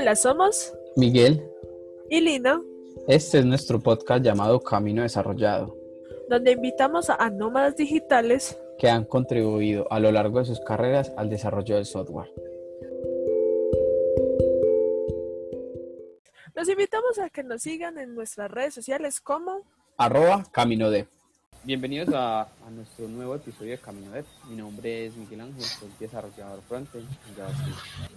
Hola, somos Miguel, y Lina, este es nuestro podcast llamado Camino Desarrollado, donde invitamos a nómadas digitales que han contribuido a lo largo de sus carreras al desarrollo del software. Los invitamos a que nos sigan en nuestras redes sociales como Arroba Camino de. Bienvenidos a, a nuestro nuevo episodio de Camino Dev. Mi nombre es Miguel Ángel, soy desarrollador frontend.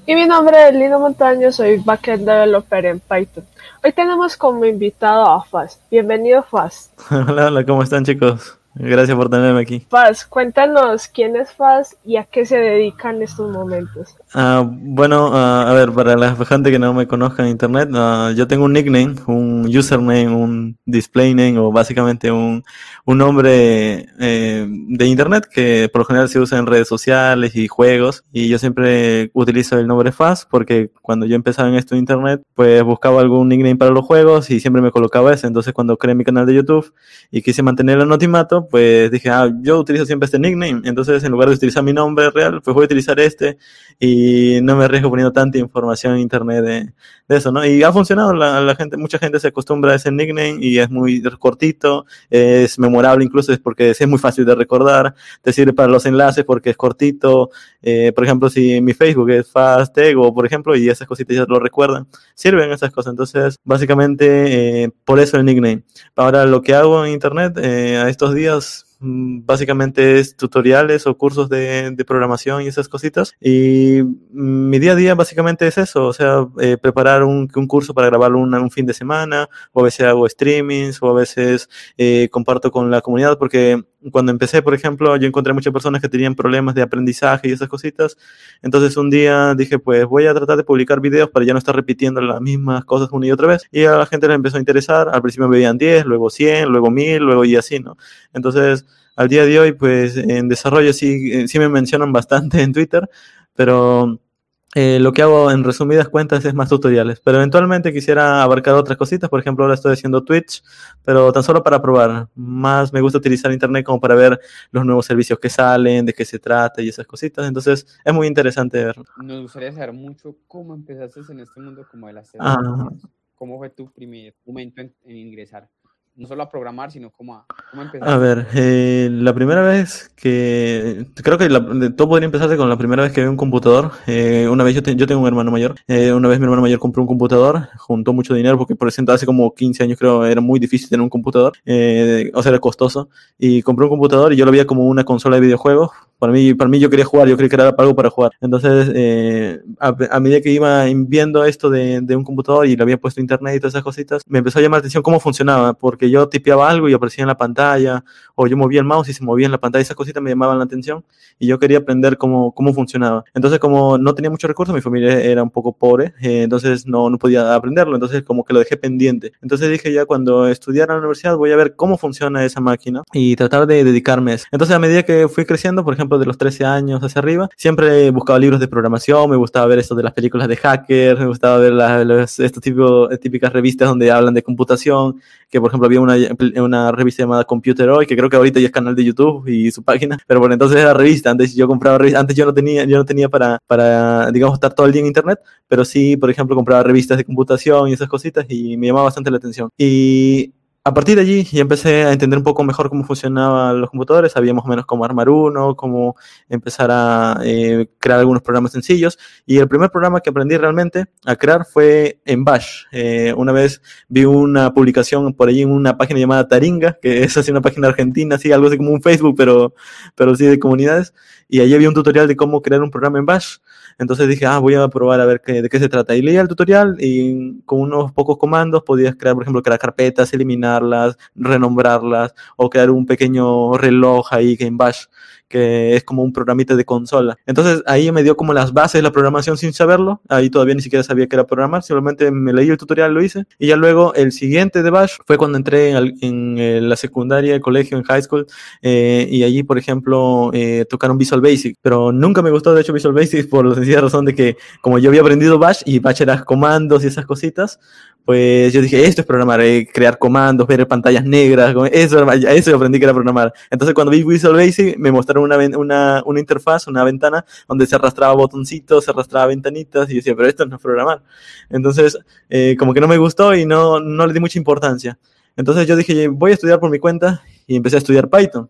Y mi nombre es Lino Montaño, soy backend developer en Python. Hoy tenemos como invitado a Faz. Bienvenido Faz. Hola, hola, ¿cómo están chicos? Gracias por tenerme aquí. Faz, cuéntanos quién es Faz y a qué se dedica en estos momentos. Ah, bueno, ah, a ver, para la gente que no me conozca en internet, ah, yo tengo un nickname, un username, un display name o básicamente un, un nombre eh, de internet que por lo general se usa en redes sociales y juegos y yo siempre utilizo el nombre Faz porque cuando yo empezaba en esto de internet pues buscaba algún nickname para los juegos y siempre me colocaba ese, entonces cuando creé mi canal de YouTube y quise mantener el anonimato pues dije, ah, yo utilizo siempre este nickname, entonces en lugar de utilizar mi nombre real pues voy a utilizar este y no me arriesgo poniendo tanta información en internet de, de eso, ¿no? Y ha funcionado, la, la, gente, mucha gente se acostumbra a ese nickname y es muy cortito, es memorable incluso, es porque es muy fácil de recordar, te sirve para los enlaces porque es cortito, eh, por ejemplo, si mi Facebook es Fastego, por ejemplo, y esas cositas ya lo recuerdan, sirven esas cosas, entonces básicamente eh, por eso el nickname. Ahora lo que hago en internet eh, a estos días mm, básicamente es tutoriales o cursos de, programación y esas cositas. Y mi día a día básicamente es eso, o sea, eh, preparar un, un, curso para grabarlo un, un, fin de semana, o a veces hago streamings, o a veces eh, comparto con la comunidad, porque cuando empecé, por ejemplo, yo encontré muchas personas que tenían problemas de aprendizaje y esas cositas. Entonces un día dije, pues voy a tratar de publicar videos para ya no estar repitiendo las mismas cosas una y otra vez. Y a la gente le empezó a interesar. Al principio me veían 10, luego 100, luego 1000, luego y así, ¿no? Entonces, al día de hoy, pues en desarrollo sí, sí me mencionan bastante en Twitter, pero eh, lo que hago en resumidas cuentas es más tutoriales, pero eventualmente quisiera abarcar otras cositas. Por ejemplo, ahora estoy haciendo Twitch, pero tan solo para probar. Más me gusta utilizar Internet como para ver los nuevos servicios que salen, de qué se trata y esas cositas. Entonces, es muy interesante verlo. Nos gustaría saber mucho cómo empezaste en este mundo como de las Ah. ¿Cómo fue tu primer momento en, en ingresar? No solo a programar, sino como a, cómo empezar. A ver, eh, la primera vez que, creo que la, todo podría empezarse con la primera vez que vi un computador. Eh, una vez yo, te, yo, tengo un hermano mayor, eh, una vez mi hermano mayor compró un computador, juntó mucho dinero porque por ejemplo hace como 15 años creo era muy difícil tener un computador, eh, o sea era costoso, y compró un computador y yo lo veía como una consola de videojuegos. Para mí, para mí yo quería jugar, yo creía que era algo para jugar. Entonces, eh, a, a, medida que iba viendo esto de, de, un computador y le había puesto internet y todas esas cositas, me empezó a llamar la atención cómo funcionaba, porque yo tipeaba algo y aparecía en la pantalla, o yo movía el mouse y se movía en la pantalla, esas cositas me llamaban la atención y yo quería aprender cómo, cómo funcionaba. Entonces, como no tenía muchos recursos, mi familia era un poco pobre, eh, entonces no, no podía aprenderlo, entonces como que lo dejé pendiente. Entonces dije ya cuando estudiara en la universidad voy a ver cómo funciona esa máquina y tratar de dedicarme a eso. Entonces, a medida que fui creciendo, por ejemplo, de los 13 años hacia arriba, siempre buscaba libros de programación, me gustaba ver esto de las películas de hackers, me gustaba ver las, las estos tipo, típicas revistas donde hablan de computación, que por ejemplo había una, una revista llamada Computer Hoy, que creo que ahorita ya es canal de YouTube y su página, pero por entonces era revista, antes yo compraba revistas, antes yo no tenía, yo no tenía para, para, digamos, estar todo el día en internet, pero sí, por ejemplo, compraba revistas de computación y esas cositas y me llamaba bastante la atención. Y a partir de allí ya empecé a entender un poco mejor cómo funcionaban los computadores, sabía más o menos cómo armar uno, cómo empezar a eh, crear algunos programas sencillos. Y el primer programa que aprendí realmente a crear fue en Bash. Eh, una vez vi una publicación por allí en una página llamada Taringa, que es así una página argentina, así algo así como un Facebook, pero, pero sí de comunidades. Y allí había un tutorial de cómo crear un programa en Bash. Entonces dije, ah, voy a probar a ver qué, de qué se trata. Y leía el tutorial y con unos pocos comandos podías crear, por ejemplo, crear carpetas, eliminarlas, renombrarlas o crear un pequeño reloj ahí en Bash que es como un programita de consola. Entonces ahí me dio como las bases de la programación sin saberlo. Ahí todavía ni siquiera sabía que era programar, simplemente me leí el tutorial, lo hice. Y ya luego el siguiente de Bash fue cuando entré en, en, en la secundaria, el colegio, en high school. Eh, y allí, por ejemplo, eh, tocaron Visual Basic. Pero nunca me gustó, de hecho, Visual Basic por la sencilla razón de que como yo había aprendido Bash y Bash era comandos y esas cositas, pues yo dije, esto es programar, eh, crear comandos, ver pantallas negras, eso, eso aprendí que era programar. Entonces cuando vi Visual Basic me mostraron una, una, una interfaz, una ventana donde se arrastraba botoncitos, se arrastraba ventanitas y decía, pero esto no es programar. Entonces eh, como que no me gustó y no, no le di mucha importancia. Entonces yo dije, voy a estudiar por mi cuenta y empecé a estudiar Python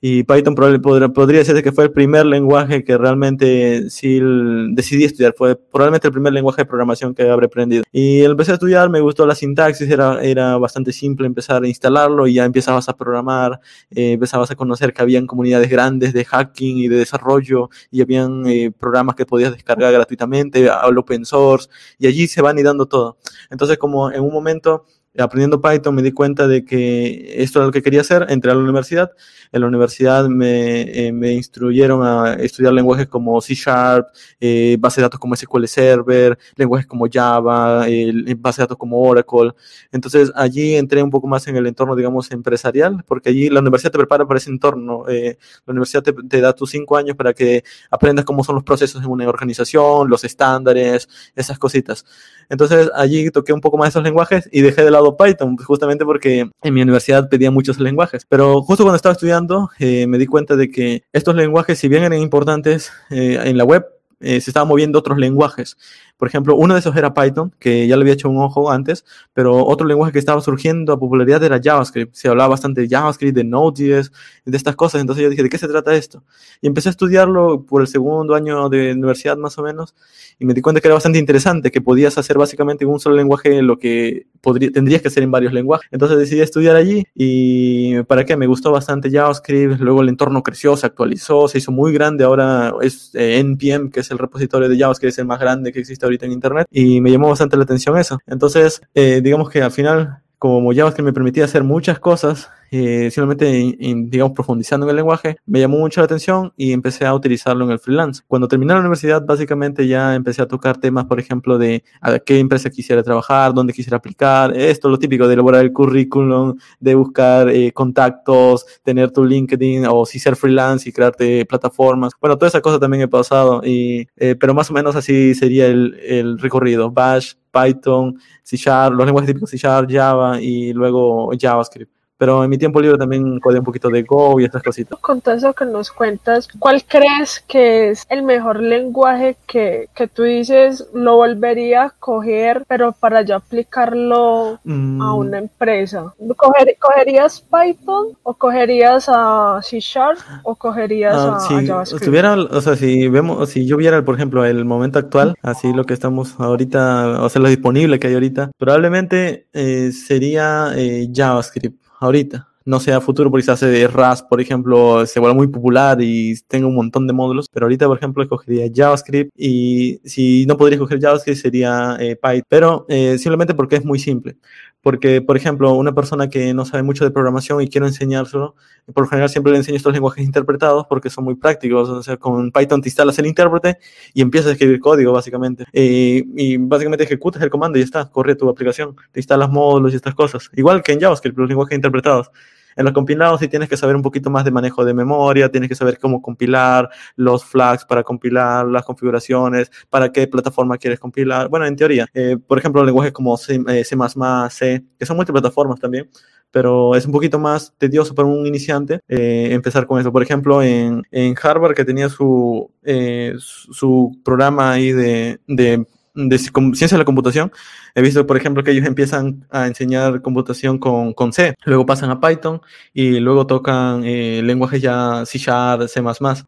y Python podría, podría decirse que fue el primer lenguaje que realmente sí decidí estudiar, fue probablemente el primer lenguaje de programación que habré aprendido. Y empecé a estudiar, me gustó la sintaxis, era, era bastante simple empezar a instalarlo y ya empezabas a programar, eh, empezabas a conocer que habían comunidades grandes de hacking y de desarrollo y habían eh, programas que podías descargar gratuitamente, al open source y allí se van y dando todo. Entonces como en un momento aprendiendo Python me di cuenta de que esto era lo que quería hacer, entré a la universidad, en la universidad me, eh, instruyeron a estudiar lenguajes como C Sharp, eh, bases de datos como SQL Server, lenguajes como Java, eh, bases de datos como Oracle. Entonces allí entré un poco más en el entorno, digamos, empresarial, porque allí la universidad te prepara para ese entorno. Eh, la universidad te, te, da tus cinco años para que aprendas cómo son los procesos en una organización, los estándares, esas cositas. Entonces allí toqué un poco más esos lenguajes y dejé de lado Python, justamente porque en mi universidad pedía muchos lenguajes. Pero justo cuando estaba estudiando eh, me di cuenta de que estos lenguajes, si bien eran importantes eh, en la web, eh, se estaban moviendo otros lenguajes. Por ejemplo, uno de esos era Python, que ya le había hecho un ojo antes, pero otro lenguaje que estaba surgiendo a popularidad era JavaScript. Se hablaba bastante de JavaScript, de Node.js, de estas cosas. Entonces yo dije, ¿de qué se trata esto? Y empecé a estudiarlo por el segundo año de universidad más o menos, y me di cuenta que era bastante interesante, que podías hacer básicamente en un solo lenguaje lo que tendrías que hacer en varios lenguajes. Entonces decidí estudiar allí y para qué me gustó bastante JavaScript, luego el entorno creció, se actualizó, se hizo muy grande, ahora es eh, NPM, que es el repositorio de JavaScript, es el más grande que existe ahorita en Internet y me llamó bastante la atención eso. Entonces, eh, digamos que al final, como JavaScript me permitía hacer muchas cosas, eh, simplemente, digamos, profundizando en el lenguaje, me llamó mucho la atención y empecé a utilizarlo en el freelance. Cuando terminé la universidad, básicamente ya empecé a tocar temas, por ejemplo, de a qué empresa quisiera trabajar, dónde quisiera aplicar, esto, lo típico de elaborar el currículum, de buscar eh, contactos, tener tu LinkedIn o si ser freelance y crearte plataformas. Bueno, toda esa cosa también he pasado, y, eh, pero más o menos así sería el, el recorrido. Bash, Python, C Sharp, los lenguajes típicos C Sharp, Java y luego JavaScript pero en mi tiempo libre también codeo un poquito de Go y estas cositas. Con todo eso que nos cuentas, ¿cuál crees que es el mejor lenguaje que, que tú dices lo volvería a coger, pero para yo aplicarlo mm. a una empresa? ¿Cogerías Python o cogerías a C Sharp o cogerías ah, a, si JavaScript? Estuviera, o sea, si vemos, si yo viera, por ejemplo, el momento actual, así lo que estamos ahorita, o sea, lo disponible que hay ahorita, probablemente eh, sería eh, JavaScript ahorita. No sea futuro porque se hace de Rust, por ejemplo, se vuelve muy popular y tenga un montón de módulos. Pero ahorita, por ejemplo, escogería JavaScript y si no podría escoger JavaScript sería eh, Python. Pero eh, simplemente porque es muy simple. Porque, por ejemplo, una persona que no sabe mucho de programación y quiero enseñárselo, por general siempre le enseño estos lenguajes interpretados porque son muy prácticos. O sea, con Python te instalas el intérprete y empiezas a escribir código, básicamente. Eh, y básicamente ejecutas el comando y ya está, corre tu aplicación. Te instalas módulos y estas cosas. Igual que en JavaScript, los lenguajes interpretados. En los compilados sí tienes que saber un poquito más de manejo de memoria, tienes que saber cómo compilar los flags para compilar las configuraciones, para qué plataforma quieres compilar. Bueno, en teoría, eh, por ejemplo, lenguajes como C, eh, C++, C, que son multiplataformas también, pero es un poquito más tedioso para un iniciante eh, empezar con eso. Por ejemplo, en, en Harvard, que tenía su, su programa ahí de, de, de ciencia de la computación, He visto, por ejemplo, que ellos empiezan a enseñar computación con, con C, luego pasan a Python y luego tocan eh, lenguajes ya C Sharp, C++.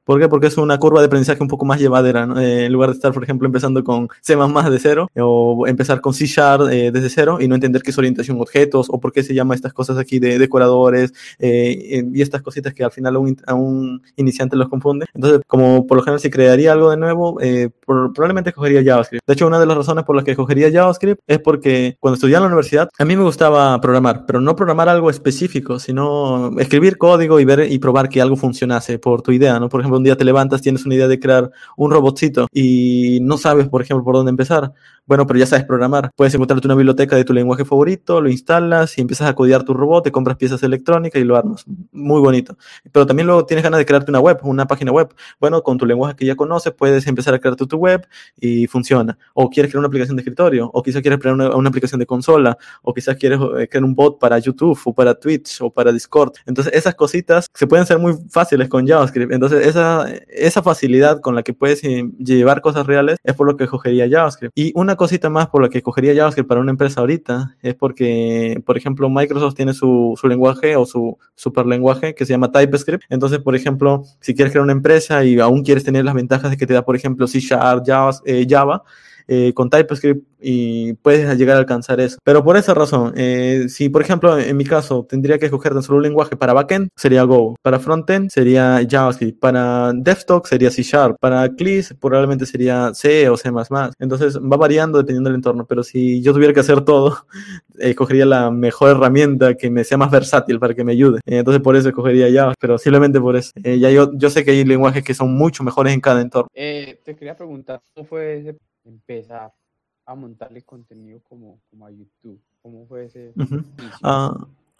¿Por qué? Porque es una curva de aprendizaje un poco más llevadera, eh, en lugar de estar, por ejemplo, empezando con C++ de cero o empezar con C Sharp eh, desde cero y no entender qué es orientación objetos o por qué se llama estas cosas aquí de decoradores eh, y estas cositas que al final a un, a un, iniciante los confunde. Entonces, como por lo general si crearía algo de nuevo, eh, probablemente escogería JavaScript. De hecho, una de las razones por las que escogería JavaScript es porque cuando estudiaba en la universidad, a mí me gustaba programar, pero no programar algo específico, sino escribir código y ver y probar que algo funcionase por tu idea, ¿no? Por ejemplo, un día te levantas, tienes una idea de crear un robotcito y no sabes, por ejemplo, por dónde empezar Bueno, pero ya sabes programar. Puedes encontrarte una biblioteca de tu lenguaje favorito, lo instalas y empiezas a codear tu robot, te compras piezas electrónicas y lo armas. Muy bonito. Pero también luego tienes ganas de crearte una web, una página web. Bueno, con tu lenguaje que ya conoces, puedes empezar a crearte tu web y funciona. O quieres crear una aplicación de escritorio, o quizás quieres crear una, una aplicación de consola, o quizás quieres eh, crear un bot para YouTube, o para Twitch, o para Discord. Entonces, esas cositas se pueden ser muy fáciles con JavaScript. Entonces, esa, esa facilidad con la que puedes eh, llevar cosas reales es por lo que escogería JavaScript. Y una cosita más por la que escogería JavaScript para una empresa ahorita es porque, por ejemplo, Microsoft tiene su, su lenguaje o su super lenguaje que se llama TypeScript. Entonces, por ejemplo, si quieres crear una empresa y aún quieres tener las ventajas de que te da, por ejemplo, C Sharp, Java, eh, Java eh, con TypeScript y puedes llegar a alcanzar eso. Pero por esa razón, eh, si por ejemplo en mi caso tendría que escoger tan solo un lenguaje para backend, sería Go. Para frontend sería JavaScript. Para desktop sería C Sharp. Para CLIS probablemente sería C o C++. Entonces va variando dependiendo del entorno. Pero si yo tuviera que hacer todo, escogería la mejor herramienta que me sea más versátil para que me ayude. Eh, entonces por eso escogería Java, pero simplemente por eso. Ya yo, yo sé que hay lenguajes que son mucho mejores en cada entorno. Te quería preguntar, ¿cómo fue ese empezar a montarle contenido como, como a YouTube? ¿Cómo fue ese? Ah,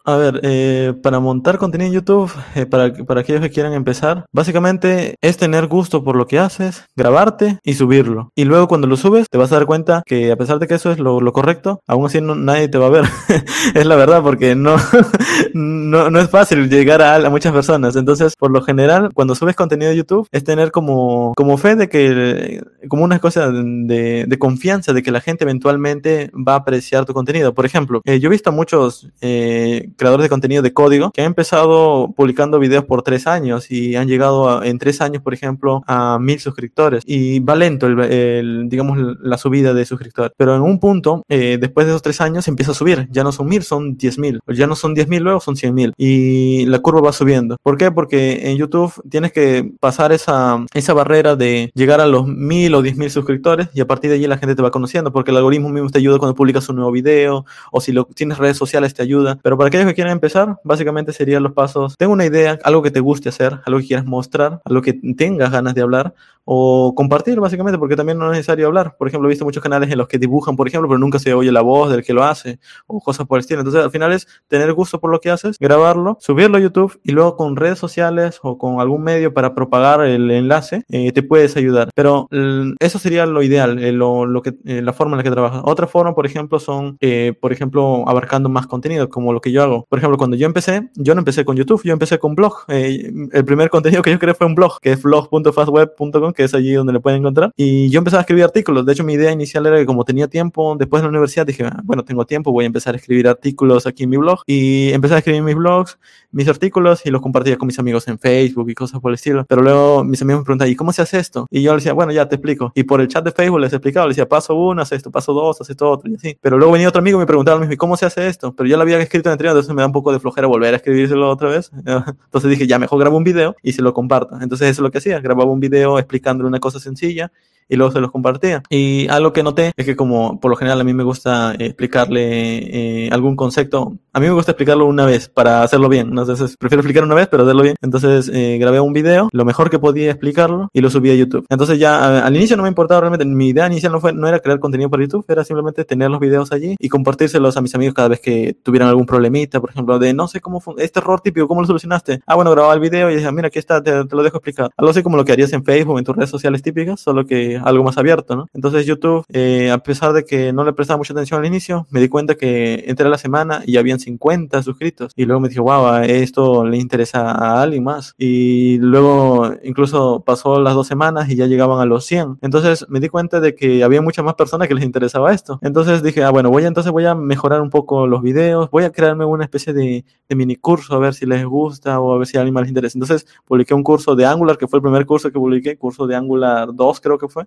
a ver, eh, para montar contenido en YouTube, eh, para, para aquellos que quieran empezar, básicamente es tener gusto por lo que haces, grabarte y subirlo. Y luego cuando lo subes, te vas a dar cuenta que a pesar de que eso es lo, lo correcto, aún así no- nadie te va a ver. es la verdad, porque no, no, no es fácil llegar a, a muchas personas. Entonces, por lo general, cuando subes contenido de YouTube, es tener como, como fe de que, como una cosa de, de confianza de que la gente eventualmente va a apreciar tu contenido. Por ejemplo, eh, yo he visto a muchos eh, creadores de contenido de código que han empezado publicando videos por tres años y han llegado en tres años, por ejemplo, a mil suscriptores. Y va lento, el, el, digamos, la subida de suscriptores. Pero en un punto, eh, después de esos tres años, empieza a subir. Ya no son mil, son diez mil. Ya no son diez mil, luego son cien mil. Y la curva va subiendo. ¿Por qué? Porque en YouTube tienes que pasar esa, esa barrera de llegar a los mil o diez mil suscriptores y a partir de allí la gente te va conociendo porque el algoritmo mismo te ayuda cuando publicas un nuevo video o si lo tienes redes sociales te ayuda. Pero para aquellos que quieran empezar, básicamente serían los pasos. Tengo una idea, algo que te guste hacer, algo que quieras mostrar, algo que tengas ganas de hablar o compartir básicamente porque también no es necesario hablar. Por ejemplo, he visto muchos canales en los que dibujan, por ejemplo, pero nunca se oye la voz del que lo hace o cosas por el estilo. Entonces, al final es tener gusto por lo que haces, grabarlo, subirlo a YouTube y luego con redes sociales o con algún medio para propagar el enlace, eh, te puedes ayudar. Pero l- eso sería lo ideal, eh, lo, lo que, eh, la forma en la que trabajas. Otra forma, por ejemplo, son, eh, por ejemplo, abarcando más contenido, como lo que yo hago. Por ejemplo, cuando yo empecé, yo no empecé con YouTube, yo empecé con blog. Eh, el primer contenido que yo creé fue un blog, que es blog.fastweb.com, que es allí donde lo pueden encontrar. Y yo empezaba a escribir artículos. De hecho, mi idea inicial era que como tenía tiempo después de la universidad, dije, "Ah, bueno, tengo tiempo, voy a empezar a escribir artículos aquí en mi blog. Y empecé a escribir mis blogs, mis artículos y los compartía con mis amigos en Facebook y cosas por el estilo. Pero luego mis amigos me preguntaban, ¿y cómo se hace esto? Y yo les decía, bueno, ya te explico. Y por el chat de Facebook les explicaba, les decía, paso uno, haz esto, paso dos, haz esto otro, y así. Pero luego venía otro amigo y me preguntaba mismo, ¿y cómo se hace esto? Pero yo lo había escrito en anterior, entonces me da un poco de flojera volver a escribírselo otra vez. Entonces dije, ya mejor grabo un video y se lo comparto. Entonces eso es lo que hacía, grababa un video explicándole una cosa sencilla y luego se los compartía. Y algo que noté es que como por lo general a mí me gusta explicarle eh, algún concepto, a mí me gusta explicarlo una vez para hacerlo bien. Entonces prefiero explicar una vez pero hacerlo bien. Entonces eh, grabé un video, lo mejor que podía explicarlo y lo subí a YouTube. Entonces ya al inicio no me importaba realmente, mi idea inicial no, fue, no era crear contenido para YouTube, era simplemente tener los videos allí y compartírselos a mis amigos cada vez que tuvieran algún problemita, por ejemplo, de no sé cómo fue este error típico, ¿cómo lo solucionaste? Ah, bueno, grababa el video y decía, mira, aquí está, te, te lo dejo explicar. Algo así como lo que harías en Facebook, en tus redes sociales típicas, solo que algo más abierto, ¿no? Entonces YouTube, eh, a pesar de que no le prestaba mucha atención al inicio, me di cuenta que entré a la semana y habían 50 suscritos. Y luego me dije, wow, esto le interesa a alguien más. Y luego incluso pasó las dos semanas y ya llegaban a los 100. Entonces me di cuenta de que había muchas más personas que les interesaba esto. Entonces dije, ah, bueno, voy a, entonces voy a mejorar un poco los videos, voy a crearme una especie de, de mini curso a ver si les gusta o a ver si a alguien más les interesa. Entonces publiqué un curso de Angular, que fue el primer curso que publiqué, curso de Angular 2 creo que fue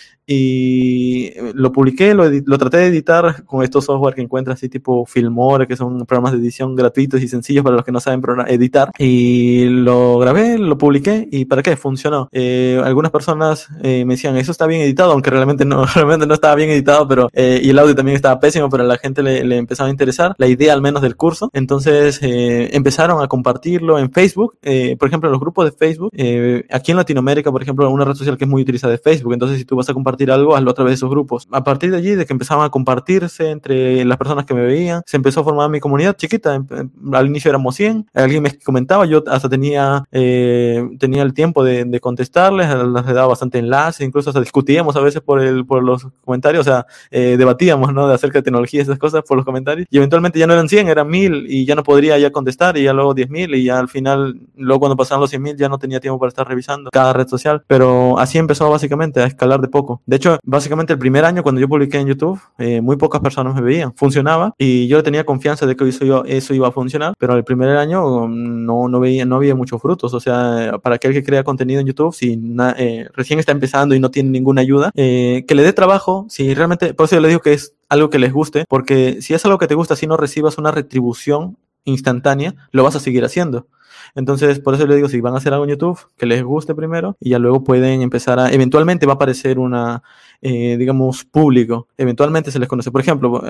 y lo publiqué, lo, lo traté de editar con estos software que encuentras así tipo Filmora, que son programas de edición gratuitos y sencillos para los que no saben editar. Y lo grabé, lo publiqué y ¿para qué? Funcionó. Eh, algunas personas eh, me decían, eso está bien editado, aunque realmente no, realmente no estaba bien editado, pero eh, y el audio también estaba pésimo, pero a la gente le, le empezaba a interesar la idea al menos del curso. Entonces eh, empezaron a compartirlo en Facebook, eh, por ejemplo, en los grupos de Facebook. eh, aquí en Latinoamérica, por ejemplo, una red social que es muy utilizada es Facebook. Entonces, si tú vas a compartir compartir algo, hazlo a través de esos grupos. A partir de allí, de que empezaban a compartirse entre las personas que me veían, se empezó a formar mi comunidad chiquita. Em, em, al inicio éramos 100, alguien me comentaba, yo hasta tenía, eh, tenía el tiempo de, contestarles, les daba bastante enlace, incluso hasta discutíamos a veces por, el, por los comentarios, o sea, eh, debatíamos, ¿no? De acerca de tecnología y esas cosas por los comentarios. Y eventualmente ya no eran 100, eran 1000 y ya no podría ya contestar y ya luego 10.000 y ya al final, luego cuando pasaron los 100.000 ya no tenía tiempo para estar revisando cada red social. Pero así empezó básicamente a escalar de poco. De hecho, básicamente el primer año cuando yo publiqué en YouTube, eh, muy pocas personas me veían. Funcionaba y yo tenía confianza de que eso, iba a funcionar, pero el primer año no, no, veía, no había muchos frutos. O sea, para aquel que crea contenido en YouTube, si eh, recién está empezando y no tiene ninguna ayuda, eh, que le dé trabajo, si realmente, por eso yo le digo que es algo que les guste, porque si es algo que te gusta, si no recibas una retribución instantánea, lo vas a seguir haciendo. Entonces, por eso le digo, si van a hacer algo en YouTube, que les guste primero y ya luego pueden empezar a, eventualmente va a aparecer una, eh, digamos, público. Eventualmente se les conoce. Por ejemplo,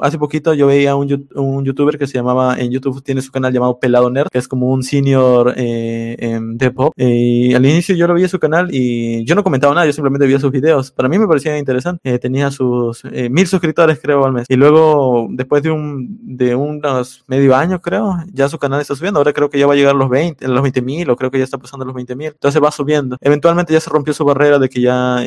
hace poquito yo veía un, un youtuber que se llamaba, en YouTube tiene su canal llamado Pelado Nerd, que es como un senior eh, en pop. y al inicio yo lo vi en su canal y yo no comentaba nada, yo simplemente veía sus videos. Para mí me parecía interesante. Eh, tenía sus eh, mil suscriptores, creo, al mes. Y luego, después de un de unos medio año, creo, ya su canal está subiendo. Ahora creo que ya va a llegar a los 20, los 20 mil, o creo que ya está pasando los 20 mil. Entonces va subiendo. Eventualmente ya se rompió su barrera de que ya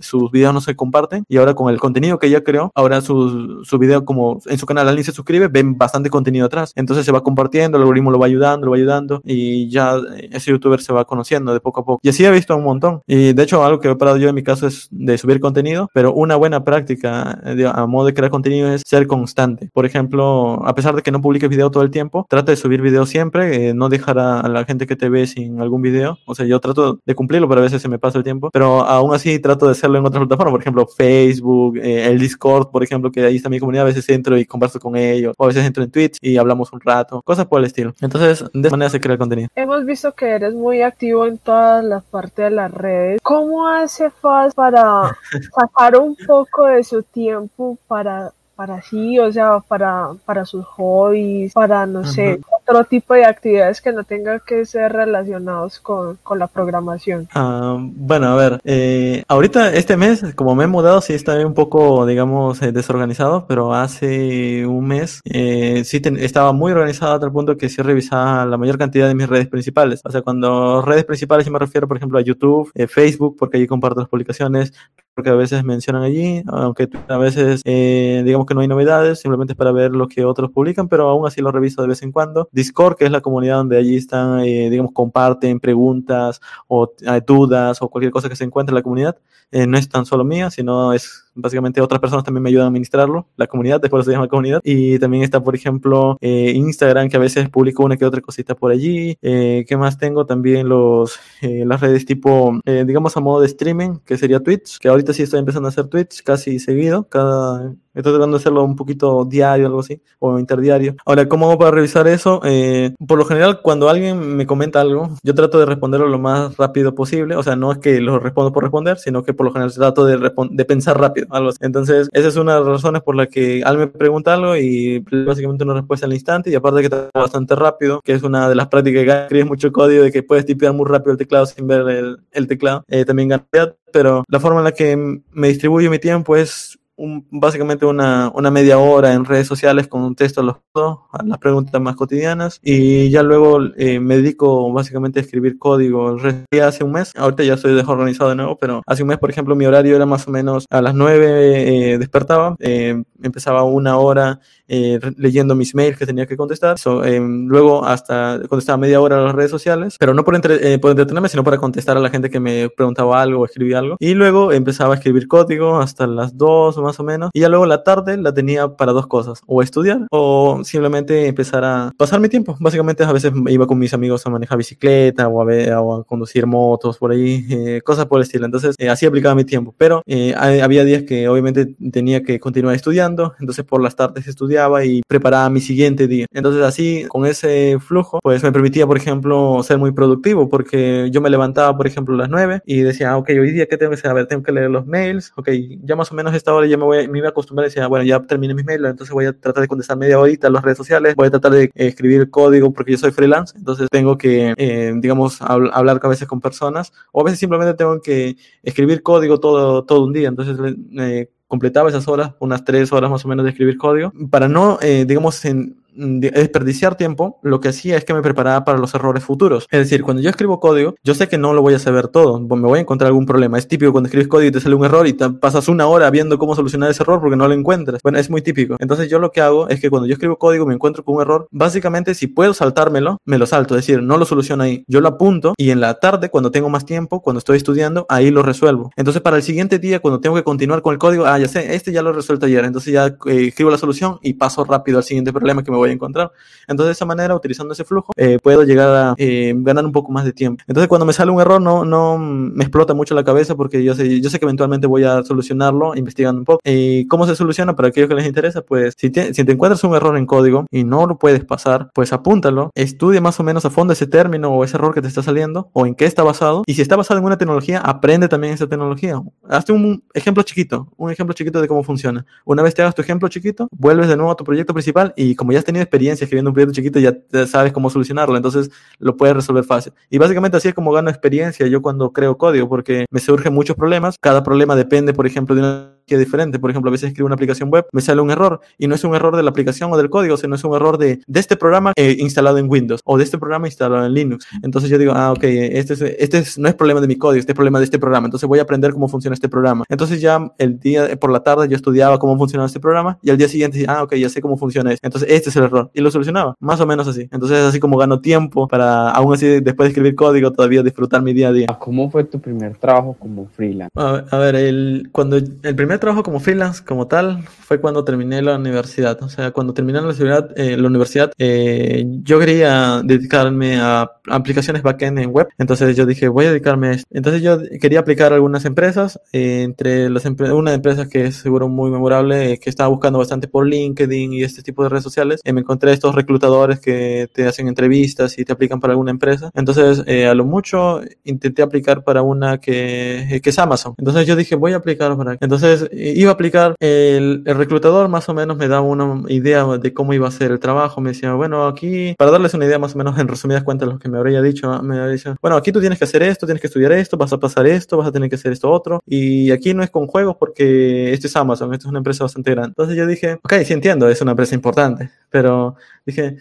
sus videos no se comparten y ahora con el contenido que ella creó, ahora su, su video como en su canal alguien se suscribe, ven bastante contenido atrás. Entonces se va compartiendo, el algoritmo lo va ayudando, lo va ayudando y ya ese youtuber se va conociendo de poco a poco. Y así he visto un montón. Y de hecho algo que he parado yo en mi caso es de subir contenido, pero una buena práctica a modo de crear contenido es ser constante. Por ejemplo, a pesar de que no publiques video todo el tiempo, trata de subir video siempre, eh, no dejar a, a, la gente que te ve sin algún video. O sea, yo trato de cumplirlo, pero a veces se me pasa el tiempo. Pero aún así trato de hacerlo en otras plataformas por ejemplo, Facebook, eh, el Discord, por ejemplo, que ahí está mi comunidad, a veces entro y converso con ellos, o a veces entro en Twitch y hablamos un rato, cosas por el estilo. Entonces, de esa manera se crea el contenido. Hemos visto que eres muy activo en todas las partes de las redes. ¿Cómo hace Faz para sacar un poco de su tiempo para para sí, o sea, para, para sus hobbies, para, no sé, otro tipo de actividades que no tengan que ser relacionados con, con la programación. Ah, bueno, a ver, eh, ahorita este mes, como me he mudado, sí está un poco, digamos, eh, desorganizado, pero hace un mes eh, sí estaba muy organizado a tal punto que sí revisaba la mayor cantidad de mis redes principales. O sea, cuando redes principales yo me refiero, por ejemplo, a YouTube, eh, Facebook, porque allí comparto las publicaciones, porque a veces mencionan allí, aunque a veces eh, digamos que no hay novedades, simplemente es para ver lo que otros publican, pero aún así lo reviso de vez en cuando. Discord, que es la comunidad donde allí están, eh, digamos, comparten preguntas o eh, dudas o cualquier cosa que se encuentre en la comunidad, eh, no es tan solo mía, sino es básicamente otras personas también me ayudan a administrarlo, la comunidad, después se llama comunidad. Y también está, por ejemplo, eh, Instagram, que a veces publico una que otra cosita por allí. Eh, ¿Qué más tengo? También los, eh, las redes tipo, eh, digamos, a modo de streaming, que sería Twitch, que ahorita sí estoy empezando a hacer Twitch casi seguido, cada Estoy tratando de hacerlo un poquito diario, algo así, o interdiario. Ahora, ¿cómo hago para revisar eso? Eh, por lo general, cuando alguien me comenta algo, yo trato de responderlo lo más rápido posible. O sea, no es que lo respondo por responder, sino que por lo general trato de, de pensar rápido, algo así. Entonces, esa es una de las razones por la que alguien me pregunta algo y básicamente una respuesta al instante. Y aparte que está bastante rápido, que es una de las prácticas que escribes mucho código de que puedes tipear muy rápido el teclado sin ver el, el teclado. Eh, también gana pero la forma en la que me distribuyo mi tiempo es un, básicamente una, una, media hora en redes sociales con un texto a, los, a las preguntas más cotidianas y ya luego eh, me dedico básicamente a escribir código. Hace un mes, ahorita ya estoy desorganizado de nuevo, pero hace un mes, por ejemplo, mi horario era más o menos a las 9 eh, despertaba, eh, empezaba una hora eh, leyendo mis mails que tenía que contestar, so, luego hasta contestaba media hora a las redes sociales, pero no por, entre, por entretenerme, sino para contestar a la gente que me preguntaba algo o escribía algo. Y luego empezaba a escribir código hasta las 2 o más o menos. Y ya luego la tarde la tenía para dos cosas, o estudiar o simplemente empezar a pasar mi tiempo. Básicamente a veces iba con mis amigos a manejar bicicleta o a, ver, o a conducir motos por ahí, eh, cosas por el estilo. Entonces eh, así aplicaba mi tiempo. Pero eh, había días que obviamente tenía que continuar estudiando, entonces por las tardes estudiaba y preparaba mi siguiente día. Entonces así, con ese flujo, pues me permitía, por ejemplo, ser muy productivo porque yo me levantaba, por ejemplo, a las 9 y decía, ah, ok, hoy día, ¿qué tengo que hacer? A ver, tengo que leer los mails, ok, ya más o menos esta hora ya me, voy, me iba a acostumbrar y decía, bueno, ya terminé mis mails, entonces voy a tratar de contestar media horita a las redes sociales, voy a tratar de escribir código porque yo soy freelance, entonces tengo que, eh, digamos, hablar a veces con personas, o a veces simplemente tengo que escribir código todo, todo un día, entonces eh, completaba esas horas, unas tres horas más o menos de escribir código, para no, eh, digamos, en, desperdiciar tiempo, lo que hacía es que me preparaba para los errores futuros. Es decir, cuando yo escribo código, yo sé que no lo voy a saber todo, me voy a encontrar algún problema. Es típico cuando escribes código y te sale un error y te pasas una hora viendo cómo solucionar ese error porque no lo encuentras. Bueno, es muy típico. Entonces yo lo que hago es que cuando yo escribo código me encuentro con un error, básicamente si puedo saltármelo, me lo salto, es decir, no lo soluciono ahí. Yo lo apunto y en la tarde, cuando tengo más tiempo, cuando estoy estudiando, ahí lo resuelvo. Entonces para el siguiente día, cuando tengo que continuar con el código, ah, ya sé, este ya lo resuelto ayer, entonces ya eh, escribo la solución y paso rápido al siguiente problema que me voy encontrar. Entonces, de esa manera, utilizando ese flujo, eh, puedo llegar a eh, ganar un poco más de tiempo. Entonces, cuando me sale un error, no, no me explota mucho la cabeza porque yo sé, yo sé que eventualmente voy a solucionarlo investigando un poco. ¿Y cómo se soluciona? Para aquellos que les interesa, pues si te, si te encuentras un error en código y no lo puedes pasar, pues apúntalo, estudia más o menos a fondo ese término o ese error que te está saliendo o en qué está basado. Y si está basado en una tecnología, aprende también esa tecnología. Hazte un ejemplo chiquito, un ejemplo chiquito de cómo funciona. Una vez te hagas tu ejemplo chiquito, vuelves de nuevo a tu proyecto principal y como ya has experiencia escribiendo un proyecto chiquito, ya sabes cómo solucionarlo, entonces lo puedes resolver fácil. Y básicamente así es como gano experiencia yo cuando creo código, porque me surgen muchos problemas. Cada problema depende, por ejemplo, de una que diferente. Por ejemplo, a veces escribo una aplicación web, me sale un error y no es un error de la aplicación o del código, sino es un error de, de este programa eh, instalado en Windows o de este programa instalado en Linux. Entonces yo digo, ah, ok, este, es, este es, no es problema de mi código, este es problema de este programa. Entonces voy a aprender cómo funciona este programa. Entonces ya el día por la tarde yo estudiaba cómo funcionaba este programa y al día siguiente, ah, ok, ya sé cómo funciona esto. Entonces este es el error y lo solucionaba. Más o menos así. Entonces es así como gano tiempo para, aún así, después de escribir código, todavía disfrutar mi día a día. ¿Cómo fue tu primer trabajo como freelance? A ver, el, cuando el primer trabajo como freelance como tal fue cuando terminé la universidad. O sea, cuando terminé la universidad, eh, la universidad eh, yo quería dedicarme a aplicaciones backend en web. Entonces yo dije, voy a dedicarme a esto. Entonces yo quería aplicar algunas empresas. Eh, entre las una de empresas que es seguro muy memorable, que estaba buscando bastante por LinkedIn y este tipo de redes sociales, me encontré estos reclutadores que te hacen entrevistas y te aplican para alguna empresa. Entonces, a lo mucho intenté aplicar para una que, que es Amazon. Entonces yo dije, voy a aplicar para... Entonces iba a aplicar el, reclutador más o menos me daba una idea de cómo iba a ser el trabajo. Me decía, bueno, aquí, para darles una idea más o menos en resumidas cuentas, lo que me habría dicho, me habría dicho, bueno, aquí tú tienes que hacer esto, tienes que estudiar esto, vas a pasar esto, vas a tener que hacer esto otro. Y aquí no es con juegos porque esto es Amazon, esto es una empresa bastante grande. Entonces yo dije, ok, sí entiendo, es una empresa importante, pero dije,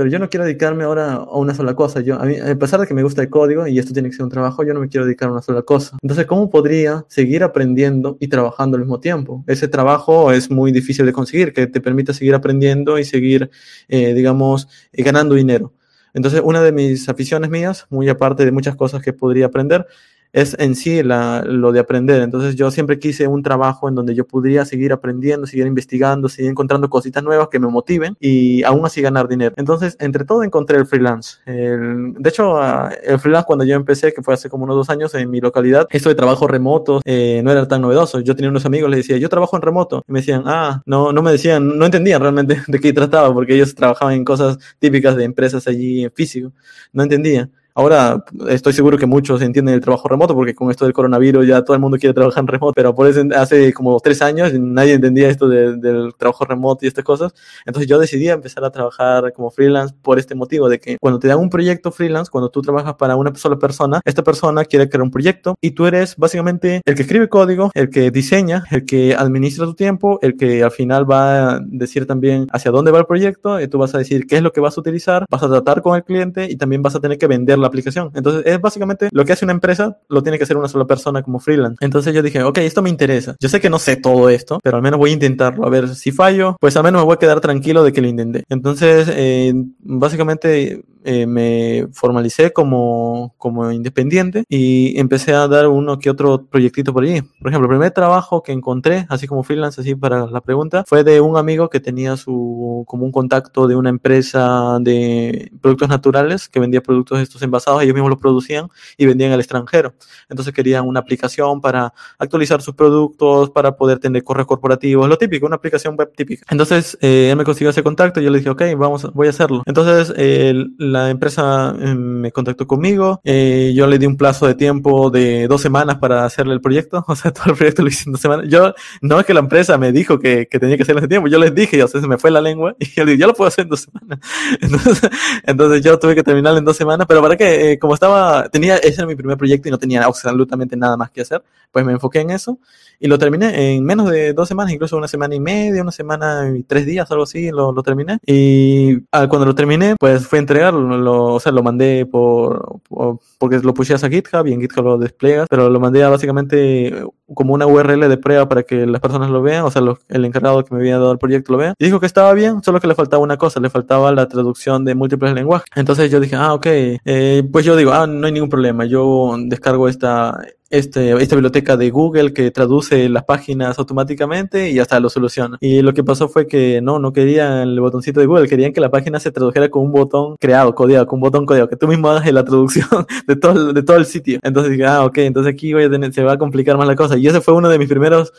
pero yo no quiero dedicarme ahora a una sola cosa. Yo, a, mí, a pesar de que me gusta el código y esto tiene que ser un trabajo, yo no me quiero dedicar a una sola cosa. Entonces, ¿cómo podría seguir aprendiendo y trabajando al mismo tiempo? Ese trabajo es muy difícil de conseguir, que te permita seguir aprendiendo y seguir, eh, digamos, eh, ganando dinero. Entonces, una de mis aficiones mías, muy aparte de muchas cosas que podría aprender, es en sí la, lo de aprender. Entonces yo siempre quise un trabajo en donde yo pudiera seguir aprendiendo, seguir investigando, seguir encontrando cositas nuevas que me motiven y aún así ganar dinero. Entonces, entre todo encontré el freelance. de hecho, ah, el freelance cuando yo empecé, que fue hace como unos dos años en mi localidad, esto de trabajo remoto eh, no era tan novedoso. Yo tenía unos amigos, les decía, yo trabajo en remoto. Y me decían, ah, no, no me decían, no entendían realmente de qué trataba, porque ellos trabajaban en cosas típicas de empresas allí en físico. No entendían. Ahora estoy seguro que muchos entienden el trabajo remoto porque con esto del coronavirus ya todo el mundo quiere trabajar en remoto, pero por eso hace como tres años nadie entendía esto del trabajo remoto y estas cosas. Entonces yo decidí empezar a trabajar como freelance por este motivo de que cuando te dan un proyecto freelance, cuando tú trabajas para una sola persona, esta persona quiere crear un proyecto y tú eres básicamente el que escribe código, el que diseña, el que administra tu tiempo, el que al final va a decir también hacia dónde va el proyecto y tú vas a decir qué es lo que vas a utilizar, vas a tratar con el cliente y también vas a tener que vender la aplicación. Entonces, es básicamente lo que hace una empresa, lo tiene que hacer una sola persona como freelance. Entonces yo dije, ok, esto me interesa. Yo sé que no sé todo esto, pero al menos voy a intentarlo. A ver, si fallo, pues al menos me voy a quedar tranquilo de que lo intenté. Entonces, eh, básicamente eh, me formalicé como, como independiente y empecé a dar uno que otro proyectito por allí. Por ejemplo, el primer trabajo que encontré, así como freelance, así para la pregunta, fue de un amigo que tenía su, como un contacto de una empresa de productos naturales que vendía productos estos envasados, ellos mismos los producían y vendían al extranjero. Entonces querían una aplicación para actualizar sus productos, para poder tener correos corporativos, lo típico, una aplicación web típica. Entonces eh, él me consiguió ese contacto y yo le dije, ok, vamos, voy a hacerlo. Entonces, el la empresa eh, me contactó conmigo, eh, yo le di un plazo de tiempo de dos semanas para hacerle el proyecto, o sea, todo el proyecto lo hice en dos semanas. Yo, no es que la empresa me dijo que, que tenía que hacerlo ese tiempo, yo les dije, o sea, se me fue la lengua, y yo le dije, yo lo puedo hacer en dos semanas. Entonces, entonces yo tuve que terminarlo en dos semanas, pero para que, eh, como estaba, tenía, ese era mi primer proyecto y no tenía absolutamente nada más que hacer, pues me enfoqué en eso. Y lo terminé en menos de dos semanas, incluso una semana y media, una semana y tres días, algo así, lo, lo terminé. Y ah, cuando lo terminé, pues fue entregarlo, lo, o sea, lo mandé por, por porque lo pusieras a GitHub y en GitHub lo desplegas, pero lo mandé a básicamente como una URL de prueba para que las personas lo vean, o sea, el encargado que me había dado el proyecto lo vea. Y dijo que estaba bien, solo que le faltaba una cosa, le faltaba la traducción de múltiples lenguajes. Entonces yo dije, ah, ok, eh, pues yo digo, ah, no hay ningún problema, yo descargo esta, este, esta biblioteca de Google que traduce las páginas automáticamente y hasta lo soluciona. Y lo que pasó fue que no, no querían el botoncito de Google, querían que la página se tradujera con un botón creado, codeado, con un botón codeado, que tú mismo hagas la traducción de todo, de todo el sitio. Entonces dije, ah, ok, entonces aquí voy a tener, se va a complicar más la cosa. Y ese fue uno de mis primeros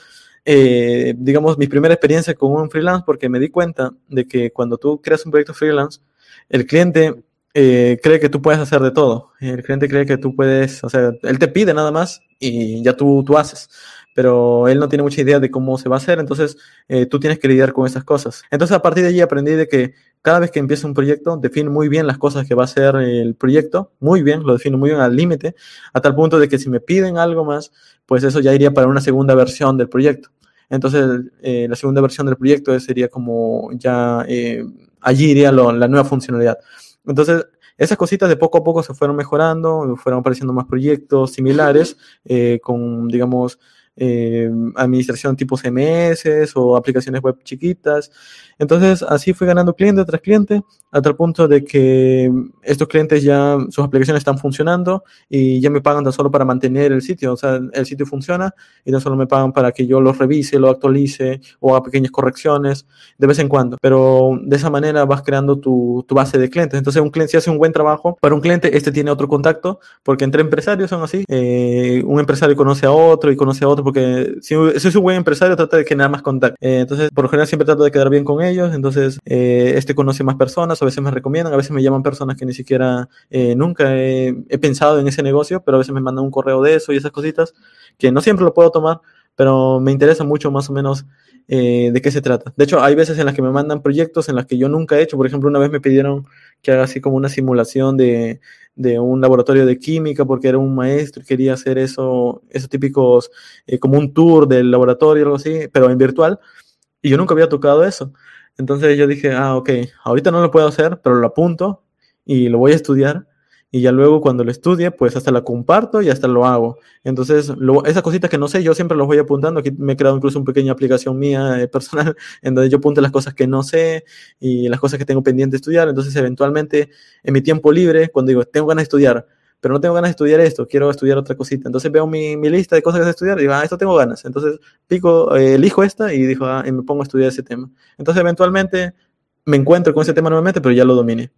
eh, digamos, mi primera experiencia con un freelance porque me di cuenta de que cuando tú creas un proyecto freelance, el cliente eh, cree que tú puedes hacer de todo. El cliente cree que tú puedes, o sea, él te pide nada más y ya tú, tú haces. Pero él no tiene mucha idea de cómo se va a hacer, entonces eh, tú tienes que lidiar con esas cosas. Entonces a partir de allí aprendí de que cada vez que empieza un proyecto, define muy bien las cosas que va a hacer el proyecto, muy bien, lo defino muy bien al límite, a tal punto de que si me piden algo más, pues eso ya iría para una segunda versión del proyecto. Entonces, eh, la segunda versión del proyecto sería como ya, allí iría la nueva funcionalidad. Entonces, esas cositas de poco a poco se fueron mejorando, fueron apareciendo más proyectos similares eh, con, digamos, eh, administración tipo CMS o aplicaciones web chiquitas. Entonces, así fui ganando cliente tras cliente, a tal punto de que estos clientes ya, sus aplicaciones están funcionando y ya me pagan tan solo para mantener el sitio. O sea, el sitio funciona y tan solo me pagan para que yo lo revise, lo actualice o haga pequeñas correcciones de vez en cuando. Pero de esa manera vas creando tu, tu base de clientes. Entonces, un cliente, si hace un buen trabajo para un cliente, este tiene otro contacto, porque entre empresarios son así. Eh, un empresario conoce a otro y conoce a otro, porque si, si es un buen empresario, trata de generar más contacto. Eh, entonces, por lo general, siempre trato de quedar bien con ellos ellos, entonces eh, este conoce más personas, a veces me recomiendan, a veces me llaman personas que ni siquiera eh, nunca he, pensado en ese negocio, pero a veces me mandan un correo de eso y esas cositas, que no siempre lo puedo tomar, pero me interesa mucho más o menos eh, de qué se trata. De hecho, hay veces en las que me mandan proyectos en las que yo nunca he hecho, por ejemplo, una vez me pidieron que haga así como una simulación de, de un laboratorio de química porque era un maestro y quería hacer eso, esos típicos, como un tour del laboratorio algo así, pero en virtual. Y yo nunca había tocado eso. Entonces yo dije, ah, ok, ahorita no lo puedo hacer, pero lo apunto y lo voy a estudiar. Y ya luego cuando lo estudie, pues hasta la comparto y hasta lo hago. Entonces, lo, esas cositas que no sé, yo siempre los voy apuntando. Aquí me he creado incluso una pequeña aplicación mía eh, personal en donde yo apunto las cosas que no sé y las cosas que tengo pendiente de estudiar. Entonces, eventualmente, en mi tiempo libre, cuando digo, tengo ganas de estudiar, pero no tengo ganas de estudiar esto, quiero estudiar otra cosita. Entonces veo mi, mi lista de cosas que estudiar y digo, ah, esto tengo ganas. Entonces pico, eh, elijo esta y digo, ah, me pongo a estudiar ese tema. Entonces eventualmente me encuentro con ese tema nuevamente, pero ya lo dominé.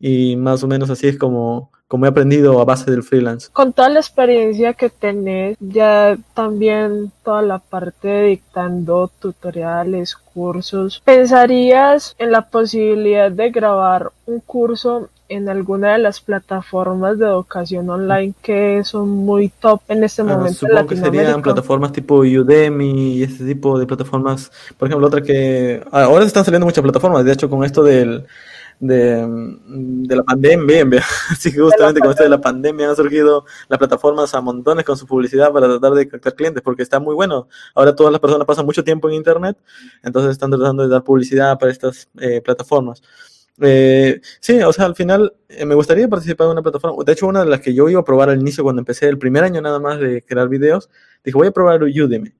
Y más o menos así es como, como he aprendido a base del freelance. Con toda la experiencia que tenés, ya también toda la parte de dictando tutoriales, cursos, ¿pensarías en la posibilidad de grabar un curso en alguna de las plataformas de educación online que son muy top en este ah, momento. supongo que serían plataformas tipo Udemy y ese tipo de plataformas. Por ejemplo, otra que ah, ahora están saliendo muchas plataformas. De hecho, con esto del de, de la pandemia, así que justamente con esto de la pandemia han surgido las plataformas a montones con su publicidad para tratar de captar clientes, porque está muy bueno. Ahora todas las personas pasan mucho tiempo en Internet, entonces están tratando de dar publicidad para estas eh, plataformas. Eh, sí, o sea, al final eh, me gustaría participar en una plataforma. De hecho, una de las que yo iba a probar al inicio cuando empecé el primer año nada más de crear videos, dije, voy a probar Udemy.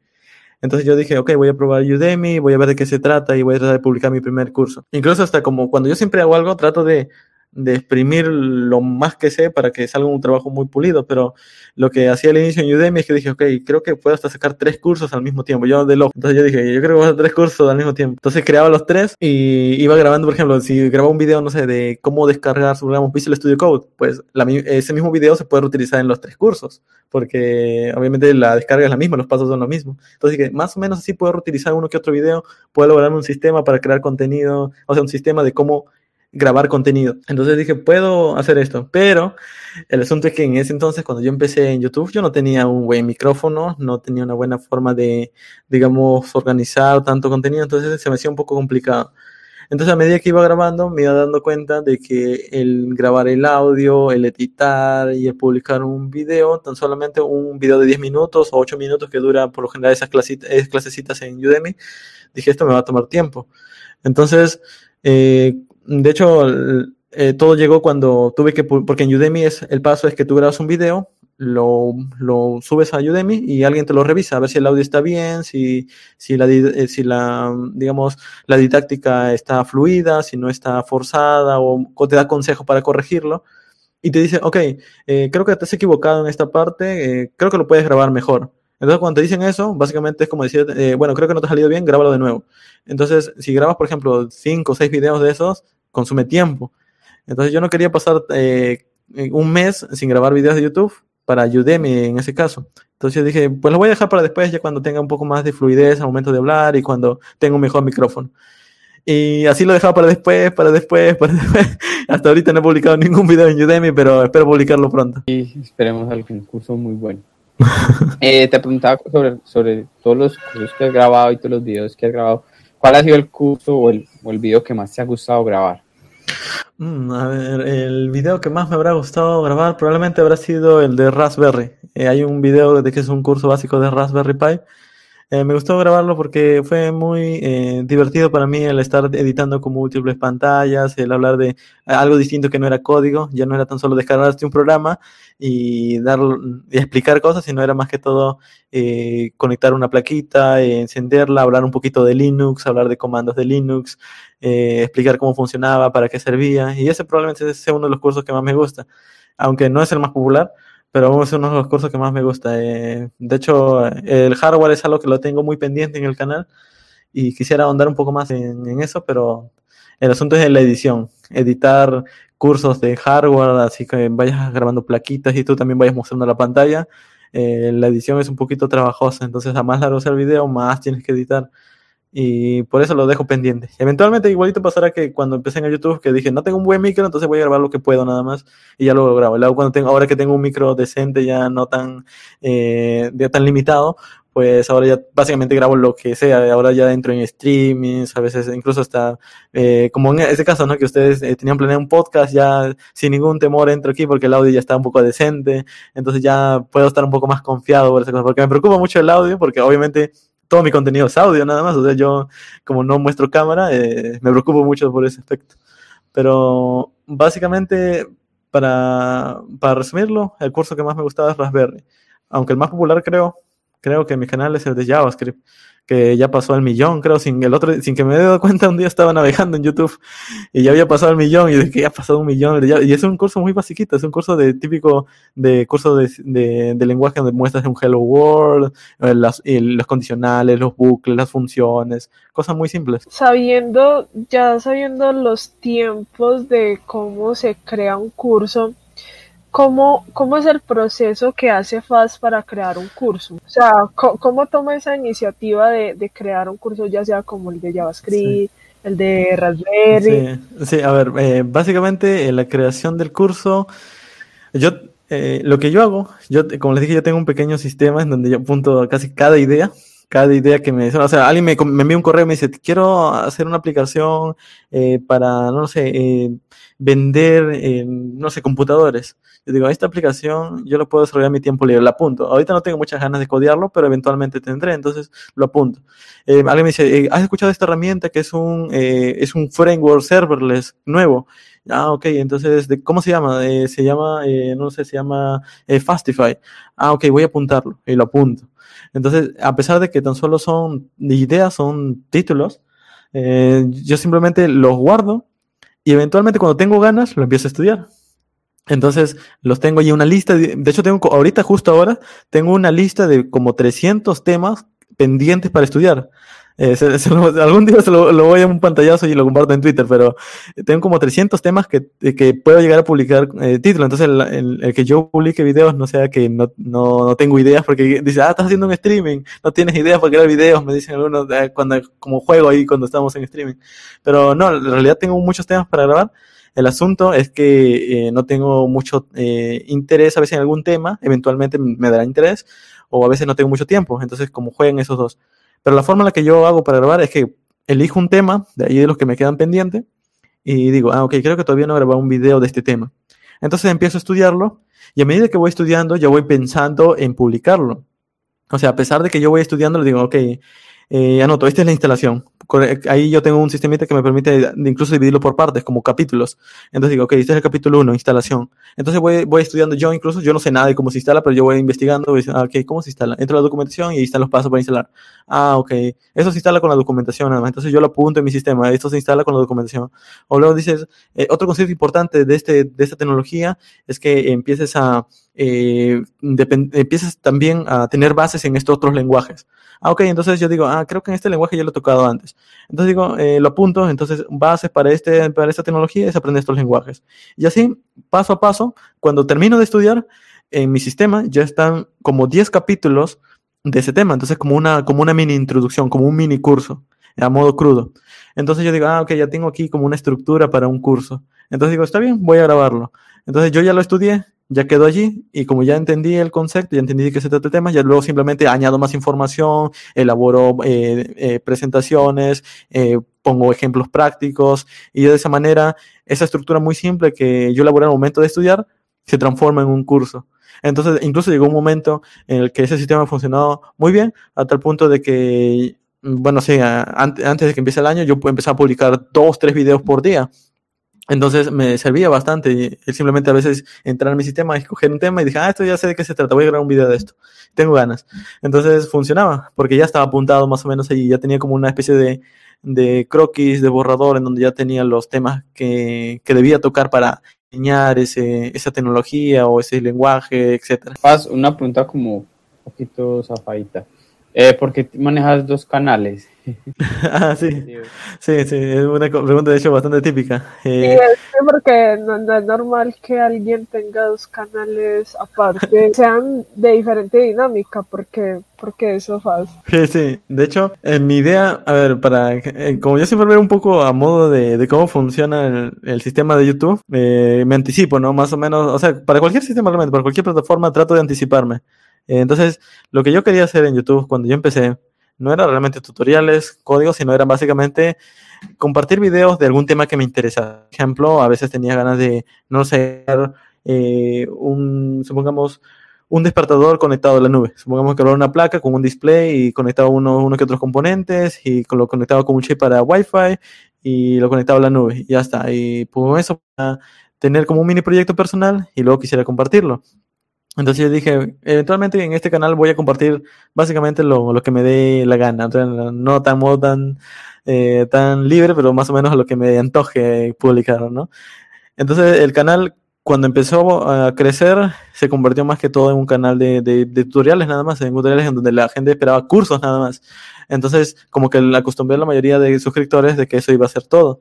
Entonces yo dije, ok, voy a probar Udemy, voy a ver de qué se trata y voy a tratar de publicar mi primer curso. Incluso hasta como cuando yo siempre hago algo, trato de de exprimir lo más que sé para que salga un trabajo muy pulido, pero lo que hacía al inicio en Udemy es que dije, ok, creo que puedo hasta sacar tres cursos al mismo tiempo, yo de lo entonces yo dije, yo creo que voy a hacer tres cursos al mismo tiempo, entonces creaba los tres y iba grabando, por ejemplo, si grababa un video, no sé, de cómo descargar, supongamos, Visual Studio Code, pues ese mismo video se puede reutilizar en los tres cursos, porque obviamente la descarga es la misma, los pasos son los mismos, entonces dije, más o menos así puedo reutilizar uno que otro video, puedo lograr un sistema para crear contenido, o sea, un sistema de cómo grabar contenido. Entonces dije, puedo hacer esto, pero el asunto es que en ese entonces, cuando yo empecé en YouTube, yo no tenía un buen micrófono, no tenía una buena forma de, digamos, organizar tanto contenido, entonces se me hacía un poco complicado. Entonces a medida que iba grabando me iba dando cuenta de que el grabar el audio, el editar y el publicar un video, tan solamente un video de 10 minutos o 8 minutos que dura por lo general esas clasecitas en Udemy, dije esto me va a tomar tiempo. Entonces, eh, de hecho, eh, todo llegó cuando tuve que, porque en Udemy es, el paso es que tú grabas un video, lo, lo, subes a Udemy y alguien te lo revisa, a ver si el audio está bien, si, si, la, eh, si la, digamos, la didáctica está fluida, si no está forzada o, te da consejo para corregirlo. Y te dice, ok, eh, creo que te has equivocado en esta parte, creo que lo puedes grabar mejor. Entonces, cuando te dicen eso, básicamente es como decir, bueno, creo que no te ha salido bien, grábalo de nuevo. Entonces, si grabas, por ejemplo, cinco o seis videos de esos, consume tiempo. Entonces, yo no quería pasar un mes sin grabar videos de YouTube para Udemy en ese caso. Entonces dije, pues lo voy a dejar para después, ya cuando tenga un poco más de fluidez al momento de hablar y cuando tenga un mejor micrófono. Y así lo dejaba para después, para después, para después. Hasta ahorita no he publicado ningún video en Udemy, pero espero publicarlo pronto. Y esperemos algún curso muy bueno. Eh, te preguntaba sobre, sobre todos los cursos que has grabado y todos los videos que has grabado. ¿Cuál ha sido el curso o el, o el video que más te ha gustado grabar? Mm, a ver, el video que más me habrá gustado grabar probablemente habrá sido el de Raspberry. Eh, hay un video de que es un curso básico de Raspberry Pi eh, me gustó grabarlo porque fue muy eh, divertido para mí el estar editando con múltiples pantallas, el hablar de algo distinto que no era código, ya no era tan solo descargarte un programa y, dar, y explicar cosas, sino era más que todo eh, conectar una plaquita, encenderla, hablar un poquito de Linux, hablar de comandos de Linux, explicar cómo funcionaba, para qué servía. Y ese probablemente es uno de los cursos que más me gusta, aunque no es el más popular pero es uno de los cursos que más me gusta. Eh, de hecho, el hardware es algo que lo tengo muy pendiente en el canal y quisiera ahondar un poco más en, eso, pero el asunto es la edición, editar cursos de hardware, así que vayas grabando plaquitas y tú también vayas mostrando la pantalla. Eh, la edición es un poquito trabajosa, entonces a más largo sea el video, más tienes que editar y por eso lo dejo pendiente. Eventualmente igualito pasará que cuando empecé en YouTube que dije no tengo un buen micro, entonces voy a grabar lo que puedo nada más y ya lo grabo. Luego cuando tengo, ahora que tengo un micro decente ya no tan, eh, ya tan limitado, pues ahora ya básicamente grabo lo que sea, ahora ya entro en streamings, a veces incluso hasta, eh, como en ese caso, ¿no? Que ustedes eh, tenían planeado un podcast, ya sin ningún temor entro aquí porque el audio ya está un poco decente, entonces ya puedo estar un poco más confiado por esa cosa, porque me preocupa mucho el audio, porque obviamente todo mi contenido es audio nada más, o sea, yo como no muestro cámara, eh, me preocupo mucho por ese aspecto. Pero básicamente, para, para resumirlo, el curso que más me gustaba es Raspberry, aunque el más popular creo, creo que mi canal es el de JavaScript que ya pasó el millón, creo, sin el otro, sin que me haya dado cuenta, un día estaba navegando en YouTube y ya había pasado el millón y de que ya ha pasado un millón. y es un curso muy basiquito, es un curso de típico de curso de, de, lenguaje donde muestras un Hello World, eh, las, los condicionales, los bucles, las funciones, cosas muy simples. Sabiendo, ya sabiendo los tiempos de cómo se crea un curso, ¿Cómo, ¿Cómo es el proceso que hace FAS para crear un curso? O sea, ¿cómo, toma esa iniciativa de, de, crear un curso, ya sea como el de JavaScript, el de Raspberry? Sí, a ver, eh, básicamente en la creación del curso, yo eh, lo que yo hago, yo como les dije, yo tengo un pequeño sistema en donde yo apunto casi cada idea, cada idea que me dicen, o sea, alguien me, me envía un correo y me dice, quiero hacer una aplicación eh, para, no sé, eh, vender, eh, no sé, computadores. Yo digo, esta aplicación yo lo puedo desarrollar en mi tiempo libre, la apunto. Ahorita no tengo muchas ganas de codearlo, pero eventualmente tendré, entonces lo apunto. Eh, alguien me dice, eh, ¿has escuchado esta herramienta que es un, es un framework serverless nuevo? Ah, ok, entonces, ¿de, ¿cómo se llama? se llama, no sé, se llama Fastify. Ah, ok, voy a apuntarlo y lo apunto. Entonces, a pesar de que tan solo son ideas, son títulos, yo simplemente los guardo y eventualmente cuando tengo ganas lo empiezo a estudiar. Entonces los tengo ahí una lista, de, hecho tengo ahorita justo ahora tengo una lista de como 300 temas pendientes para estudiar. Eh, algún día se lo, voy a un pantallazo y lo comparto en Twitter, pero tengo como 300 temas que, que puedo llegar a publicar eh, título. Entonces, el, que yo publique videos no sea que no, no, no, tengo ideas, porque dice, ah, estás haciendo un streaming, no tienes ideas para crear videos, me dicen algunos, eh, cuando, como juego ahí cuando estamos en streaming. Pero no, en realidad tengo muchos temas para grabar. El asunto es que eh, no tengo mucho eh, interés a veces en algún tema, eventualmente me dará interés, o a veces no tengo mucho tiempo, entonces como juegan esos dos. Pero la forma en la que yo hago para grabar es que elijo un tema, de ahí de los que me quedan pendientes, y digo, ah, ok, creo que todavía no he grabado un video de este tema. Entonces empiezo a estudiarlo, y a medida que voy estudiando, yo voy pensando en publicarlo. O sea, a pesar de que yo voy estudiando, le digo, ok, eh, anoto, esta es la instalación. Ahí yo tengo un sistemita que me permite incluso dividirlo por partes, como capítulos. Entonces digo, ok, este es el capítulo 1, instalación. Entonces voy, voy estudiando yo incluso, yo no sé nada de cómo se instala, pero yo voy investigando, voy ah, ok, ¿cómo se instala? Entro a la documentación y ahí están los pasos para instalar. Ah, ok, eso se instala con la documentación nada más. Entonces yo lo apunto en mi sistema, esto se instala con la documentación. O luego dices, eh, otro concepto importante de, este, de esta tecnología es que empieces a, eh, empiezas también a tener bases en estos otros lenguajes. Ah, ok, entonces yo digo, ah, creo que en este lenguaje ya lo he tocado antes. Entonces digo, eh, lo apunto, entonces bases para, este, para esta tecnología es aprender estos lenguajes. Y así, paso a paso, cuando termino de estudiar, en mi sistema ya están como 10 capítulos de ese tema, entonces como una, como una mini introducción, como un mini curso, a modo crudo. Entonces yo digo, ah, ok, ya tengo aquí como una estructura para un curso. Entonces digo, está bien, voy a grabarlo. Entonces yo ya lo estudié, ya quedó allí y como ya entendí el concepto, ya entendí de qué se trata el tema, ya luego simplemente añado más información, elaboro eh, eh, presentaciones, eh, pongo ejemplos prácticos y de esa manera esa estructura muy simple que yo elaboré al momento de estudiar se transforma en un curso. Entonces, incluso llegó un momento en el que ese sistema funcionado muy bien, a tal punto de que, bueno, sí, antes de que empiece el año, yo empecé a publicar dos, tres videos por día entonces me servía bastante. Y simplemente a veces entrar en mi sistema, escoger un tema y dije, ah, esto ya sé de qué se trata, voy a grabar un video de esto. Tengo ganas. Entonces funcionaba, porque ya estaba apuntado más o menos ahí, ya tenía como una especie de, de croquis, de borrador, en donde ya tenía los temas que, que debía tocar para enseñar ese, esa tecnología o ese lenguaje, etcétera. Paz, una pregunta como un poquito zafadita. Eh, ¿Por qué manejas dos canales? ah, sí. Sí, sí, es una pregunta de hecho bastante típica. Eh, sí, porque no, es normal que alguien tenga dos canales aparte, sean de diferente dinámica, porque, porque eso fácil. Sí, sí. De hecho, en mi idea, a ver, para, eh, como yo siempre veo un poco a modo de, de cómo funciona el, sistema de YouTube, eh, me anticipo, ¿no? Más o menos, o sea, para cualquier sistema realmente, para cualquier plataforma, trato de anticiparme. Entonces, lo que yo quería hacer en YouTube cuando yo empecé, no era realmente tutoriales, códigos, sino era básicamente compartir videos de algún tema que me interesa. Por ejemplo, a veces tenía ganas de, no sé, eh, un, supongamos, un despertador conectado a la nube. Supongamos que era una placa con un display y conectado uno, uno que otros componentes y lo conectaba con un chip para Wi-Fi y lo conectaba a la nube y ya está. Y pues eso para tener como un mini proyecto personal y luego quisiera compartirlo. Entonces yo dije, eventualmente en este canal voy a compartir básicamente lo, que me dé la gana, no tan modo tan, eh, tan libre, pero más o menos lo que me antoje publicar, ¿no? Entonces el canal cuando empezó a crecer se convirtió más que todo en un canal de, de, de tutoriales nada más, en tutoriales en donde la gente esperaba cursos nada más. Entonces como que acostumbré a la mayoría de suscriptores de que eso iba a ser todo.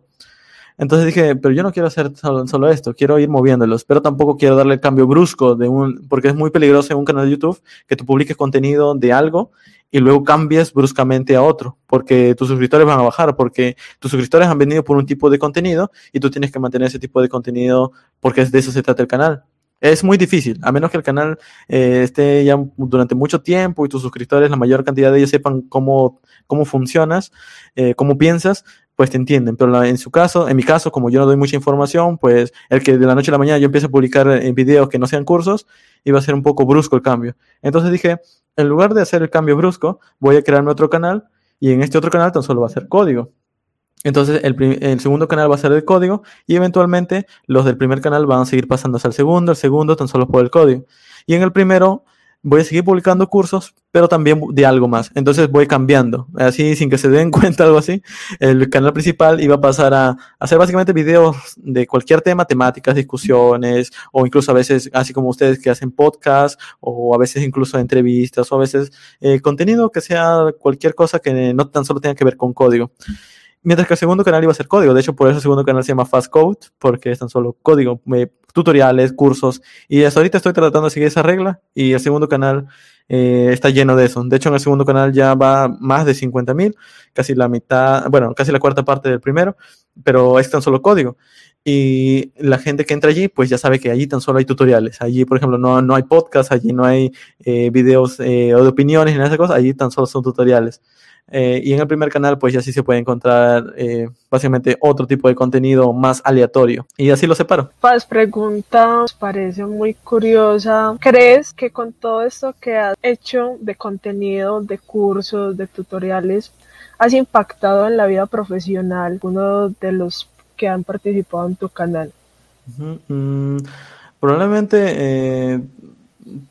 Entonces dije, pero yo no quiero hacer solo, esto, quiero ir moviéndolos, pero tampoco quiero darle el cambio brusco de un, porque es muy peligroso en un canal de YouTube que tú publiques contenido de algo y luego cambies bruscamente a otro, porque tus suscriptores van a bajar, porque tus suscriptores han venido por un tipo de contenido y tú tienes que mantener ese tipo de contenido porque de eso se trata el canal. Es muy difícil, a menos que el canal eh, esté ya durante mucho tiempo y tus suscriptores, la mayor cantidad de ellos sepan cómo, cómo funcionas, eh, cómo piensas, pues te entienden. Pero en su caso, en mi caso, como yo no doy mucha información, pues el que de la noche a la mañana yo empiece a publicar en videos que no sean cursos, iba a ser un poco brusco el cambio. Entonces dije, en lugar de hacer el cambio brusco, voy a crearme otro canal y en este otro canal tan solo va a ser código. Entonces el, el, segundo canal va a ser el código y eventualmente los del primer canal van a seguir pasándose al segundo, el segundo tan solo por el código. Y en el primero voy a seguir publicando cursos, pero también de algo más. Entonces voy cambiando, así sin que se den cuenta algo así. El canal principal iba a pasar a, hacer básicamente videos de cualquier tema, temáticas, discusiones, o incluso a veces, así como ustedes que hacen podcast, o a veces incluso entrevistas, o a veces eh, contenido que sea cualquier cosa que no tan solo tenga que ver con código. Mientras que el segundo canal iba a ser código. De hecho, por eso el segundo canal se llama Fast Code, porque es tan solo código, tutoriales, cursos. Y hasta ahorita estoy tratando de seguir esa regla. Y el segundo canal eh, está lleno de eso. De hecho, en el segundo canal ya va más de 50.000, casi la mitad, bueno, casi la cuarta parte del primero, pero es tan solo código. Y la gente que entra allí, pues ya sabe que allí tan solo hay tutoriales. Allí, por ejemplo, no, no hay podcast, allí no hay eh, videos eh, de opiniones ni nada de esas cosas, allí tan solo son tutoriales. Eh, y en el primer canal, pues ya sí se puede encontrar eh, básicamente otro tipo de contenido más aleatorio. Y así lo separo. Paz, pregunta, parece muy curiosa. ¿Crees que con todo esto que has hecho de contenido, de cursos, de tutoriales, has impactado en la vida profesional uno de los que han participado en tu canal? Mm, probablemente eh,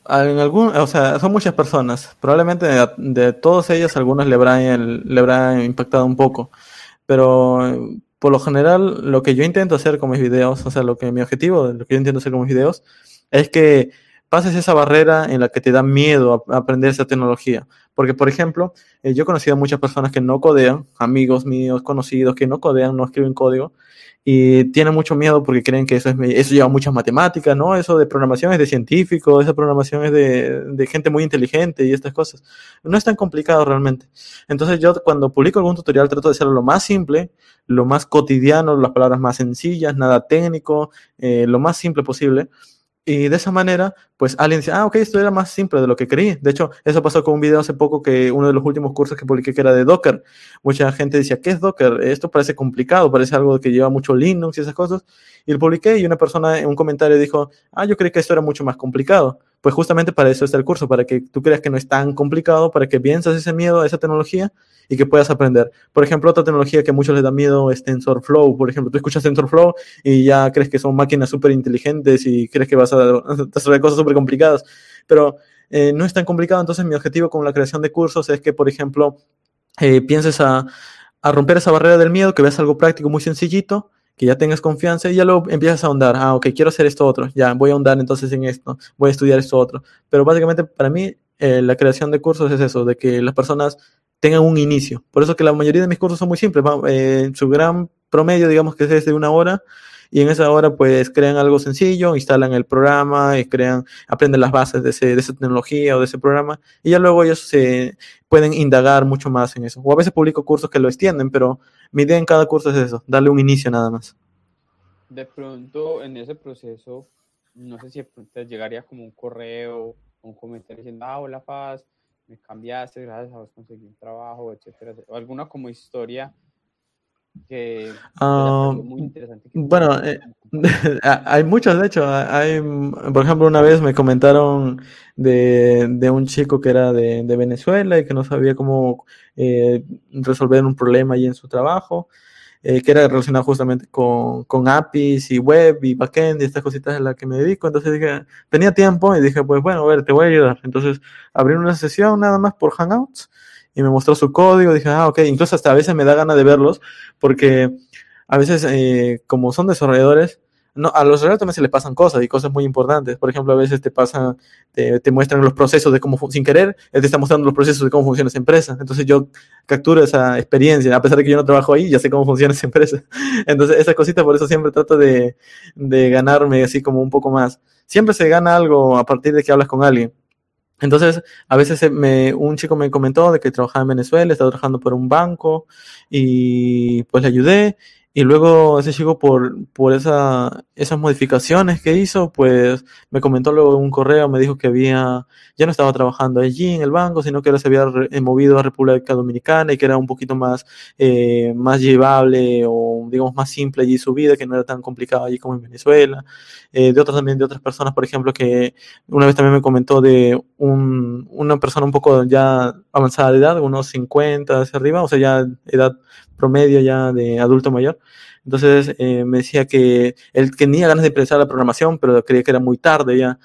en algún, o sea, son muchas personas. Probablemente de, de todos ellos, algunos le habrán, impactado un poco. Pero por lo general, lo que yo intento hacer con mis videos, o sea, lo que mi objetivo, lo que yo intento hacer con mis videos, es que pases esa barrera en la que te da miedo aprender esa tecnología. Porque, por ejemplo, eh, yo he conocido a muchas personas que no codean, amigos míos, conocidos, que no codean, no escriben código, y tienen mucho miedo porque creen que eso, es, eso lleva muchas matemáticas, ¿no? Eso de programación es de científicos, esa programación es de, de, gente muy inteligente y estas cosas. No es tan complicado realmente. Entonces yo cuando publico algún tutorial trato de hacerlo lo más simple, lo más cotidiano, las palabras más sencillas, nada técnico, eh, lo más simple posible y de esa manera, pues alguien dice, ah, ok, esto era más simple de lo que creí. De hecho, eso pasó con un video hace poco que uno de los últimos cursos que publiqué que era de Docker. Mucha gente decía, ¿qué es Docker? Esto parece complicado, parece algo que lleva mucho Linux y esas cosas. Y lo publiqué y una persona en un comentario dijo, ah, yo creí que esto era mucho más complicado. Pues justamente para eso está el curso, para que tú creas que no es tan complicado, para que pienses ese miedo a esa tecnología y que puedas aprender. Por ejemplo, otra tecnología que a muchos les da miedo es TensorFlow. Por ejemplo, tú escuchas TensorFlow y ya crees que son máquinas súper inteligentes y crees que vas a hacer cosas súper complicadas, pero eh, no es tan complicado. Entonces, mi objetivo con la creación de cursos es que, por ejemplo, eh, pienses a romper esa barrera del miedo, que veas algo práctico muy sencillito que ya tengas confianza y ya lo empiezas a ahondar. Ah, ok, quiero hacer esto otro. Ya, voy a ahondar entonces en esto. Voy a estudiar esto otro. Pero básicamente para mí eh, la creación de cursos es eso, de que las personas tengan un inicio. Por eso que la mayoría de mis cursos son muy simples. Eh, su gran promedio, digamos que es de una hora. Y en esa hora, pues, crean algo sencillo, instalan el programa, y crean, aprenden las bases de, ese, de esa tecnología o de ese programa, y ya luego ellos se pueden indagar mucho más en eso. O a veces publico cursos que lo extienden, pero mi idea en cada curso es eso, darle un inicio nada más. De pronto, en ese proceso, no sé si te llegaría como un correo, un comentario diciendo, ah, hola Paz, me cambiaste, gracias a vos conseguí un trabajo, etcétera, o alguna como historia que uh, muy interesante. bueno, eh, hay muchas, de hecho, hay, por ejemplo, una vez me comentaron de, de un chico que era de, de, Venezuela y que no sabía cómo eh, resolver un problema ahí en su trabajo. Eh, que era relacionado justamente con, con, APIs y web y backend y estas cositas en las que me dedico. Entonces dije, tenía tiempo y dije, pues bueno, a ver, te voy a ayudar. Entonces abrí una sesión nada más por Hangouts y me mostró su código. Dije, ah, ok, incluso hasta a veces me da ganas de verlos porque a veces, eh, como son desarrolladores, no, a los desarrolladores también se les pasan cosas y cosas muy importantes. Por ejemplo, a veces te pasan, te, te muestran los procesos de cómo, sin querer, te está mostrando los procesos de cómo funciona esa empresa. Entonces yo capturo esa experiencia, a pesar de que yo no trabajo ahí, ya sé cómo funciona esa empresa. Entonces esa cosita, por eso siempre trato de, de ganarme así como un poco más. Siempre se gana algo a partir de que hablas con alguien. Entonces, a veces me, un chico me comentó de que trabajaba en Venezuela, estaba trabajando por un banco y pues le ayudé y luego ese chico por, por esa, esas modificaciones que hizo, pues me comentó luego en un correo, me dijo que había, ya no estaba trabajando allí en el banco, sino que ahora se había eh, movido a República Dominicana y que era un poquito más, eh, más llevable o digamos más simple allí su vida, que no era tan complicado allí como en Venezuela. Eh, de otras también, de otras personas, por ejemplo, que una vez también me comentó de un, una persona un poco ya avanzada de edad, unos 50 hacia arriba, o sea, ya edad promedio ya de adulto mayor. Entonces eh, me decía que él tenía ganas de empezar la programación, pero creía que era muy tarde ya.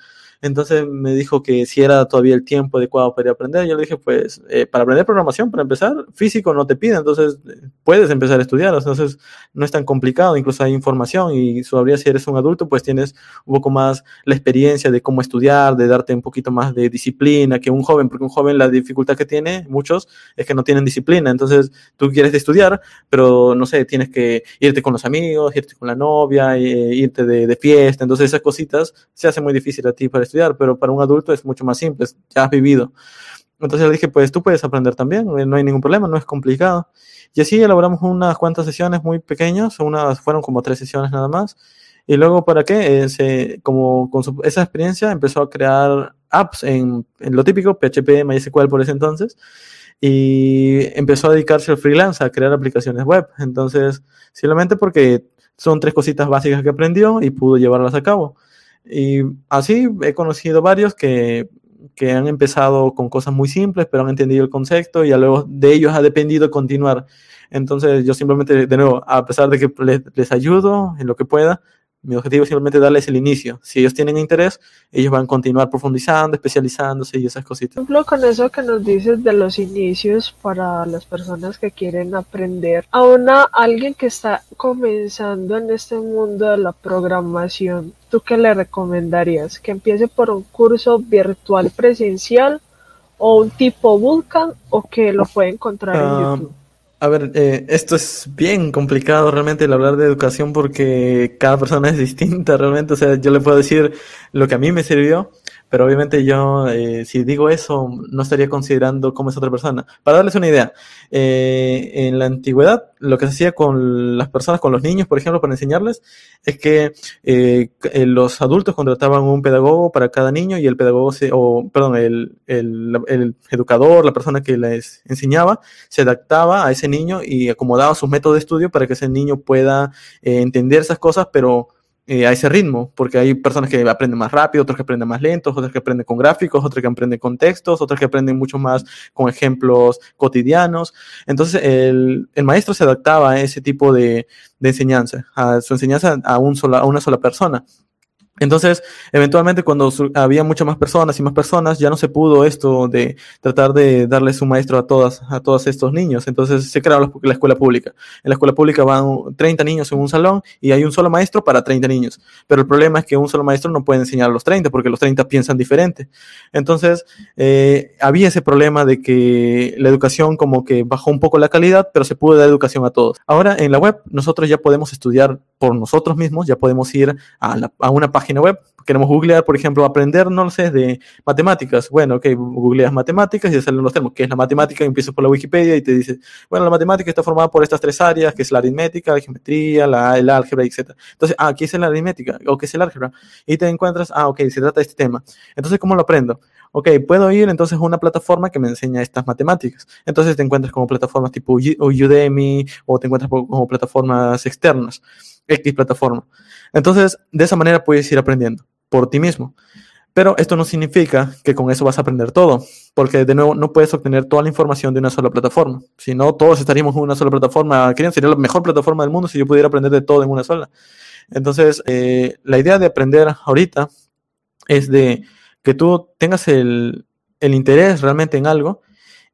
Entonces me dijo que si era todavía el tiempo adecuado para aprender. Yo le dije, pues, eh, para aprender programación, para empezar, físico no te pide, entonces eh, puedes empezar a estudiar, entonces no es tan complicado, incluso hay información y todavía si eres un adulto, pues tienes un poco más la experiencia de cómo estudiar, de darte un poquito más de disciplina que un joven, porque un joven la dificultad que tiene, muchos, es que no tienen disciplina, entonces tú quieres estudiar, pero no sé, tienes que irte con los amigos, irte con la novia, eh, irte de, de fiesta, entonces esas cositas se hacen muy difícil a ti para estudiar, pero para un adulto es mucho más simple, ya has vivido. Entonces le dije, pues tú puedes aprender también, eh, no hay ningún problema, no es complicado. Y así elaboramos unas cuantas sesiones muy pequeñas, unas fueron como tres sesiones nada más. Y luego, ¿para qué? Eh, como con su, esa experiencia empezó a crear apps en, en, lo típico, PHP, MySQL por ese entonces, y empezó a dedicarse al freelance, a crear aplicaciones web. Entonces, simplemente porque son tres cositas básicas que aprendió y pudo llevarlas a cabo. Y así he conocido varios que, que han empezado con cosas muy simples, pero han entendido el concepto y luego de ellos ha dependido continuar. Entonces yo simplemente, de nuevo, a pesar de que les ayudo en lo que pueda, mi objetivo es simplemente darles el inicio. Si ellos tienen interés, ellos van a continuar profundizando, especializándose y esas cositas. Por ejemplo, con eso que nos dices de los inicios para las personas que quieren aprender, a una alguien que está comenzando en este mundo de la programación, ¿tú qué le recomendarías? ¿Que empiece por un curso virtual presencial o un tipo Vulcan o que lo puede encontrar en Ah, YouTube? A ver, eh, esto es bien complicado realmente el hablar de educación porque cada persona es distinta realmente. O sea, yo le puedo decir lo que a mí me sirvió, pero obviamente yo, eh, si digo eso, no estaría considerando cómo es otra persona. Para darles una idea, eh, en la antigüedad, lo que se hacía con las personas, con los niños, por ejemplo, para enseñarles, es que eh, eh, los adultos contrataban un pedagogo para cada niño y el pedagogo, se, o perdón, el, el, el educador, la persona que les enseñaba, se adaptaba a ese niño y acomodaba sus métodos de estudio para que ese niño pueda eh, entender esas cosas, pero eh, a ese ritmo, porque hay personas que aprenden más rápido, otros que aprenden más lentos, otros que aprenden con gráficos, otros que aprenden con textos, otros que aprenden mucho más con ejemplos cotidianos. Entonces, el, el maestro se adaptaba a ese tipo de, de enseñanza, a su enseñanza a, un sola, a una sola persona. Entonces, eventualmente cuando había muchas más personas y más personas, ya no se pudo esto de tratar de darles un maestro a todas, a todos estos niños. Entonces se creó la, la, escuela pública. En la escuela pública van 30 niños en un salón y hay un solo maestro para 30 niños. Pero el problema es que un solo maestro no puede enseñar a los 30 porque los 30 piensan diferente. Entonces, eh, había ese problema de que la educación como que bajó un poco la calidad, pero se pudo dar educación a todos. Ahora en la web nosotros ya podemos estudiar por nosotros mismos, ya podemos ir a, una página web. Queremos googlear, por ejemplo, aprender, no sé, de matemáticas. Bueno, ok, googleas matemáticas y te salen los términos. ¿Qué es la matemática? Empiezas por la Wikipedia y te dice, bueno, la matemática está formada por estas tres áreas, que es la aritmética, la geometría, la, el álgebra, etc. Entonces, ah, ¿qué es la aritmética? ¿O qué es el álgebra? Y te encuentras, ah, ok, se trata de este tema. Entonces, ¿cómo lo aprendo? ok, puedo ir entonces a una plataforma que me enseña estas matemáticas. Entonces te encuentras como plataformas tipo Udemy o te encuentras como plataformas externas, X plataforma. Entonces, de esa manera puedes ir aprendiendo por ti mismo. Pero esto no significa que con eso vas a aprender todo, porque de nuevo no puedes obtener toda la información de una sola plataforma. Si no, todos estaríamos en una sola plataforma. ¿Quién sería la mejor plataforma del mundo si yo pudiera aprender de todo en una sola? Entonces, eh, la idea de aprender ahorita es de que tú tengas el, interés realmente en algo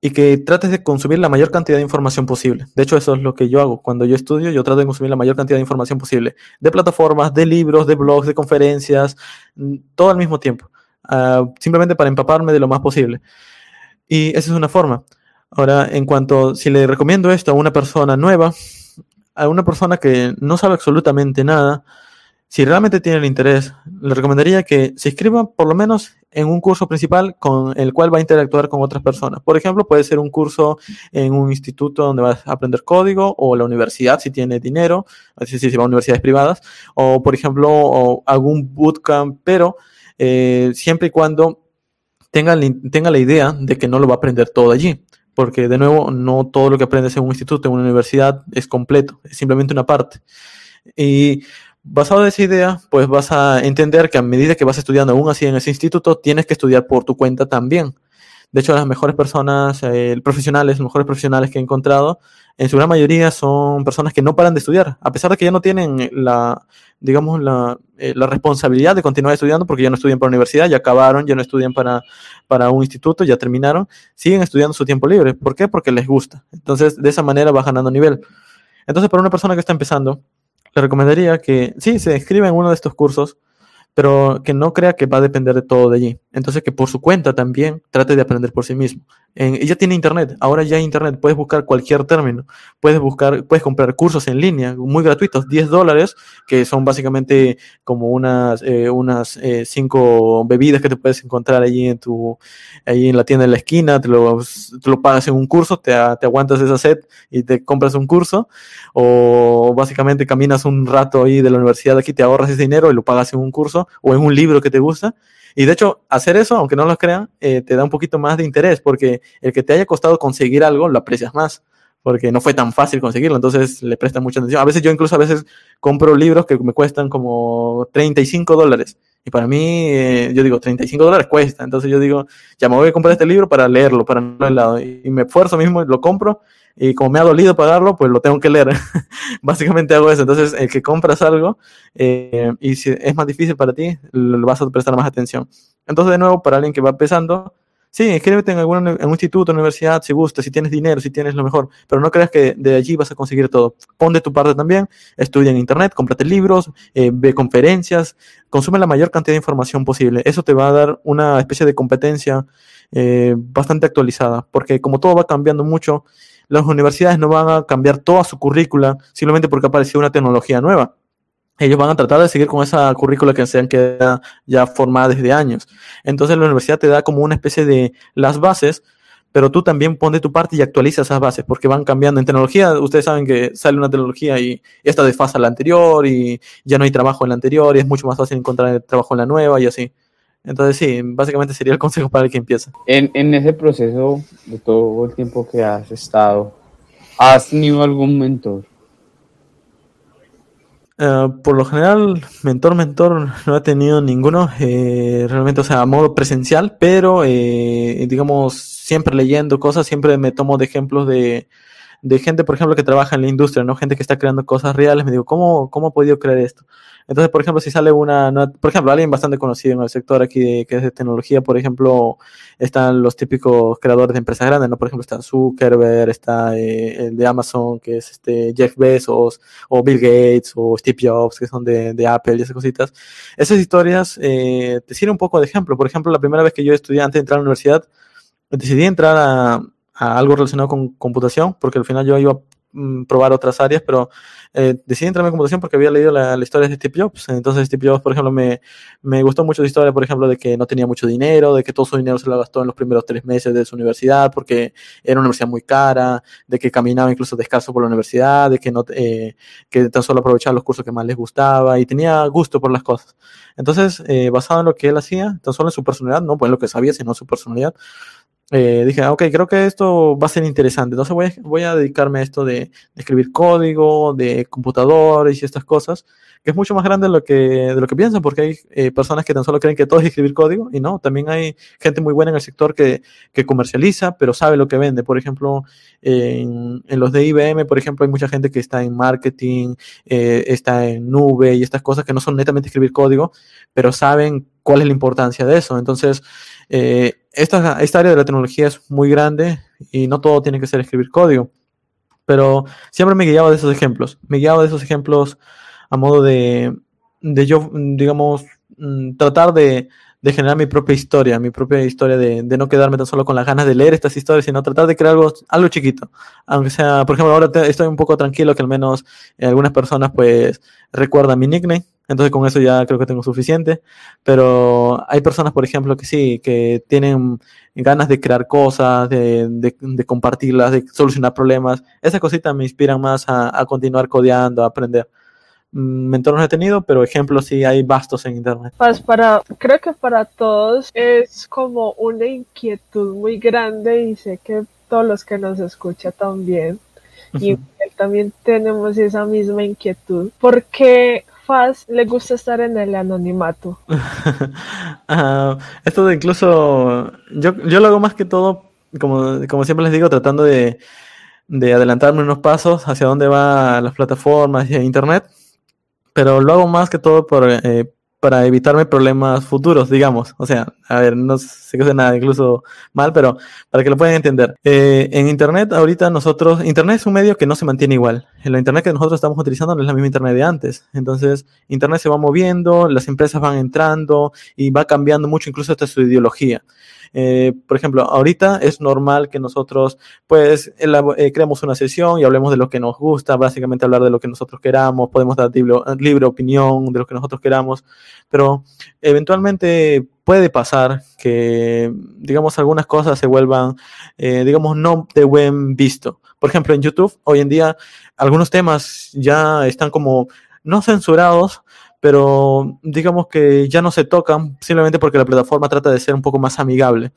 y que trates de consumir la mayor cantidad de información posible. De hecho, eso es lo que yo hago. Cuando yo estudio, yo trato de consumir la mayor cantidad de información posible. De plataformas, de libros, de blogs, de conferencias, todo al mismo tiempo. Uh, simplemente para empaparme de lo más posible. Y esa es una forma. Ahora, en cuanto, si le recomiendo esto a una persona nueva, a una persona que no sabe absolutamente nada, si realmente tiene el interés, le recomendaría que se inscriba por lo menos en un curso principal con el cual va a interactuar con otras personas. Por ejemplo, puede ser un curso en un instituto donde vas a aprender código o la universidad si tiene dinero, así si va a universidades privadas, o por ejemplo, algún bootcamp, pero eh, siempre y cuando tenga, tenga la idea de que no lo va a aprender todo allí. Porque de nuevo, no todo lo que aprendes en un instituto, en una universidad, es completo, es simplemente una parte. Y Basado en esa idea, pues vas a entender que a medida que vas estudiando aún así en ese instituto, tienes que estudiar por tu cuenta también. De hecho, las mejores personas, eh, profesionales, los mejores profesionales que he encontrado, en su gran mayoría son personas que no paran de estudiar, a pesar de que ya no tienen la, digamos, la, eh, la responsabilidad de continuar estudiando porque ya no estudian para la universidad, ya acabaron, ya no estudian para, para un instituto, ya terminaron, siguen estudiando su tiempo libre. ¿Por qué? Porque les gusta. Entonces, de esa manera va ganando nivel. Entonces, para una persona que está empezando, le recomendaría que sí, se inscriba en uno de estos cursos, pero que no crea que va a depender de todo de allí. Entonces que por su cuenta también trate de aprender por sí mismo. Ella tiene internet, ahora ya hay internet, puedes buscar cualquier término, puedes buscar, puedes comprar cursos en línea muy gratuitos, 10 dólares, que son básicamente como unas, eh, unas eh, cinco bebidas que te puedes encontrar allí en tu, allí en la tienda de la esquina, te lo, te lo pagas en un curso, te, te aguantas esa set y te compras un curso, o básicamente caminas un rato ahí de la universidad aquí, te ahorras ese dinero y lo pagas en un curso o en un libro que te gusta y de hecho, hacer eso, aunque no lo crean, eh, te da un poquito más de interés, porque el que te haya costado conseguir algo, lo aprecias más, porque no fue tan fácil conseguirlo, entonces le prestas mucha atención. A veces yo incluso a veces compro libros que me cuestan como 35 dólares. Y para mí, eh, yo digo, 35 dólares cuesta. Entonces yo digo, ya me voy a comprar este libro para leerlo, para no lado. Y, y me esfuerzo mismo, lo compro y como me ha dolido pagarlo, pues lo tengo que leer. Básicamente hago eso. Entonces, el que compras algo eh, y si es más difícil para ti, le vas a prestar más atención. Entonces, de nuevo, para alguien que va empezando, sí, inscríbete en algún instituto, universidad, si gusta, si tienes dinero, si tienes lo mejor, pero no creas que de allí vas a conseguir todo. Pon de tu parte también, estudia en internet, cómprate libros, eh, ve conferencias, consume la mayor cantidad de información posible. Eso te va a dar una especie de competencia eh, bastante actualizada, porque como todo va cambiando mucho, las universidades no van a cambiar toda su currícula simplemente porque apareció una tecnología nueva. Ellos van a tratar de seguir con esa currícula que se han quedado ya formada desde años. Entonces la universidad te da como una especie de las bases, pero tú también pon de tu parte y actualiza esas bases porque van cambiando. En tecnología, ustedes saben que sale una tecnología y esta desfasa la anterior y ya no hay trabajo en la anterior y es mucho más fácil encontrar trabajo en la nueva y así. Entonces sí, básicamente sería el consejo para el que empieza. En, en ese proceso de todo el tiempo que has estado, ¿has tenido algún mentor? Uh, por lo general, mentor, mentor, no he tenido ninguno, eh, realmente, o sea, a modo presencial, pero, eh, digamos, siempre leyendo cosas, siempre me tomo de ejemplos de, de gente, por ejemplo, que trabaja en la industria, ¿no? Gente que está creando cosas reales, me digo, ¿cómo, cómo ha podido crear esto? Entonces, por ejemplo, si sale una, por ejemplo, alguien bastante conocido en el sector aquí que es de tecnología, por ejemplo, están los típicos creadores de empresas grandes, ¿no? Por ejemplo, está Zuckerberg, está eh, el de Amazon, que es este Jeff Bezos, o Bill Gates, o Steve Jobs, que son de, de Apple y esas cositas. Esas historias eh, te sirven un poco de ejemplo. Por ejemplo, la primera vez que yo de entrar a la universidad, decidí entrar a, a algo relacionado con computación, porque al final yo iba a mm, probar otras áreas, pero eh, decidí entrarme en computación porque había leído la, la, historia de Steve Jobs. Entonces Steve Jobs, por ejemplo, me, me gustó mucho su historia, por ejemplo, de que no tenía mucho dinero, de que todo su dinero se lo gastó en los primeros tres meses de su universidad porque era una universidad muy cara, de que caminaba incluso descalzo por la universidad, de que, no, eh, que tan solo aprovechaba los cursos que más les gustaba y tenía gusto por las cosas. Entonces, eh, basado en lo que él hacía, tan solo en su personalidad, no pues en lo que sabía, sino en su personalidad, eh, dije, ok, creo que esto va a ser interesante. Entonces voy a, voy a dedicarme a esto de, de, escribir código, de computadores y estas cosas, que es mucho más grande de lo que, de lo que piensan, porque hay eh, personas que tan solo creen que todo es escribir código, y no, también hay gente muy buena en el sector que, que comercializa, pero sabe lo que vende. Por ejemplo, en, en, los de IBM, por ejemplo, hay mucha gente que está en marketing, eh, está en nube y estas cosas que no son netamente escribir código, pero saben cuál es la importancia de eso. Entonces, eh, esta, área de la tecnología es muy grande y no todo tiene que ser escribir código. Pero siempre me guiaba de esos ejemplos. Me guiaba de esos ejemplos a modo de, de yo, digamos, mm, tratar de, de, generar mi propia historia, mi propia historia de, de, no quedarme tan solo con las ganas de leer estas historias, sino tratar de crear algo, algo chiquito. Aunque sea, por ejemplo, ahora estoy un poco tranquilo que al menos eh, algunas personas pues recuerdan mi nickname, entonces con eso ya creo que tengo suficiente. Pero hay personas, por ejemplo, que sí, que tienen ganas de crear cosas, de, de, de compartirlas, de solucionar problemas. Esas cositas me inspiran más a, a continuar codeando, a aprender. Mentores no he tenido, pero ejemplos sí hay bastos en internet. Pues para, creo que para todos es como una inquietud muy grande y sé que todos los que nos escuchan también. Y también tenemos esa misma inquietud. Porque Le gusta estar en el anonimato. uh, esto de incluso, yo, yo lo hago más que todo, como, como siempre les digo, tratando de, de adelantarme unos pasos hacia dónde van las plataformas y internet. pero lo hago más que todo por, eh, para evitarme problemas futuros, digamos. O sea, a ver, no sé que suena incluso mal, pero para que lo puedan entender. Eh, en Internet, ahorita nosotros, Internet es un medio que no se mantiene igual. La Internet que nosotros estamos utilizando no es la misma Internet de antes. Entonces, Internet se va moviendo, las empresas van entrando y va cambiando mucho incluso hasta su ideología. Eh, por ejemplo, ahorita es normal que nosotros, pues, eh, creemos una sesión y hablemos de lo que nos gusta, básicamente hablar de lo que nosotros queramos, podemos dar libre, opinión de lo que nosotros queramos, pero eventualmente puede pasar que, digamos, algunas cosas se vuelvan, eh, digamos, no de buen visto. Por ejemplo, en YouTube, hoy en día, algunos temas ya están como no censurados, pero digamos que ya no se tocan simplemente porque la plataforma trata de ser un poco más amigable.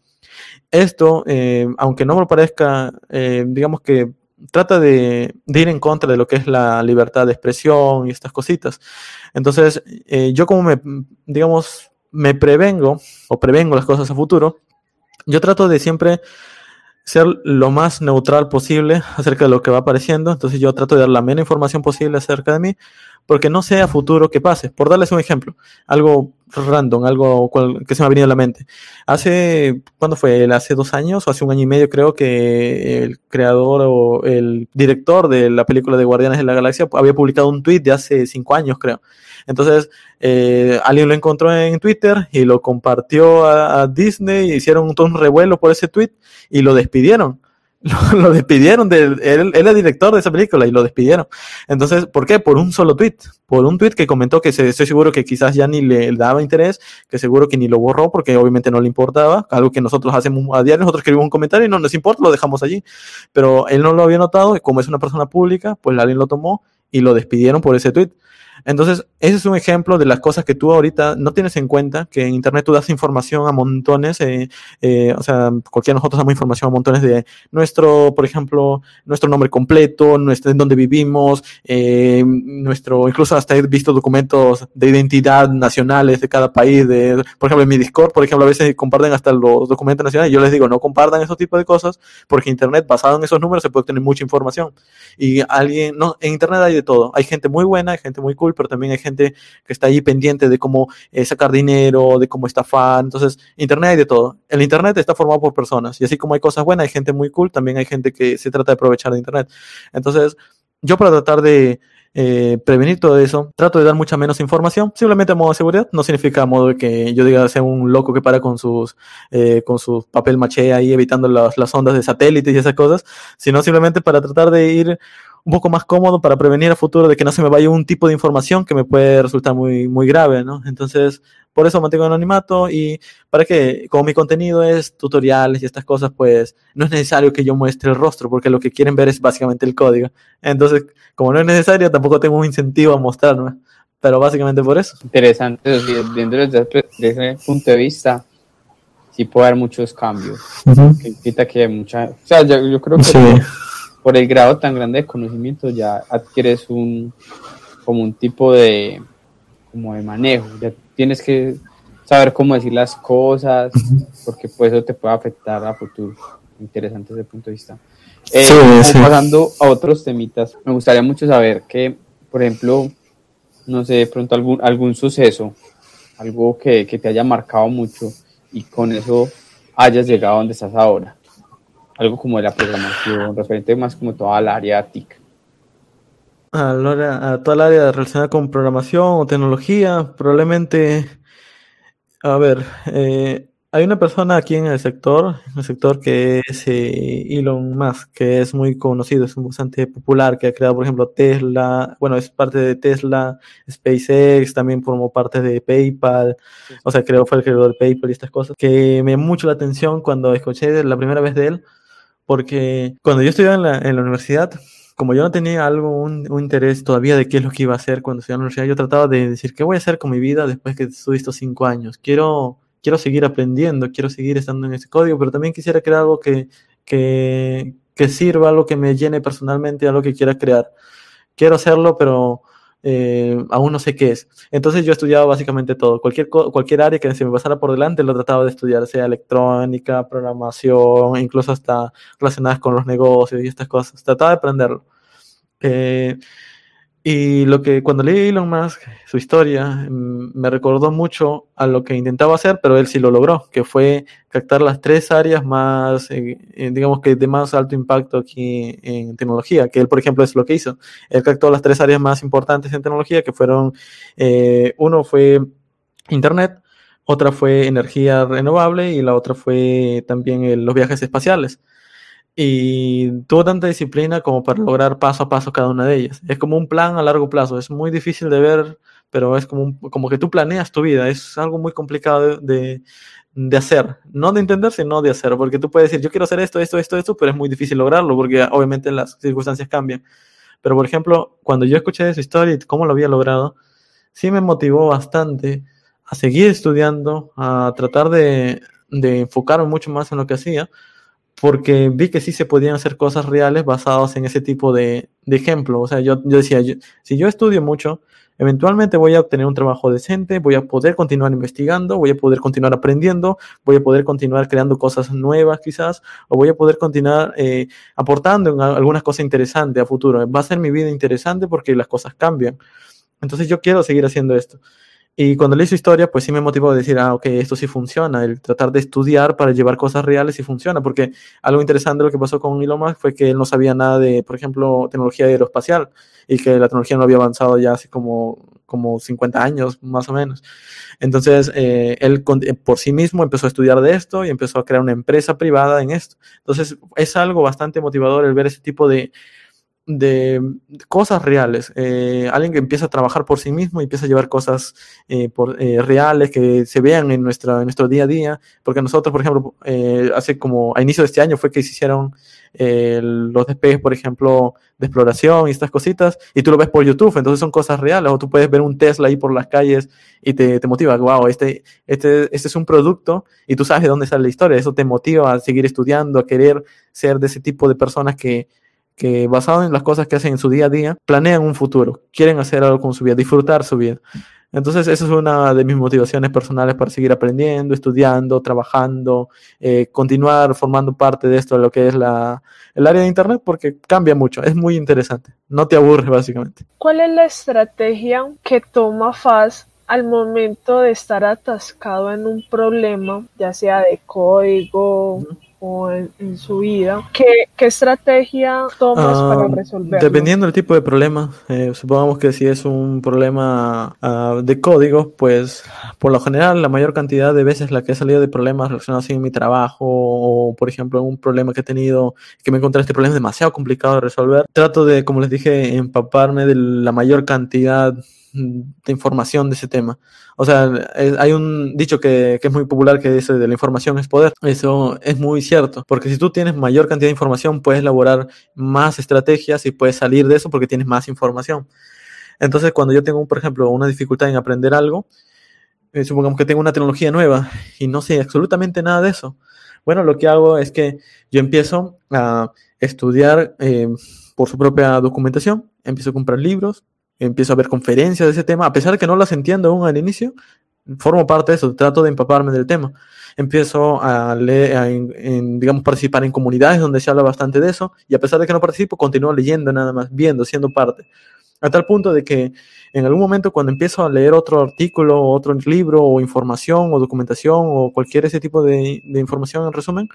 Esto, eh, aunque no me parezca, eh, digamos que trata de, ir en contra de lo que es la libertad de expresión y estas cositas. Entonces, eh, yo como me, digamos, me prevengo o prevengo las cosas a futuro, yo trato de siempre ser lo más neutral posible acerca de lo que va apareciendo. Entonces yo trato de dar la menos información posible acerca de mí, porque no sé a futuro qué pase. Por darles un ejemplo, algo random, algo que se me ha venido a la mente. Hace, ¿cuándo fue? Hace dos años o hace un año y medio creo que el creador o el director de la película de Guardianes de la Galaxia había publicado un tweet de hace cinco años, creo. Entonces, eh, alguien lo encontró en Twitter y lo compartió a, Disney, hicieron todo un revuelo por ese tweet y lo despidieron. Lo, despidieron, de, él, era director de esa película y lo despidieron. Entonces, ¿por qué? Por un solo tweet. Por un tweet que comentó que se, estoy seguro que quizás ya ni le daba interés, que seguro que ni lo borró porque obviamente no le importaba. Algo que nosotros hacemos a diario, nosotros escribimos un comentario y no nos importa, lo dejamos allí. Pero él no lo había notado y como es una persona pública, pues alguien lo tomó y lo despidieron por ese tweet. Entonces, ese es un ejemplo de las cosas que tú ahorita no tienes en cuenta, que en Internet tú das información a montones, eh, eh, o sea, cualquiera de nosotros damos información a montones de nuestro, por ejemplo, nuestro nombre completo, nuestro, en dónde vivimos, eh, nuestro, incluso hasta he visto documentos de identidad nacionales de cada país, de, por ejemplo, en mi Discord, por ejemplo, a veces comparten hasta los documentos nacionales, yo les digo, no compartan esos tipos de cosas, porque Internet, basado en esos números, se puede tener mucha información. Y alguien, no, en Internet hay de todo, hay gente muy buena, hay gente muy cool, pero también hay gente que está ahí pendiente de cómo eh, sacar dinero, de cómo estafar. Entonces, Internet hay de todo. El Internet está formado por personas y así como hay cosas buenas, hay gente muy cool, también hay gente que se trata de aprovechar de Internet. Entonces, yo para tratar de eh, prevenir todo eso, trato de dar mucha menos información, simplemente a modo de seguridad, no significa a modo de que yo diga sea un loco que para con sus eh, con su papel maché ahí evitando las, las ondas de satélites y esas cosas, sino simplemente para tratar de ir un poco más cómodo para prevenir a futuro de que no se me vaya un tipo de información que me puede resultar muy, muy grave, ¿no? Entonces, por eso mantengo el anonimato y para que, como mi contenido es tutoriales y estas cosas, pues no es necesario que yo muestre el rostro porque lo que quieren ver es básicamente el código. Entonces, como no es necesario, tampoco tengo un incentivo a mostrarme. Pero básicamente por eso. Interesante, viendo desde, ese punto de vista, sí puede haber muchos cambios. que que mucha. O sea, yo, creo que por el grado tan grande de conocimiento ya adquieres un como un tipo de como de manejo, ya tienes que saber cómo decir las cosas, porque pues eso te puede afectar a futuro. Interesante desde punto de vista. Eh, pasando a otros temitas, me gustaría mucho saber que, por ejemplo, no sé, de pronto algún, algún suceso, algo que, que te haya marcado mucho y con eso hayas llegado a donde estás ahora algo como de la programación, referente más como toda la área TIC. A, a toda el área relacionada con programación o tecnología, probablemente, a ver, eh, hay una persona aquí en el sector, en el sector que es eh, Elon Musk, que es muy conocido, es bastante popular, que ha creado, por ejemplo, Tesla, bueno, es parte de Tesla, SpaceX, también formó parte de PayPal, o sea, creo fue el creador de PayPal y estas cosas, que me llamó mucho la atención cuando escuché la primera vez de él, porque cuando yo estudiaba en la, en la universidad, como yo no tenía algo, un, interés todavía de qué es lo que iba a hacer cuando estudiaba en la universidad, yo trataba de decir, ¿qué voy a hacer con mi vida después que estudié estos cinco años? Quiero, quiero seguir aprendiendo, quiero seguir estando en ese código, pero también quisiera crear algo que, que, que sirva, algo que me llene personalmente, algo que quiera crear. Quiero hacerlo, pero eh, aún no sé qué es. Entonces yo estudiaba básicamente todo, cualquier, cualquier área que se me pasara por delante lo trataba de estudiar, sea electrónica, programación, incluso hasta relacionadas con los negocios y estas cosas, trataba de aprenderlo. Eh, Y lo que cuando leí Elon Musk, su historia, mm, me recordó mucho a lo que intentaba hacer, pero él sí lo logró, que fue captar las tres áreas más, eh, eh, digamos que de más alto impacto aquí en tecnología, que él, por ejemplo, es lo que hizo. Él captó las tres áreas más importantes en tecnología, que fueron, eh, uno fue Internet, otra fue energía renovable y la otra fue también los viajes espaciales y tuvo tanta disciplina como para lograr paso a paso cada una de ellas. Es como un plan a largo plazo, es muy difícil de ver, pero es como, como que tú planeas tu vida, es algo muy complicado de, de, hacer, no de entender, sino de hacer, porque tú puedes decir, yo quiero hacer esto, esto, esto, esto, pero es muy difícil lograrlo, porque obviamente las circunstancias cambian. Pero, por ejemplo, cuando yo escuché de su historia y cómo lo había logrado, sí me motivó bastante a seguir estudiando, a tratar de, de enfocarme mucho más en lo que hacía, porque vi que sí se podían hacer cosas reales basadas en ese tipo de, de ejemplo. O sea, yo, yo decía, si yo estudio mucho, eventualmente voy a obtener un trabajo decente, voy a poder continuar investigando, voy a poder continuar aprendiendo, voy a poder continuar creando cosas nuevas quizás, o voy a poder continuar eh, aportando algunas cosas interesantes a futuro. Va a ser mi vida interesante porque las cosas cambian. Entonces yo quiero seguir haciendo esto. Y cuando leí su historia, pues sí me motivó a decir, ah, ok, esto sí funciona, el tratar de estudiar para llevar cosas reales sí funciona, porque algo interesante de lo que pasó con Elon Musk fue que él no sabía nada de, por ejemplo, tecnología aeroespacial y que la tecnología no había avanzado ya hace como, como 50 años, más o menos. Entonces, eh, él eh, por sí mismo empezó a estudiar de esto y empezó a crear una empresa privada en esto. Entonces, es algo bastante motivador el ver ese tipo de de cosas reales. Eh, alguien que empieza a trabajar por sí mismo y empieza a llevar cosas eh, por, eh, reales que se vean en, nuestra, en nuestro día a día. Porque nosotros, por ejemplo, hace como a inicio de este año fue que se hicieron los despegues, por ejemplo, de exploración y estas cositas, y tú lo ves por YouTube, entonces son cosas reales. O tú puedes ver un Tesla ahí por las calles y te, te motiva, wow, este, este, este es un producto y tú sabes de dónde sale la historia. Eso te motiva a seguir estudiando, a querer ser de ese tipo de personas que que basado en las cosas que hacen en su día a día, planean un futuro, quieren hacer algo con su vida, disfrutar su vida. Entonces, esa es una de mis motivaciones personales para seguir aprendiendo, estudiando, trabajando, eh, continuar formando parte de esto, de lo que es la, el área de Internet, porque cambia mucho, es muy interesante, no te aburre básicamente. ¿Cuál es la estrategia que toma FAS al momento de estar atascado en un problema, ya sea de código, en, su vida, ¿qué, estrategia tomas para ah, resolverlo? Dependiendo del tipo de problema, eh, supongamos que si es un problema ah, de código, pues por lo general la mayor cantidad de veces la que he salido de problemas relacionados en mi trabajo o por ejemplo un problema que he tenido que me encontré este problema demasiado complicado de resolver, trato de, como les dije, empaparme de la mayor cantidad de información de ese tema. O sea, hay un dicho que, que, es muy popular que dice de la información es poder. Eso es muy cierto, porque si tú tienes mayor cantidad de información, puedes elaborar más estrategias y puedes salir de eso porque tienes más información. Entonces, cuando yo tengo, por ejemplo, una dificultad en aprender algo, eh, supongamos que tengo una tecnología nueva y no sé absolutamente nada de eso. Bueno, lo que hago es que yo empiezo a estudiar eh, por su propia documentación, empiezo a comprar libros, empiezo a ver conferencias de ese tema, a pesar de que no las entiendo aún al inicio, formo parte de eso, trato de empaparme del tema. Empiezo a leer, digamos, participar en comunidades donde se habla bastante de eso, y a pesar de que no participo, continúo leyendo nada más, viendo, siendo parte. A tal punto de que en algún momento cuando empiezo a leer otro artículo, otro libro, o información, o documentación, o cualquier ese tipo de, de información en resumen,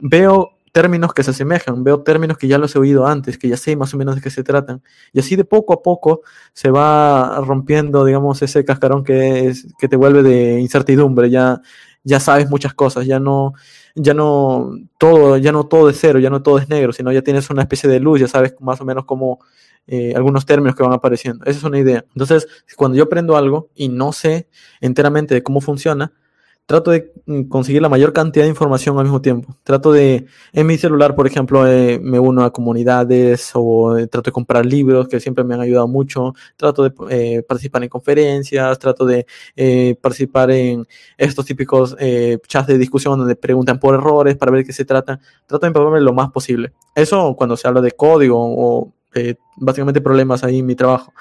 veo términos que se asemejan, veo términos que ya los he oído antes, que ya sé más o menos de qué se tratan. Y así de poco a poco se va rompiendo, digamos, ese cascarón que, es, que te vuelve de incertidumbre, ya, ya sabes muchas cosas, ya no, ya no todo, ya no todo es cero, ya no todo es negro, sino ya tienes una especie de luz, ya sabes más o menos cómo eh, algunos términos que van apareciendo. Esa es una idea. Entonces, cuando yo aprendo algo y no sé enteramente de cómo funciona, trato de mm, conseguir la mayor cantidad de información al mismo tiempo. Trato de, en mi celular, por ejemplo, eh, me uno a comunidades o eh, trato de comprar libros que siempre me han ayudado mucho. Trato de eh, participar en conferencias, trato de participar en estos típicos chats de discusión donde preguntan por errores para ver qué se trata. Trato de empaparme lo más posible. Eso cuando se habla de código o básicamente problemas ahí en mi trabajo.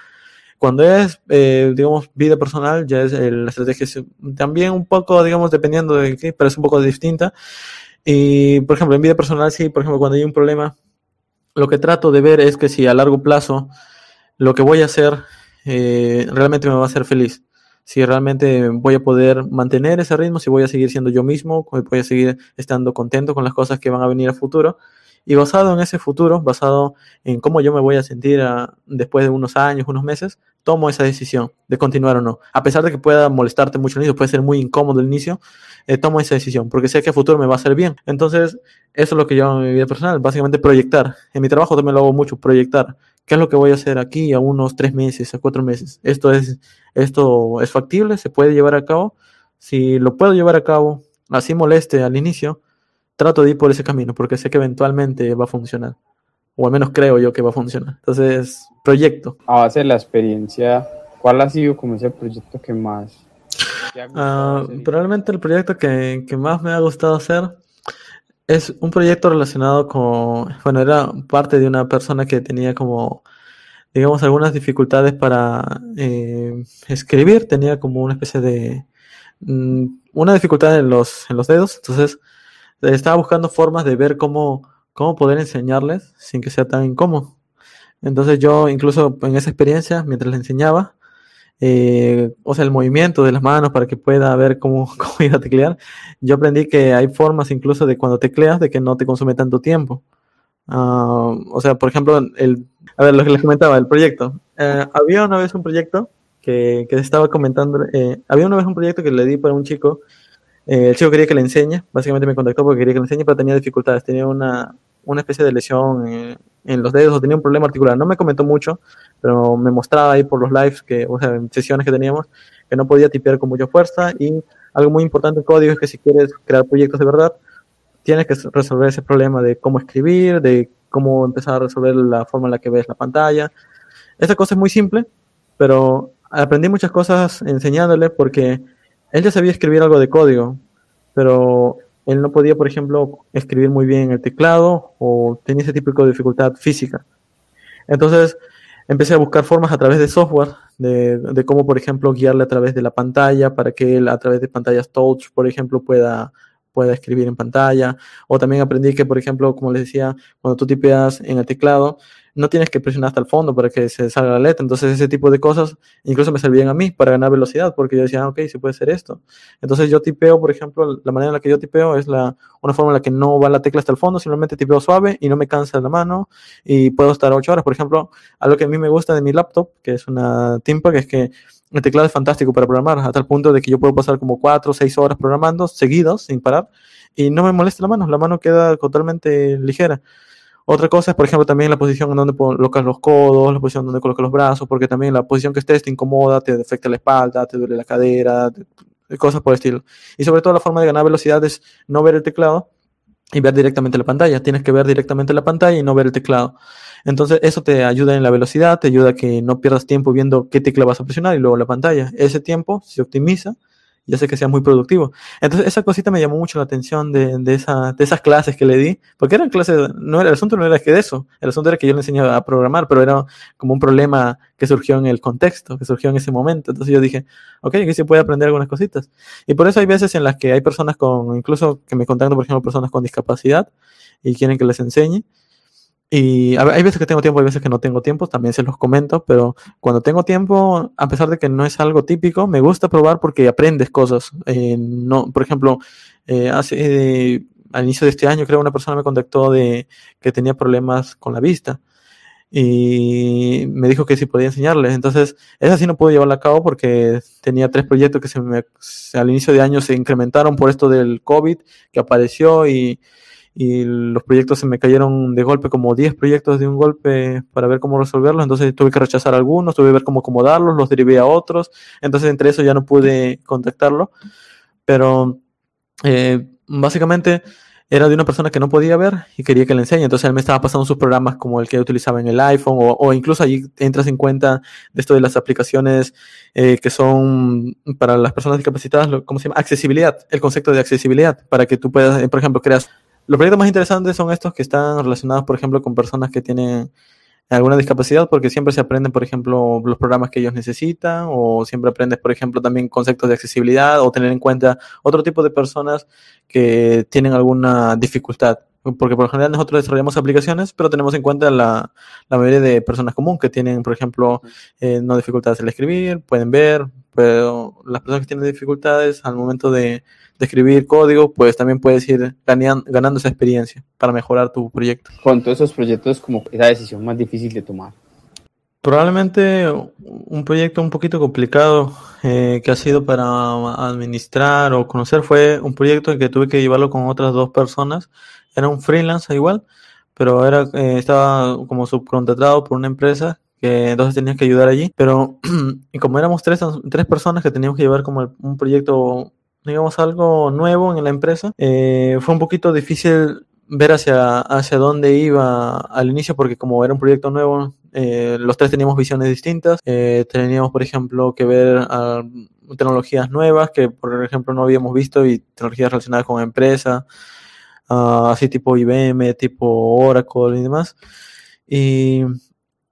Cuando es, eh, digamos, vida personal, ya es la estrategia también un poco, digamos, dependiendo de qué, pero es un poco distinta. Y, por ejemplo, en vida personal, sí, por ejemplo, cuando hay un problema, lo que trato de ver es que si a largo plazo lo que voy a hacer eh, realmente me va a hacer feliz. Si realmente voy a poder mantener ese ritmo, si voy a seguir siendo yo mismo, voy a seguir estando contento con las cosas que van a venir a futuro. Y basado en ese futuro, basado en cómo yo me voy a sentir después de unos años, unos meses, tomo esa decisión de continuar o no. A pesar de que pueda molestarte mucho el inicio, puede ser muy incómodo el inicio, eh, tomo esa decisión porque sé que a futuro me va a hacer bien. Entonces, eso es lo que yo en mi vida personal, básicamente proyectar. En mi trabajo también lo hago mucho, proyectar. ¿Qué es lo que voy a hacer aquí a unos tres meses, a cuatro meses? ¿Esto es, esto es factible? ¿Se puede llevar a cabo? Si lo puedo llevar a cabo, así moleste al inicio, trato de ir por ese camino porque sé que eventualmente va a funcionar. O al menos creo yo que va a funcionar. Entonces, proyecto. A base de la experiencia, ¿cuál ha sido como ese proyecto que más? Uh, probablemente el proyecto que, que, más me ha gustado hacer es un proyecto relacionado con, bueno, era parte de una persona que tenía como, digamos, algunas dificultades para eh, escribir, tenía como una especie de, mm, una dificultad en los, en los dedos, entonces estaba buscando formas de ver cómo, cómo poder enseñarles sin que sea tan incómodo. Entonces yo incluso en esa experiencia, mientras le enseñaba, eh, o sea, el movimiento de las manos para que pueda ver cómo, cómo ir a teclear, yo aprendí que hay formas incluso de cuando tecleas de que no te consume tanto tiempo. Ah, o sea, por ejemplo, el, a ver, lo que les comentaba, el proyecto. Eh, había una vez un proyecto que, que estaba comentando, eh, había una vez un proyecto que le di para un chico eh, el chico quería que le enseñe, básicamente me contactó porque quería que le enseñe, pero tenía dificultades, tenía una, una especie de lesión en los dedos o tenía un problema articular. No me comentó mucho, pero me mostraba ahí por los lives, que, o sea, en sesiones que teníamos, que no podía tipear con mucha fuerza y algo muy importante en código es que si quieres crear proyectos de verdad, tienes que resolver ese problema de cómo escribir, de cómo empezar a resolver la forma en la que ves la pantalla. Esta cosa es muy simple, pero aprendí muchas cosas enseñándole porque él ya sabía escribir algo de código, pero él no podía, por ejemplo, escribir muy bien el teclado o tenía ese tipo de dificultad física. Entonces empecé a buscar formas a través de software de, de, cómo, por ejemplo, guiarle a través de la pantalla para que él a través de pantallas touch, por ejemplo, pueda, pueda escribir en pantalla. O también aprendí que, por ejemplo, como les decía, cuando tú tipeas en el teclado, no tienes que presionar hasta el fondo para que se salga la letra. Entonces ese tipo de cosas incluso me servían a mí para ganar velocidad, porque yo decía, ah, ok, sí puede ser esto. Entonces yo tipeo, por ejemplo, la manera en la que yo tipeo es la, una forma en la que no va la tecla hasta el fondo, simplemente tipeo suave y no me cansa la mano y puedo estar ocho horas. Por ejemplo, algo que a mí me gusta de mi laptop, que es una Timpa, que es que el teclado es fantástico para programar, hasta el punto de que yo puedo pasar como cuatro o seis horas programando seguidos, sin parar, y no me molesta la mano, la mano queda totalmente ligera. Otra cosa es, por ejemplo, también la posición en donde colocas los codos, la posición donde colocas los brazos, porque también la posición que estés te incomoda, te afecta la espalda, te duele la cadera, cosas por el estilo. Y sobre todo la forma de ganar velocidad es no ver el teclado y ver directamente la pantalla. Tienes que ver directamente la pantalla y no ver el teclado. Entonces eso te ayuda en la velocidad, te ayuda a que no pierdas tiempo viendo qué tecla vas a presionar y luego la pantalla. Ese tiempo se optimiza ya sé que sea muy productivo. Entonces, esa cosita me llamó mucho la atención de, de, esa, de esas clases que le di, porque eran clases, no era, el asunto no era que de eso, el asunto era que yo le enseñaba a programar, pero era como un problema que surgió en el contexto, que surgió en ese momento. Entonces yo dije, ok, aquí se puede aprender algunas cositas. Y por eso hay veces en las que hay personas con, incluso que me contactan, por ejemplo, personas con discapacidad y quieren que les enseñe. Y hay veces que tengo tiempo, hay veces que no tengo tiempo, también se los comento, pero cuando tengo tiempo, a pesar de que no es algo típico, me gusta probar porque aprendes cosas. Eh, no, por ejemplo, eh, hace, al inicio de este año, creo, una persona me contactó de que tenía problemas con la vista y me dijo que sí podía enseñarles. Entonces, esa sí no pude llevarla a cabo porque tenía tres proyectos que se me, al inicio de año se incrementaron por esto del COVID que apareció y y los proyectos se me cayeron de golpe, como 10 proyectos de un golpe para ver cómo resolverlos, entonces tuve que rechazar algunos, tuve que ver cómo acomodarlos, los derivé a otros, entonces entre eso ya no pude contactarlo, pero eh, básicamente era de una persona que no podía ver y quería que le enseñe, entonces él me estaba pasando sus programas como el que utilizaba en el iPhone o, o incluso allí entras en cuenta de esto de las aplicaciones eh, que son para las personas discapacitadas, ¿cómo se llama? Accesibilidad, el concepto de accesibilidad, para que tú puedas, eh, por ejemplo, creas los proyectos más interesantes son estos que están relacionados, por ejemplo, con personas que tienen alguna discapacidad, porque siempre se aprenden, por ejemplo, los programas que ellos necesitan, o siempre aprendes, por ejemplo, también conceptos de accesibilidad, o tener en cuenta otro tipo de personas que tienen alguna dificultad. Porque por lo general nosotros desarrollamos aplicaciones, pero tenemos en cuenta la, la mayoría de personas comunes que tienen, por ejemplo, eh, no dificultades al escribir, pueden ver, pero las personas que tienen dificultades al momento de, de escribir código, pues también puedes ir ganando esa experiencia para mejorar tu proyecto. Con todos esos proyectos, como esa decisión más difícil de tomar. Probablemente un proyecto un poquito complicado eh, que ha sido para administrar o conocer fue un proyecto que tuve que llevarlo con otras dos personas. Era un freelance igual, pero era eh, estaba como subcontratado por una empresa que entonces tenía que ayudar allí. Pero y como éramos tres, tres personas que teníamos que llevar como un proyecto, digamos algo nuevo en la empresa, eh, fue un poquito difícil ver hacia, hacia dónde iba al inicio porque como era un proyecto nuevo eh, los tres teníamos visiones distintas. Eh, teníamos, por ejemplo, que ver tecnologías nuevas que, por ejemplo, no habíamos visto y tecnologías relacionadas con empresa, uh, así tipo IBM, tipo Oracle y demás. Y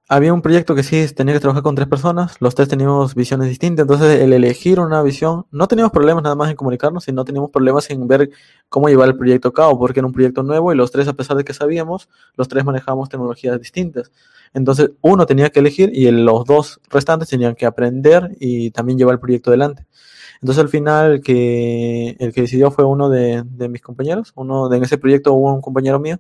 había un proyecto que sí tenía que trabajar con tres personas, los tres teníamos visiones distintas, entonces el elegir una visión, no teníamos problemas nada más en comunicarnos, sino teníamos problemas en ver cómo llevar el proyecto a cabo, porque era un proyecto nuevo y los tres, a pesar de que sabíamos, los tres manejábamos tecnologías distintas. Entonces uno tenía que elegir y los dos restantes tenían que aprender y también llevar el proyecto adelante. Entonces al final el que, el que decidió fue uno de, mis compañeros, uno de en ese proyecto hubo un compañero mío,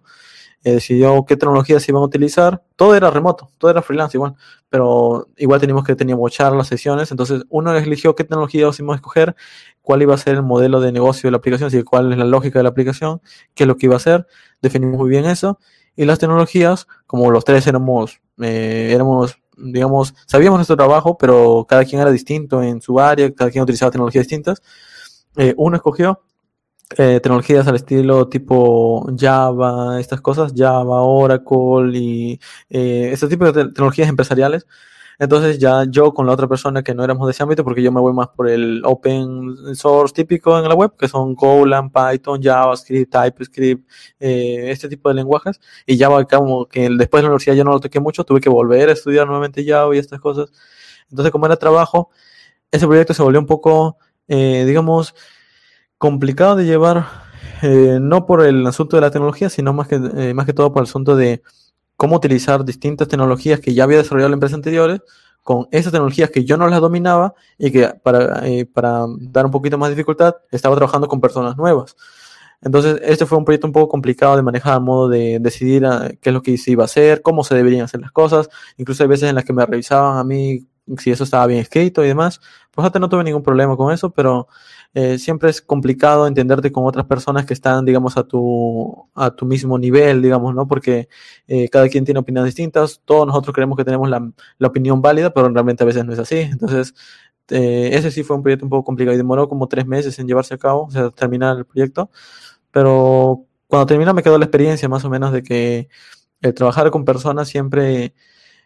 eh, decidió qué tecnologías iban a utilizar. Todo era remoto, todo era freelance igual, pero igual teníamos que teníamos charlas, sesiones, entonces uno eligió qué tecnología íbamos a escoger, cuál iba a ser el modelo de negocio de la aplicación, así cuál es la lógica de la aplicación, qué es lo que iba a hacer, definimos muy bien eso, y las tecnologías, como los tres éramos, eh, éramos digamos, sabíamos nuestro trabajo, pero cada quien era distinto en su área, cada quien utilizaba tecnologías distintas. Eh, uno escogió eh, tecnologías al estilo tipo Java, estas cosas, Java, Oracle y eh, este tipo de tecnologías empresariales. Entonces ya yo con la otra persona que no éramos de ese ámbito, porque yo me voy más por el open source típico en la web, que son Golang, Python, JavaScript, TypeScript, eh, este tipo de lenguajes. Y Java como que después de la universidad yo no lo toqué mucho, tuve que volver a estudiar nuevamente Java y estas cosas. Entonces como era trabajo, ese proyecto se volvió un poco, eh, digamos, complicado de llevar, eh, no por el asunto de la tecnología, sino más que, eh, más que todo por el asunto de cómo utilizar distintas tecnologías que ya había desarrollado la empresa anteriores con esas tecnologías que yo no las dominaba y que para, eh, dar un poquito más dificultad estaba trabajando con personas nuevas. Entonces, este fue un proyecto un poco complicado de manejar a modo de decidir a, qué es lo que se iba a hacer, cómo se deberían hacer las cosas. Incluso hay veces en las que me revisaban a mí si eso estaba bien escrito y demás. Por suerte no tuve ningún problema con eso, pero eh, siempre es complicado entenderte con otras personas que están, digamos, a tu, a tu mismo nivel, digamos, ¿no? Porque eh, cada quien tiene opiniones distintas, todos nosotros creemos que tenemos la, la opinión válida, pero realmente a veces no es así. Entonces, eh, ese sí fue un proyecto un poco complicado y demoró como tres meses en llevarse a cabo, o sea, terminar el proyecto. Pero cuando termina me quedó la experiencia más o menos de que el trabajar con personas siempre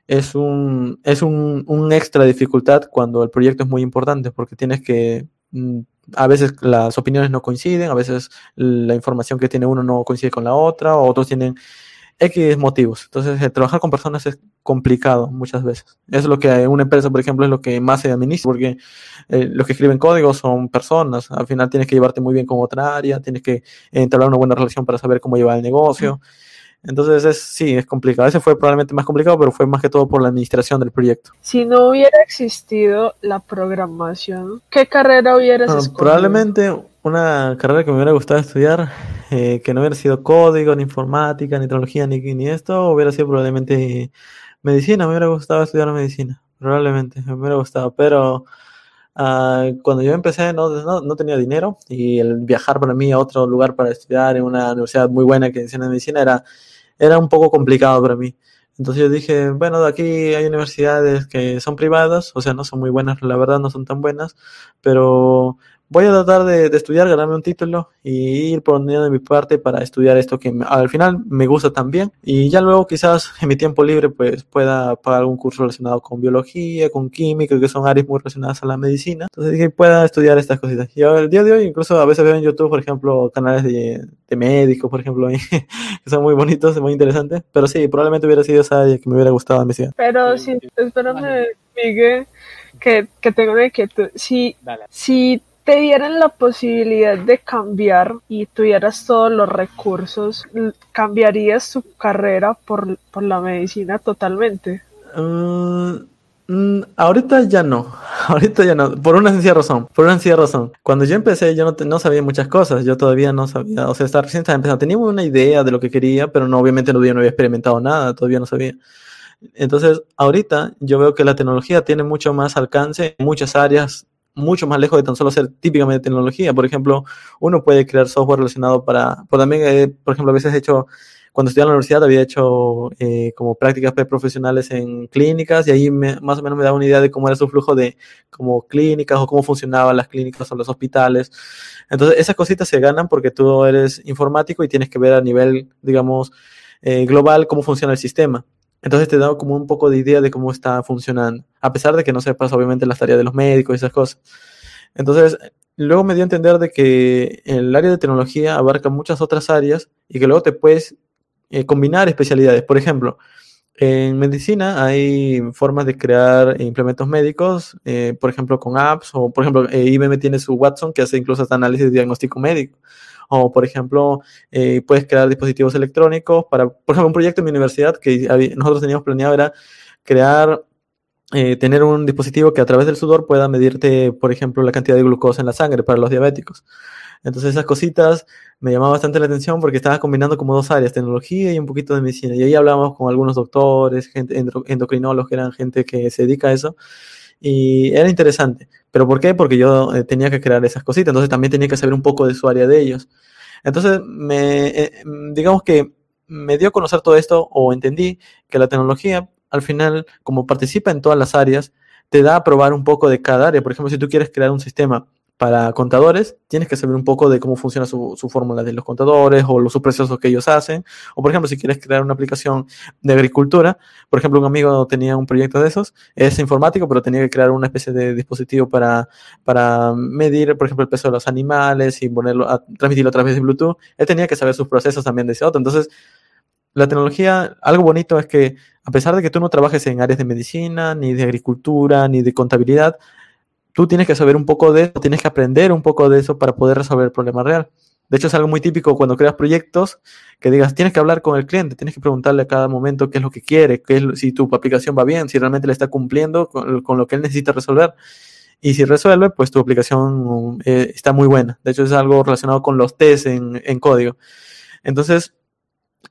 es un, es un, un extra dificultad cuando el proyecto es muy importante porque tienes que mm, a veces las opiniones no coinciden, a veces la información que tiene uno no coincide con la otra, o otros tienen X motivos. Entonces, trabajar con personas es complicado muchas veces. Es lo que una empresa, por ejemplo, es lo que más se administra, porque eh, los que escriben código son personas. Al final tienes que llevarte muy bien con otra área, tienes que entablar una buena relación para saber cómo llevar el negocio. Entonces, es, sí, es complicado. Ese fue probablemente más complicado, pero fue más que todo por la administración del proyecto. Si no hubiera existido la programación, ¿qué carrera hubieras Bueno, escogido? probablemente una carrera que me hubiera gustado estudiar, eh, que no hubiera sido código, ni informática, ni tecnología, ni, ni esto, hubiera sido probablemente medicina. Me hubiera gustado estudiar medicina, probablemente, me hubiera gustado, pero ah, cuando yo empecé no, no, tenía dinero y el viajar para mí a otro lugar para estudiar en una universidad muy buena que de medicina era, era un poco complicado para mí. Entonces yo dije, bueno, aquí hay universidades que son privadas, o sea, no son muy buenas, la verdad no son tan buenas, pero voy a tratar de, de estudiar, ganarme un título y ir poniendo de mi parte para estudiar esto que me- al final me gusta también. Y ya luego quizás en mi tiempo libre pues pueda pagar algún curso relacionado con biología, con química, que son áreas muy relacionadas a la medicina. Entonces dije, pueda estudiar estas cositas. Y el día de hoy incluso a veces veo en YouTube, por ejemplo, canales de, de médicos, por ejemplo, que son muy bonitos, muy interesantes. Pero sí, probablemente hubiera sido esa área que me hubiera gustado investigar. Pero Sí, espérame, Miguel, que, que tengo una inquietud. Si, Dale. si te dieran la posibilidad de cambiar y tuvieras todos los recursos, ¿cambiarías tu carrera por, por la medicina totalmente? Uh, mm, ahorita ya no, ahorita ya no, por una sencilla razón, por una sencilla razón. Cuando yo empecé yo no, no sabía muchas cosas, yo todavía no sabía, o sea, estaba recién estaba empezando, tenía una idea de lo que quería, pero no, obviamente no, no había experimentado nada, todavía no sabía. Entonces, ahorita yo veo que la tecnología tiene mucho más alcance en muchas áreas, mucho más lejos de tan solo ser típicamente tecnología. Por ejemplo, uno puede crear software relacionado para, pues también, eh, por ejemplo, a veces he hecho, cuando estudiaba en la universidad había hecho eh, como prácticas preprofesionales en clínicas y ahí más o menos me daba una idea de cómo era su flujo de como clínicas o cómo funcionaban las clínicas o los hospitales. Entonces, esas cositas se ganan porque tú eres informático y tienes que ver a nivel, digamos, eh, global cómo funciona el sistema. Entonces te da como un poco de idea de cómo está funcionando, a pesar de que no sepas obviamente las tareas de los médicos y esas cosas. Entonces, luego me dio a entender de que el área de tecnología abarca muchas otras áreas y que luego te puedes eh, combinar especialidades. Por ejemplo, en medicina hay formas de crear implementos médicos, eh, por ejemplo, con apps, o por ejemplo, eh, IBM tiene su Watson que hace incluso hasta análisis de diagnóstico médico. O, por ejemplo, eh, puedes crear dispositivos electrónicos para, por ejemplo, un proyecto en mi universidad que nosotros teníamos planeado era crear, eh, tener un dispositivo que a través del sudor pueda medirte, por ejemplo, la cantidad de glucosa en la sangre para los diabéticos. Entonces esas cositas me llamaban bastante la atención porque estaba combinando como dos áreas, tecnología y un poquito de medicina. Y ahí hablábamos con algunos doctores, gente, endocrinólogos, que eran gente que se dedica a eso. Y era interesante. ¿Pero por qué? Porque yo eh, tenía que crear esas cositas, entonces también tenía que saber un poco de su área de ellos. Entonces, me, eh, digamos que me dio a conocer todo esto o entendí que la tecnología, al final, como participa en todas las áreas, te da a probar un poco de cada área. Por ejemplo, si tú quieres crear un sistema para contadores, tienes que saber un poco de cómo funciona su, fórmula de los contadores o los procesos que ellos hacen. O, por ejemplo, si quieres crear una aplicación de agricultura, por ejemplo, un amigo tenía un proyecto de esos, es informático, pero tenía que crear una especie de dispositivo para, para medir, por ejemplo, el peso de los animales y ponerlo a, transmitirlo a través de Bluetooth. Él tenía que saber sus procesos también de ese otro. Entonces, la tecnología, algo bonito es que a pesar de que tú no trabajes en áreas de medicina, ni de agricultura, ni de contabilidad, tú tienes que saber un poco de eso, tienes que aprender un poco de eso para poder resolver el problema real. De hecho, es algo muy típico cuando creas proyectos que digas, tienes que hablar con el cliente, tienes que preguntarle a cada momento qué es lo que quiere, qué es, si tu aplicación va bien, si realmente le está cumpliendo con, lo que él necesita resolver. Y si resuelve, pues tu aplicación eh, está muy buena. De hecho, es algo relacionado con los tests en, en código. Entonces,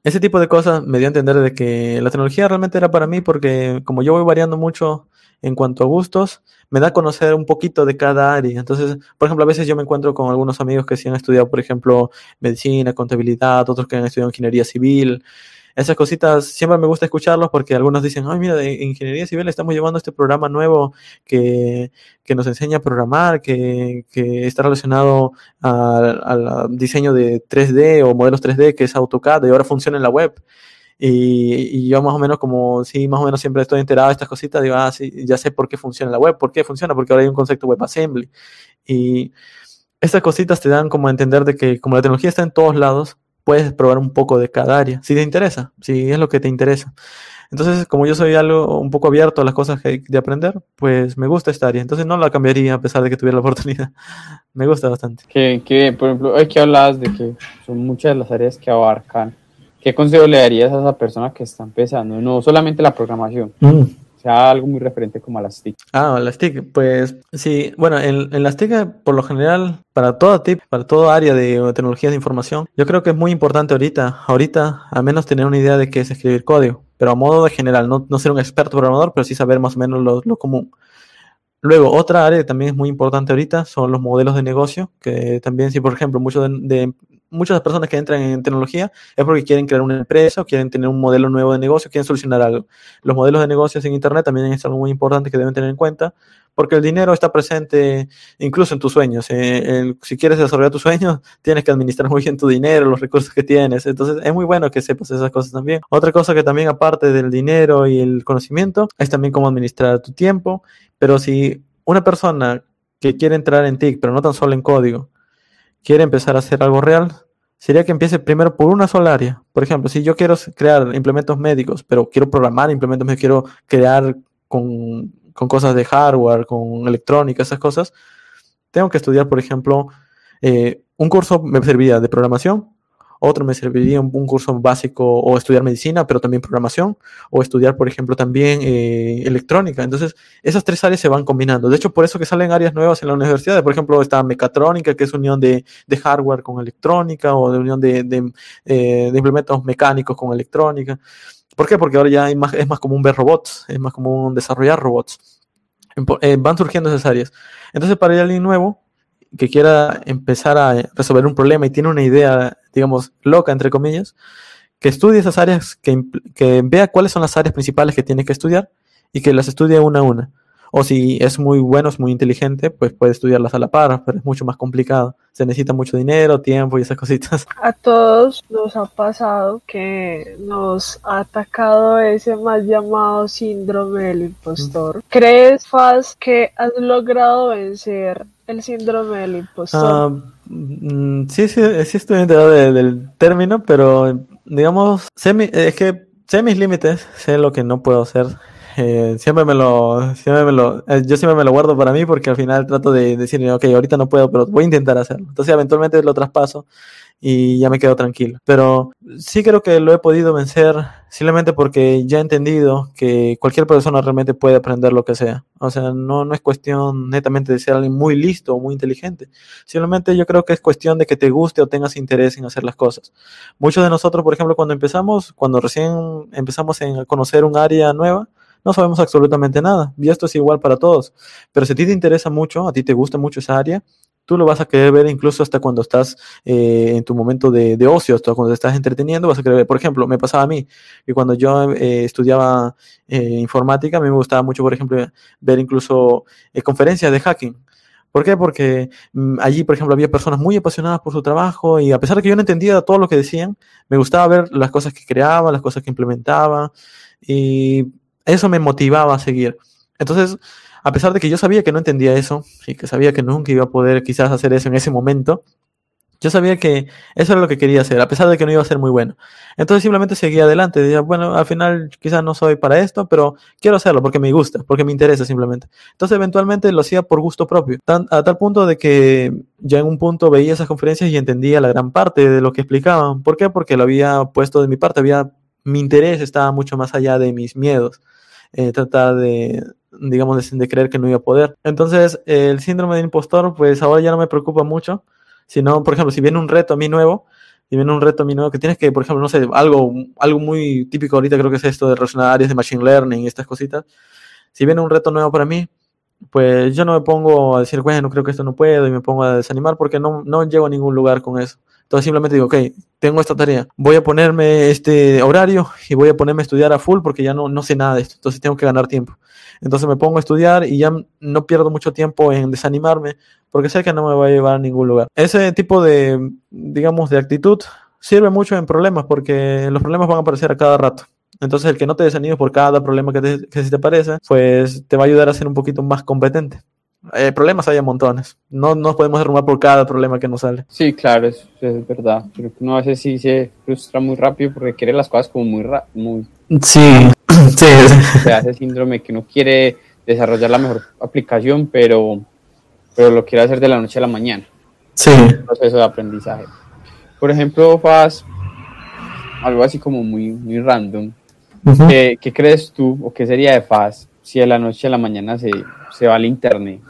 ese tipo de cosas me dio a entender de que la tecnología realmente era para mí porque como yo voy variando mucho en cuanto a gustos, me da a conocer un poquito de cada área. Entonces, por ejemplo, a veces yo me encuentro con algunos amigos que sí han estudiado, por ejemplo, medicina, contabilidad, otros que han estudiado ingeniería civil. Esas cositas siempre me gusta escucharlos porque algunos dicen, ay, mira, de ingeniería civil estamos llevando este programa nuevo que, que nos enseña a programar, que, que está relacionado al diseño de 3D o modelos 3D, que es AutoCAD, y ahora funciona en la web. Y, yo más o menos como, sí, más o menos siempre estoy enterado de estas cositas, digo, ah, sí, ya sé por qué funciona la web, por qué funciona, porque ahora hay un concepto WebAssembly. Y estas cositas te dan como a entender de que como la tecnología está en todos lados, puedes probar un poco de cada área, si te interesa, si es lo que te interesa. Entonces, como yo soy algo un poco abierto a las cosas que de aprender, pues me gusta esta área. Entonces no la cambiaría a pesar de que tuviera la oportunidad. me gusta bastante. Que, que por ejemplo, hay que hablabas de que son muchas las áreas que abarcan ¿Qué consejo le darías a esa persona que está empezando? No solamente la programación, mm. sea algo muy referente como a las TIC. Ah, las TIC, pues sí, bueno, en, en las TIC por lo general, para todo tip, para toda área de tecnologías de información, yo creo que es muy importante ahorita, ahorita al menos tener una idea de qué es escribir código, pero a modo de general, no, no ser un experto programador, pero sí saber más o menos lo, lo común. Luego, otra área que también es muy importante ahorita son los modelos de negocio, que también si por ejemplo muchos de, muchas personas que entran en tecnología es porque quieren crear una empresa o quieren tener un modelo nuevo de negocio, quieren solucionar algo. Los modelos de negocios en Internet también es algo muy importante que deben tener en cuenta, porque el dinero está presente incluso en tus sueños. Eh, si quieres desarrollar tus sueños, tienes que administrar muy bien tu dinero, los recursos que tienes. Entonces, es muy bueno que sepas esas cosas también. Otra cosa que también, aparte del dinero y el conocimiento, es también cómo administrar tu tiempo. Pero si una persona que quiere entrar en TIC, pero no tan solo en código, quiere empezar a hacer algo real, sería que empiece primero por una sola área. Por ejemplo, si yo quiero crear implementos médicos, pero quiero programar implementos médicos, quiero crear con, cosas de hardware, con electrónica, esas cosas, tengo que estudiar, por ejemplo, eh, un curso me serviría de programación, otro me serviría un, curso básico o estudiar medicina, pero también programación, o estudiar, por ejemplo, también eh, electrónica. Entonces, esas tres áreas se van combinando. De hecho, por eso que salen áreas nuevas en la universidad. Por ejemplo, está mecatrónica, que es unión de, hardware con electrónica, o de unión de, eh, de, implementos mecánicos con electrónica. ¿Por qué? Porque ahora ya más, es más común ver robots, es más común desarrollar robots. Eh, van surgiendo esas áreas. Entonces, para alguien nuevo, que quiera empezar a resolver un problema y tiene una idea, digamos, loca, entre comillas, que estudie esas áreas, que, que vea cuáles son las áreas principales que tiene que estudiar y que las estudie una a una. O si es muy bueno, es muy inteligente, pues puede estudiarlas a la par, pero es mucho más complicado. Se necesita mucho dinero, tiempo y esas cositas. A todos nos ha pasado que nos ha atacado ese mal llamado síndrome del impostor. ¿Crees, Faz, que has logrado vencer el síndrome del impostor? Ah, mm, sí, sí, sí estoy enterado del término, pero digamos, sé es que sé mis límites, sé lo que no puedo hacer eh, siempre me lo, siempre me lo, eh, yo siempre me lo guardo para mí porque al final trato de decir, ok, ahorita no puedo, pero voy a intentar hacerlo. Entonces eventualmente lo traspaso y ya me quedo tranquilo. Pero sí creo que lo he podido vencer simplemente porque ya he entendido que cualquier persona realmente puede aprender lo que sea. O sea, no, no es cuestión netamente de ser alguien muy listo o muy inteligente. Simplemente yo creo que es cuestión de que te guste o tengas interés en hacer las cosas. Muchos de nosotros, por ejemplo, cuando empezamos, cuando recién empezamos a conocer un área nueva, no sabemos absolutamente nada. Y esto es igual para todos. Pero si a ti te interesa mucho, a ti te gusta mucho esa área, tú lo vas a querer ver incluso hasta cuando estás eh, en tu momento de, ocio, hasta cuando te estás entreteniendo, vas a querer ver. Por ejemplo, me pasaba a mí, que cuando yo eh, estudiaba eh, informática, a mí me gustaba mucho, por ejemplo, ver incluso conferencias de hacking. ¿Por qué? Porque mm, allí, por ejemplo, había personas muy apasionadas por su trabajo y a pesar de que yo no entendía todo lo que decían, me gustaba ver las cosas que creaban, las cosas que implementaban y eso me motivaba a seguir. Entonces, a pesar de que yo sabía que no entendía eso y que sabía que nunca iba a poder quizás hacer eso en ese momento, yo sabía que eso era lo que quería hacer, a pesar de que no iba a ser muy bueno. Entonces simplemente seguía adelante. Decía, bueno, al final quizás no soy para esto, pero quiero hacerlo porque me gusta, porque me interesa simplemente. Entonces eventualmente lo hacía por gusto propio. a tal punto de que ya en un punto veía esas conferencias y entendía la gran parte de lo que explicaban. ¿Por qué? Porque lo había puesto de mi parte, había, mi interés estaba mucho más allá de mis miedos eh, tratar de, digamos, de, creer que no iba a poder. Entonces, el síndrome del impostor, pues ahora ya no me preocupa mucho, sino, por ejemplo, si viene un reto a mí nuevo, si viene un reto a mí nuevo, que tienes que, por ejemplo, no sé, algo, algo muy típico ahorita creo que es esto de relacionar áreas de Machine Learning y estas cositas, si viene un reto nuevo para mí, pues yo no me pongo a decir, bueno, creo que esto no puedo y me pongo a desanimar porque no, no llego a ningún lugar con eso. Entonces simplemente digo, ok, tengo esta tarea, voy a ponerme este horario y voy a ponerme a estudiar a full porque ya no, no sé nada de esto, entonces tengo que ganar tiempo. Entonces me pongo a estudiar y ya no pierdo mucho tiempo en desanimarme porque sé que no me va a llevar a ningún lugar. Ese tipo de, digamos, de actitud sirve mucho en problemas porque los problemas van a aparecer a cada rato. Entonces el que no te desanimes por cada problema que, te, que se te aparece, pues te va a ayudar a ser un poquito más competente. Eh, problemas hay a montones. No nos podemos derrumbar por cada problema que nos sale. Sí, claro, es, es verdad. Pero uno a veces sí se frustra muy rápido porque quiere las cosas como muy muy Sí, sí. Se hace síndrome que uno quiere desarrollar la mejor aplicación, pero, pero lo quiere hacer de la noche a la mañana. Sí. Un proceso de aprendizaje. Por ejemplo, Faz, algo así como muy, muy random. ¿Qué, ¿Qué, crees tú o qué sería de Faz si de la noche a la mañana se, se va al internet?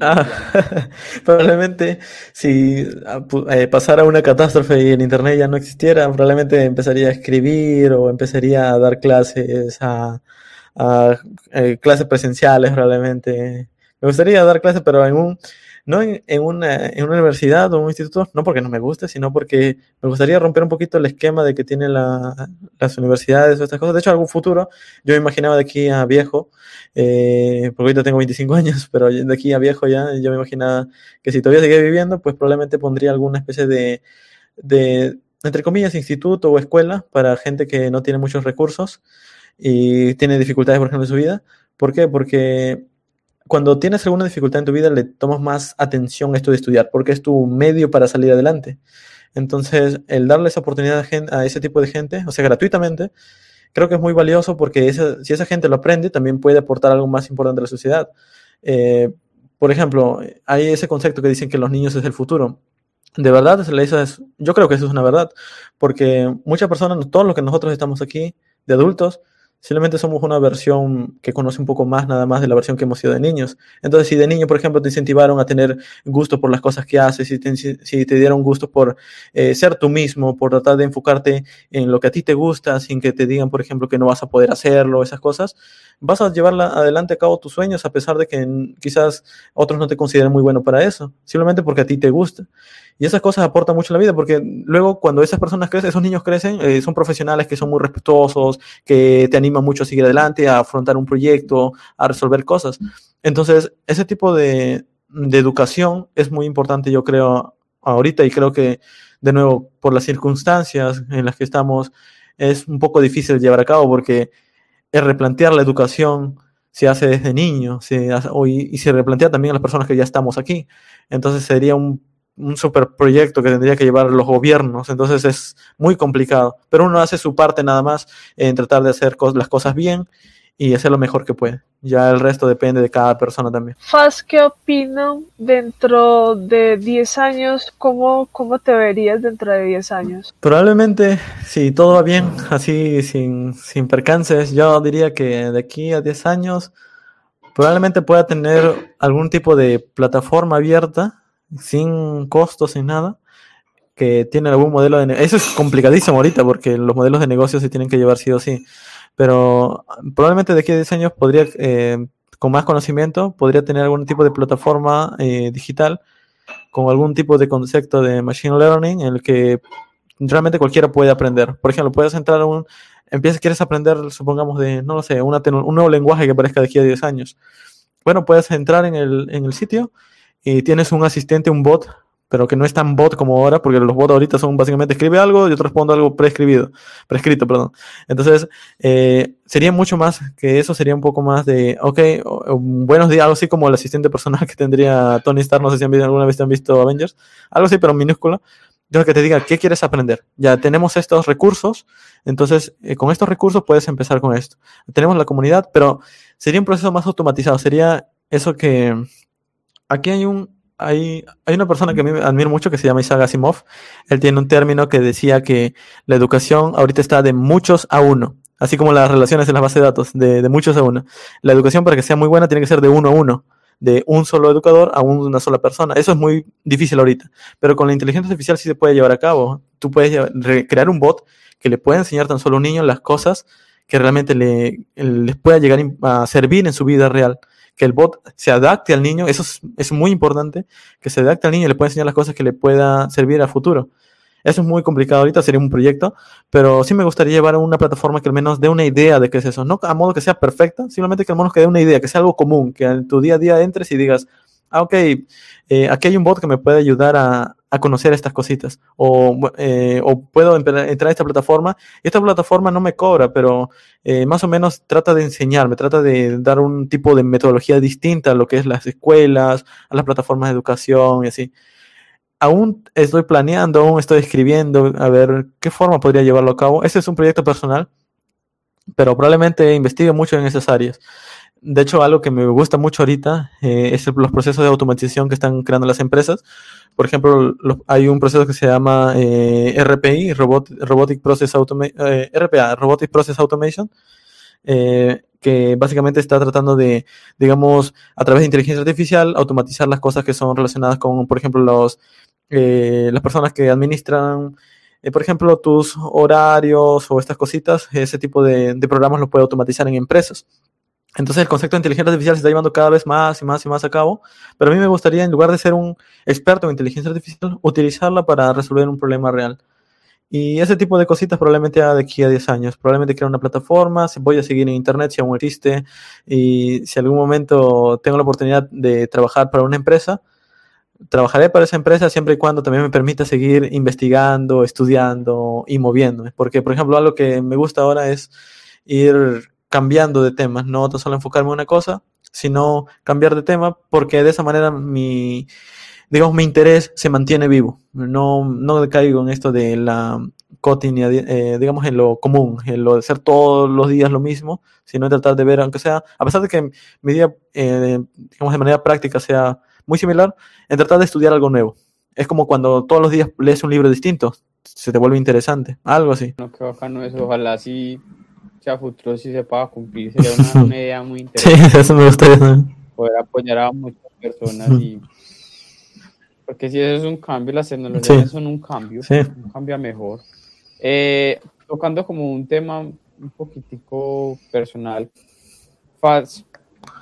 Ah, probablemente si ah, eh, pasara una catástrofe y el internet ya no existiera, probablemente empezaría a escribir o empezaría a dar clases a, eh, clases presenciales probablemente. Me gustaría dar clases, pero en un no en, una, en una universidad o un instituto, no porque no me guste, sino porque me gustaría romper un poquito el esquema de que tienen las universidades o estas cosas. De hecho, algún futuro, yo me imaginaba de aquí a viejo, eh, porque ahorita tengo 25 años, pero de aquí a viejo ya, yo me imaginaba que si todavía seguía viviendo, pues probablemente pondría alguna especie de, de entre comillas, instituto o escuela para gente que no tiene muchos recursos y tiene dificultades, por ejemplo, en su vida. ¿Por qué? Porque cuando tienes alguna dificultad en tu vida, le tomas más atención a esto de estudiar, porque es tu medio para salir adelante. Entonces, el darle esa oportunidad a, ese tipo de gente, o sea, gratuitamente, creo que es muy valioso porque si esa gente lo aprende, también puede aportar algo más importante a la sociedad. Eh, por ejemplo, hay ese concepto que dicen que los niños es el futuro. De verdad, yo creo que eso es una verdad, porque muchas personas, todos los que nosotros estamos aquí, de adultos, Simplemente somos una versión que conoce un poco más nada más de la versión que hemos sido de niños. Entonces, si de niño, por ejemplo, te incentivaron a tener gusto por las cosas que haces, si te, si te dieron gusto por eh, ser tú mismo, por tratar de enfocarte en lo que a ti te gusta, sin que te digan, por ejemplo, que no vas a poder hacerlo, esas cosas, vas a llevar adelante a cabo tus sueños a pesar de que quizás otros no te consideren muy bueno para eso, simplemente porque a ti te gusta. Y esas cosas aportan mucho a la vida, porque luego cuando esas personas crecen, esos niños crecen, eh, son profesionales que son muy respetuosos, que te animan mucho a seguir adelante, a afrontar un proyecto, a resolver cosas. Entonces, ese tipo de, de educación es muy importante, yo creo, ahorita, y creo que, de nuevo, por las circunstancias en las que estamos, es un poco difícil llevar a cabo, porque es replantear la educación se hace desde niño, se hace, y, y se replantea también a las personas que ya estamos aquí. Entonces sería un un super proyecto que tendría que llevar los gobiernos, entonces es muy complicado, pero uno hace su parte nada más en tratar de hacer las cosas bien y hacer lo mejor que puede. Ya el resto depende de cada persona también. Faz, ¿qué opinan dentro de 10 años? ¿Cómo, ¿Cómo te verías dentro de 10 años? Probablemente, si todo va bien, así sin, sin percances, yo diría que de aquí a 10 años probablemente pueda tener algún tipo de plataforma abierta sin costos, sin nada, que tiene algún modelo de Eso es complicadísimo ahorita porque los modelos de negocio se tienen que llevar sí o sí. Pero probablemente de aquí a 10 años podría, eh, con más conocimiento, podría tener algún tipo de plataforma eh, digital con algún tipo de concepto de machine learning en el que realmente cualquiera puede aprender. Por ejemplo, puedes entrar a un, empiezas, quieres aprender, supongamos, de, no lo sé, una, un nuevo lenguaje que aparezca de aquí a 10 años. Bueno, puedes entrar en el, en el sitio y tienes un asistente, un bot, pero que no es tan bot como ahora, porque los bots ahorita son básicamente escribe algo y otro responde algo prescribido, prescrito, perdón. Entonces, eh, sería mucho más que eso, sería un poco más de, ok, buenos días, algo así como el asistente personal que tendría Tony Stark, no sé si visto, alguna vez han visto Avengers, algo así, pero minúsculo. Yo que te diga, ¿qué quieres aprender? Ya tenemos estos recursos, entonces eh, con estos recursos puedes empezar con esto. Tenemos la comunidad, pero sería un proceso más automatizado, sería eso que aquí hay un hay, hay una persona que a mí me admiro mucho que se llama Isaac Asimov. Él tiene un término que decía que la educación ahorita está de muchos a uno, así como las relaciones en la base de datos, de, de muchos a uno. La educación para que sea muy buena tiene que ser de uno a uno, de un solo educador a una sola persona. Eso es muy difícil ahorita, pero con la inteligencia artificial sí se puede llevar a cabo. Tú puedes crear un bot que le pueda enseñar tan solo a un niño las cosas que realmente le, les pueda llegar a servir en su vida real que el bot se adapte al niño, eso es, muy importante, que se adapte al niño y le pueda enseñar las cosas que le pueda servir a futuro. Eso es muy complicado ahorita, sería un proyecto, pero sí me gustaría llevar a una plataforma que al menos dé una idea de qué es eso. No a modo que sea perfecta, simplemente que al menos que dé una idea, que sea algo común, que en tu día a día entres y digas, ah, ok, eh, aquí hay un bot que me puede ayudar a, a conocer estas cositas. O, eh, o puedo entrar a esta plataforma y esta plataforma no me cobra, pero eh, más o menos trata de enseñarme, trata de dar un tipo de metodología distinta a lo que es las escuelas, a las plataformas de educación y así. Aún estoy planeando, aún estoy escribiendo a ver qué forma podría llevarlo a cabo. Ese es un proyecto personal, pero probablemente investigue mucho en esas áreas. De hecho, algo que me gusta mucho ahorita eh, es los procesos de automatización que están creando las empresas. Por ejemplo, hay un proceso que se llama eh, RPI, Robotic Process eh, RPA, Robotic Process Automation, que básicamente está tratando de, digamos, a través de inteligencia artificial, automatizar las cosas que son relacionadas con, por ejemplo, los, las personas que administran por ejemplo, tus horarios o estas cositas, ese tipo de, de programas lo puede automatizar en empresas. Entonces el concepto de inteligencia artificial se está llevando cada vez más y más y más a cabo, pero a mí me gustaría, en lugar de ser un experto en inteligencia artificial, utilizarla para resolver un problema real. Y ese tipo de cositas probablemente de aquí a 10 años. Probablemente crear una plataforma, voy a seguir en Internet si aún existe, y si algún momento tengo la oportunidad de trabajar para una empresa, trabajaré para esa empresa siempre y cuando también me permita seguir investigando, estudiando y moviéndome. Porque, por ejemplo, algo que me gusta ahora es ir cambiando de temas, no solo enfocarme en una cosa, sino cambiar de tema, porque de esa manera mi, digamos, mi interés se mantiene vivo. No, no caigo en esto de la cotidiano, eh, digamos en lo común, en lo de hacer todos los días lo mismo, sino tratar de ver, aunque sea, a pesar de que mi día, eh, digamos de manera práctica sea muy similar, en tratar de estudiar algo nuevo. Es como cuando todos los días lees un libro distinto, se te vuelve interesante, algo así. No, eso, ojalá sea futuro, si se pueda cumplir, sería una, una idea muy interesante. Sí, eso me gustaría también. Poder apoyar a muchas personas y porque si eso es un cambio, las tecnologías Sí. son un cambio, Sí. un cambio a mejor. Eh, tocando como un tema un poquitico personal, Faz,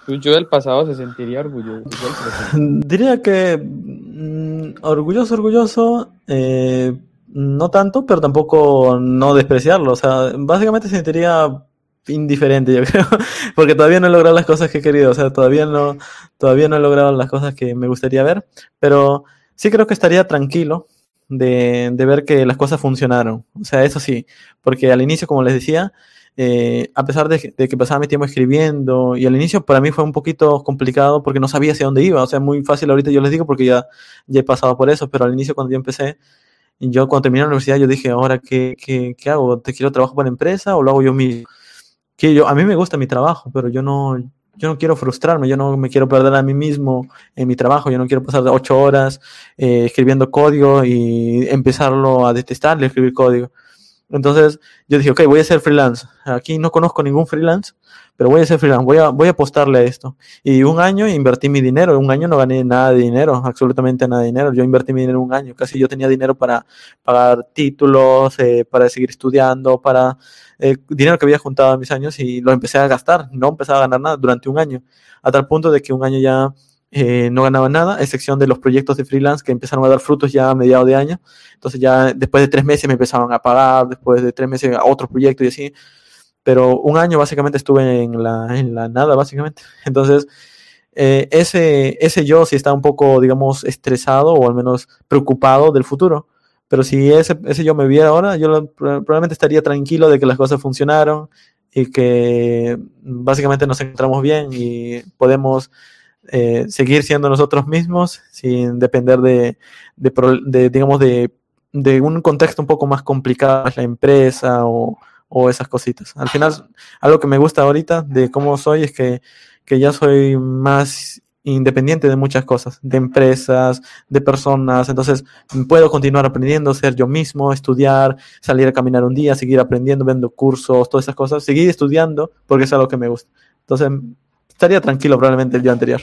tu yo del pasado se sentiría orgulloso. Diría que mm, orgulloso, orgulloso, eh, no tanto, pero tampoco no despreciarlo. O sea, básicamente se sentiría indiferente, yo creo, porque todavía no he logrado las cosas que he querido. O sea, todavía no, todavía no he logrado las cosas que me gustaría ver, pero sí creo que estaría tranquilo de, de ver que las cosas funcionaron. O sea, eso sí, porque al inicio, como les decía, eh, a pesar de, que pasaba mi tiempo escribiendo, y al inicio para mí fue un poquito complicado porque no sabía hacia dónde iba, o sea, muy fácil ahorita yo les digo porque ya, ya he pasado por eso, pero al inicio cuando yo empecé, yo cuando terminé la universidad, yo dije, ahora, ¿qué, qué, qué hago? ¿Te quiero trabajo para la empresa o lo hago yo mismo? Que yo, a mí me gusta mi trabajo, pero yo no, yo no quiero frustrarme, yo no me quiero perder a mí mismo en mi trabajo, yo no quiero pasar ocho horas eh, escribiendo código y empezarlo a detestar de escribir código. Entonces yo dije, ok, voy a ser freelance. Aquí no conozco ningún freelance, pero voy a ser freelance, voy a, voy a apostarle a esto. Y un año invertí mi dinero, un año no gané nada de dinero, absolutamente nada de dinero. Yo invertí mi dinero un año, casi yo tenía dinero para pagar títulos, eh, para seguir estudiando, para eh, dinero que había juntado en mis años y lo empecé a gastar, no empecé a ganar nada durante un año, a tal punto de que un año ya eh, no ganaba nada, a excepción de los proyectos de freelance que empezaron a dar frutos ya a mediados de año. Entonces ya después de tres meses me empezaban a pagar, después de tres meses a otros proyectos y así. Pero un año básicamente estuve en la, en la nada, básicamente. Entonces, eh, ese, ese yo sí está un poco, digamos, estresado o al menos preocupado del futuro. Pero si ese, ese yo me viera ahora, yo probablemente estaría tranquilo de que las cosas funcionaron y que básicamente nos encontramos bien y podemos eh, seguir siendo nosotros mismos sin depender de, de, digamos, de, de un contexto un poco más complicado, la empresa o, o esas cositas. Al final, algo que me gusta ahorita de cómo soy es que, que ya soy más independiente de muchas cosas, de empresas, de personas, entonces puedo continuar aprendiendo, ser yo mismo, estudiar, salir a caminar un día, seguir aprendiendo, viendo cursos, todas esas cosas, seguir estudiando porque es algo que me gusta. Entonces, estaría tranquilo probablemente el día anterior.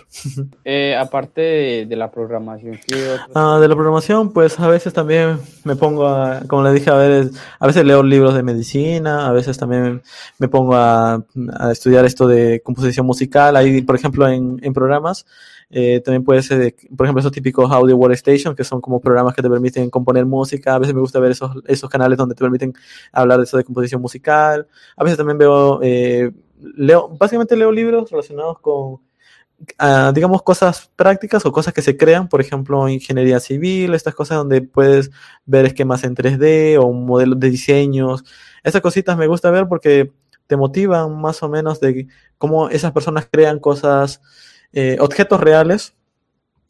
Eh, aparte de, de la programación, ¿qué otros- Ah, de la programación, pues a veces también me pongo a, como le dije, a veces, a veces leo libros de medicina, a veces también me pongo a, a estudiar esto de composición musical. Ahí, por ejemplo, en, en programas, eh, también puede ser, de- por ejemplo, esos típicos Audio Workstation, que son como programas que te permiten componer música. A veces me gusta ver esos, esos canales donde te permiten hablar de eso de composición musical. A veces también veo, eh, leo, básicamente leo libros relacionados con ah, digamos, cosas prácticas o cosas que se crean, por ejemplo, ingeniería civil, estas cosas donde puedes ver esquemas en 3D o modelos de diseños. Estas cositas me gusta ver porque te motivan más o menos de cómo esas personas crean cosas, eh, objetos reales.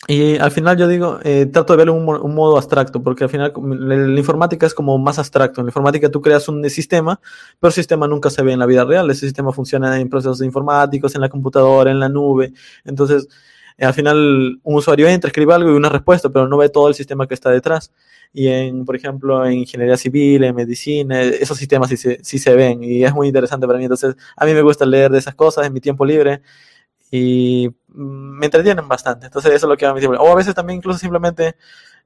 Y al final yo digo, eh, trato de verlo un, un modo abstracto, porque al final la informática es como más abstracto. En la informática tú creas un sistema, pero el sistema nunca se ve en la vida real. Ese sistema funciona en procesos informáticos, en la computadora, en la nube. Entonces, eh, al final, un usuario entra, escribe algo y una respuesta, pero no ve todo el sistema que está detrás. Y en, por ejemplo, en ingeniería civil, en medicina, eh, esos sistemas sí se, sí se ven y es muy interesante para mí. Entonces, a mí me gusta leer de esas cosas en mi tiempo libre y me entretienen bastante. Entonces, eso es lo que hago en mi tiempo. O a veces también incluso simplemente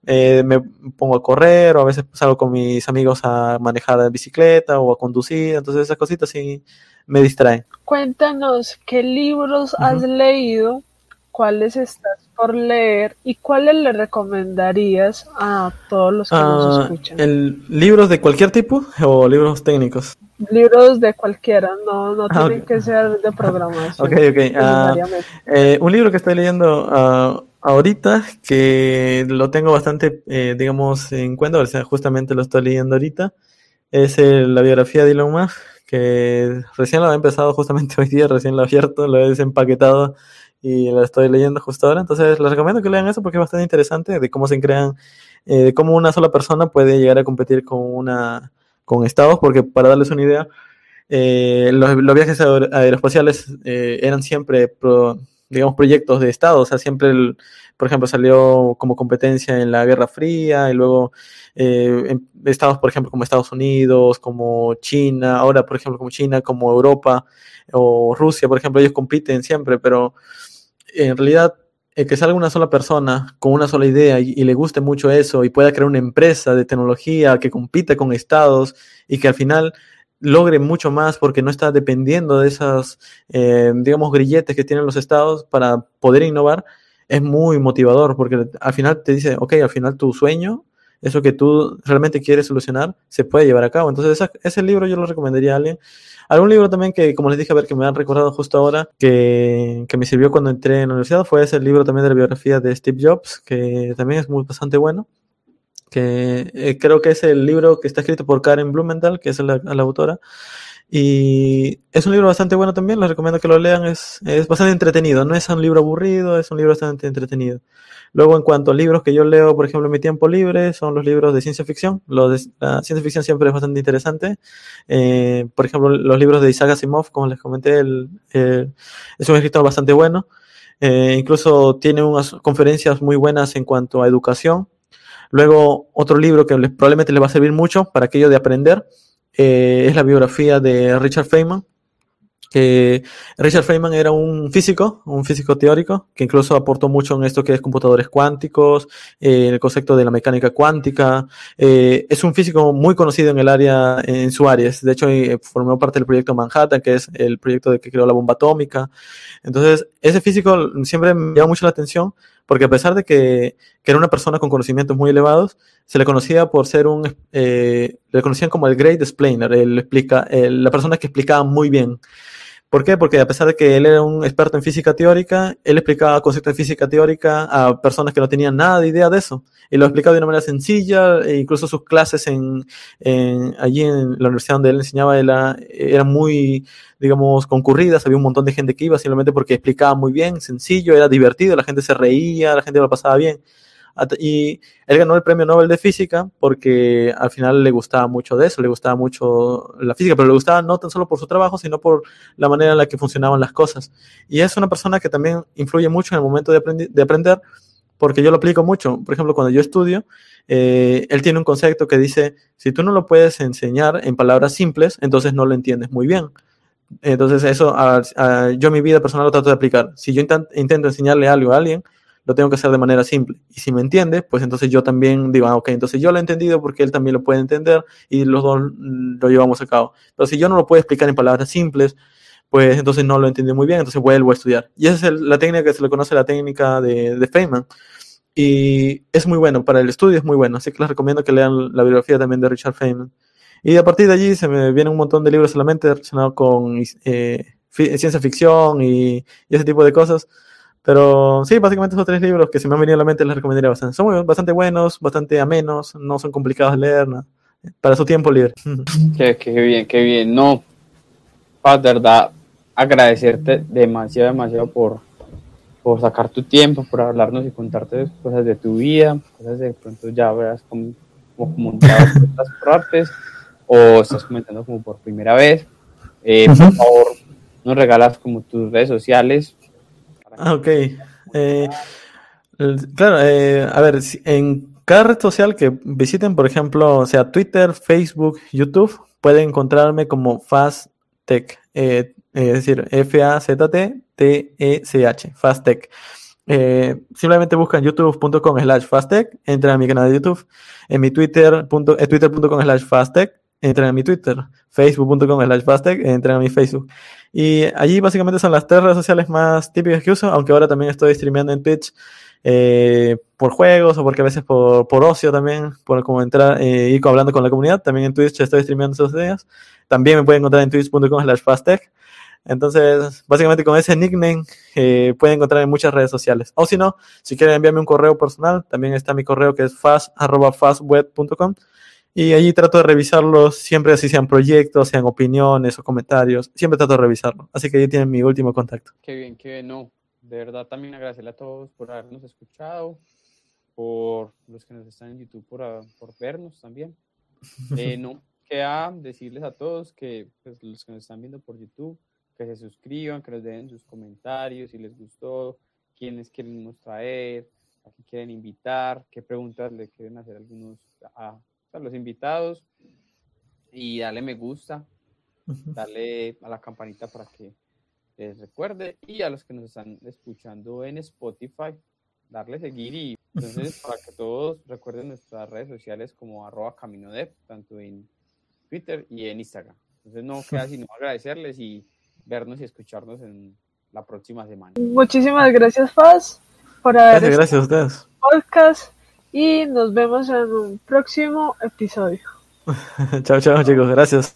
eh, me pongo a correr o a veces salgo con mis amigos a manejar en bicicleta o a conducir. Entonces, esas cositas sí me distraen. Cuéntanos qué libros has leído, cuáles estás por leer y cuáles le recomendarías a todos los que nos Ah, escuchan. el, ¿Libros de cualquier tipo o libros técnicos? Libros de cualquiera, no, no Ah, tienen que ser de programación. Ok, ok. ah, eh, un libro que estoy leyendo ah, ahorita, que lo tengo bastante, eh, digamos, en cuenta, o sea, justamente lo estoy leyendo ahorita, es el- la biografía de Elon Musk, que recién lo he empezado justamente hoy día, recién lo he abierto, lo he desempaquetado y lo estoy leyendo justo ahora. Entonces, les recomiendo que lean eso porque es bastante interesante de cómo se crean, eh, de cómo una sola persona puede llegar a competir con una con estados, porque para darles una idea, eh, los, viajes aeroespaciales eh, eran siempre, digamos, proyectos de estados, o sea, siempre, el, por ejemplo, salió como competencia en la Guerra Fría y luego eh, estados, por ejemplo, como Estados Unidos, como China, ahora, por ejemplo, como China, como Europa o Rusia, por ejemplo, ellos compiten siempre, pero en realidad que salga una sola persona con una sola idea y, le guste mucho eso y pueda crear una empresa de tecnología que compita con estados y que al final logre mucho más porque no está dependiendo de esas, eh, digamos, grilletes que tienen los estados para poder innovar, es muy motivador porque al final te dice, ok, al final tu sueño, eso que tú realmente quieres solucionar, se puede llevar a cabo. Entonces, ese libro yo lo recomendaría a alguien Algún libro también que, como les dije, a ver, que me han recordado justo ahora, que, que me sirvió cuando entré en la universidad, fue ese libro también de la biografía de Steve Jobs, que también es muy bastante bueno que eh, creo que es el libro que está escrito por Karen Blumenthal, que es la, la, autora. Y es un libro bastante bueno también, les recomiendo que lo lean, es, es bastante entretenido, no es un libro aburrido, es un libro bastante entretenido. Luego, en cuanto a libros que yo leo, por ejemplo, en mi tiempo libre, son los libros de ciencia ficción. Los de, la ciencia ficción siempre es bastante interesante. Eh, por ejemplo, los libros de Isaac Asimov, como les comenté, es un escritor bastante bueno. Eh, incluso tiene unas conferencias muy buenas en cuanto a educación. Luego, otro libro que les, probablemente le va a servir mucho para aquello de aprender eh, es la biografía de Richard Feynman, que Richard Feynman era un físico, un físico teórico, que incluso aportó mucho en esto que es computadores cuánticos, eh, el concepto de la mecánica cuántica. Eh, es un físico muy conocido en el área, en su área. De hecho, eh, formó parte del proyecto Manhattan, que es el proyecto de que creó la bomba atómica. Entonces, ese físico siempre me llama mucho la atención, porque a pesar de que, que era una persona con conocimientos muy elevados, se le conocía por ser un, le conocían como el Great Explainer, el explica, la persona que explicaba muy bien. ¿Por qué? Porque a pesar de que él era un experto en física teórica, él explicaba conceptos de física teórica a personas que no tenían nada de idea de eso. Y lo explicaba de una manera sencilla, e incluso sus clases en, en, allí en la universidad donde él enseñaba era, eran muy, digamos, concurridas, había un montón de gente que iba simplemente porque explicaba muy bien, sencillo, era divertido, la gente se reía, la gente lo pasaba bien. Y él ganó el premio Nobel de Física porque al final le gustaba mucho de eso, le gustaba mucho la física, pero le gustaba no tan solo por su trabajo, sino por la manera en la que funcionaban las cosas. Y es una persona que también influye mucho en el momento de, de aprender, porque yo lo aplico mucho. Por ejemplo, cuando yo estudio, eh, él tiene un concepto que dice, si tú no lo puedes enseñar en palabras simples, entonces no lo entiendes muy bien. Entonces eso yo en mi vida personal lo trato de aplicar. Si yo intento enseñarle algo a alguien, lo tengo que hacer de manera simple. Y si me entiende, pues entonces yo también digo, ah, ok, entonces yo lo he entendido porque él también lo puede entender y los dos lo llevamos a cabo. Pero si yo no lo puedo explicar en palabras simples, pues entonces no lo entiendo muy bien, entonces vuelvo a estudiar. Y esa es la técnica que se le conoce, la técnica de, Feynman. Y es muy bueno, para el estudio es muy bueno, así que les recomiendo que lean la biografía también de Richard Feynman. Y a partir de allí se me vienen un montón de libros solamente relacionados con eh, ciencia ficción y, y, ese tipo de cosas. Pero sí, básicamente esos tres libros que se me han venido a la mente les recomendaría bastante. Son bastante buenos, bastante amenos, no son complicados de leer, para su tiempo libre. Qué, bien, qué bien. No, verdad, agradecerte demasiado, demasiado por, por sacar tu tiempo, por hablarnos y contarte cosas de tu vida, cosas de pronto ya verás como, como comentado estas partes o estás comentando como por primera vez. Eh, por favor, nos regalas como tus redes sociales Ah, ok. Eh, claro, eh, a ver, en cada red social que visiten, por ejemplo, sea Twitter, Facebook, YouTube, pueden encontrarme como FastTech, eh, es decir, F-A-Z-T-T-E-C-H, FastTech. Eh, simplemente buscan youtube.com slash fasttech, entran a mi canal de YouTube, en mi Twitter, punto, twitter.com slash fasttech, entren a mi Twitter, facebook.com slash fasttech, entren a mi Facebook. Y allí básicamente son las tres redes sociales más típicas que uso, aunque ahora también estoy streameando en Twitch eh, por juegos o porque a veces por, por ocio también, por como entrar, eh, ir hablando con la comunidad. También en Twitch estoy streameando esos días. También me pueden encontrar en twitch.com slash fasttech. Entonces, básicamente con ese nickname eh, pueden encontrar en muchas redes sociales. O si no, si quieren enviarme un correo personal, también está mi correo que es fast.fastweb.com y allí trato de revisarlos siempre, así sean proyectos, sean opiniones o comentarios. Siempre trato de revisarlo. Así que ahí tienen mi último contacto. Qué bien, qué bien. No, de verdad también agradecerle a todos por habernos escuchado, por los que nos están en YouTube, por, por vernos también. Eh, no, queda decirles a todos que pues, los que nos están viendo por YouTube, que se suscriban, que nos den sus comentarios, si les gustó, quiénes quieren traer, a quién quieren invitar, qué preguntas le quieren hacer algunos a, los invitados. Y darle me gusta, darle a la campanita para que les recuerde. Y a los que nos están escuchando en Spotify, darle seguir y entonces para que todos recuerden nuestras redes sociales como arroba caminodev, tanto en Twitter y en Instagram. Entonces no queda sino agradecerles y vernos y escucharnos en la próxima semana. Muchísimas gracias, Faz, por haber gracias, gracias a ustedes. podcast y nos vemos en un próximo episodio. chao, chao, chicos, gracias.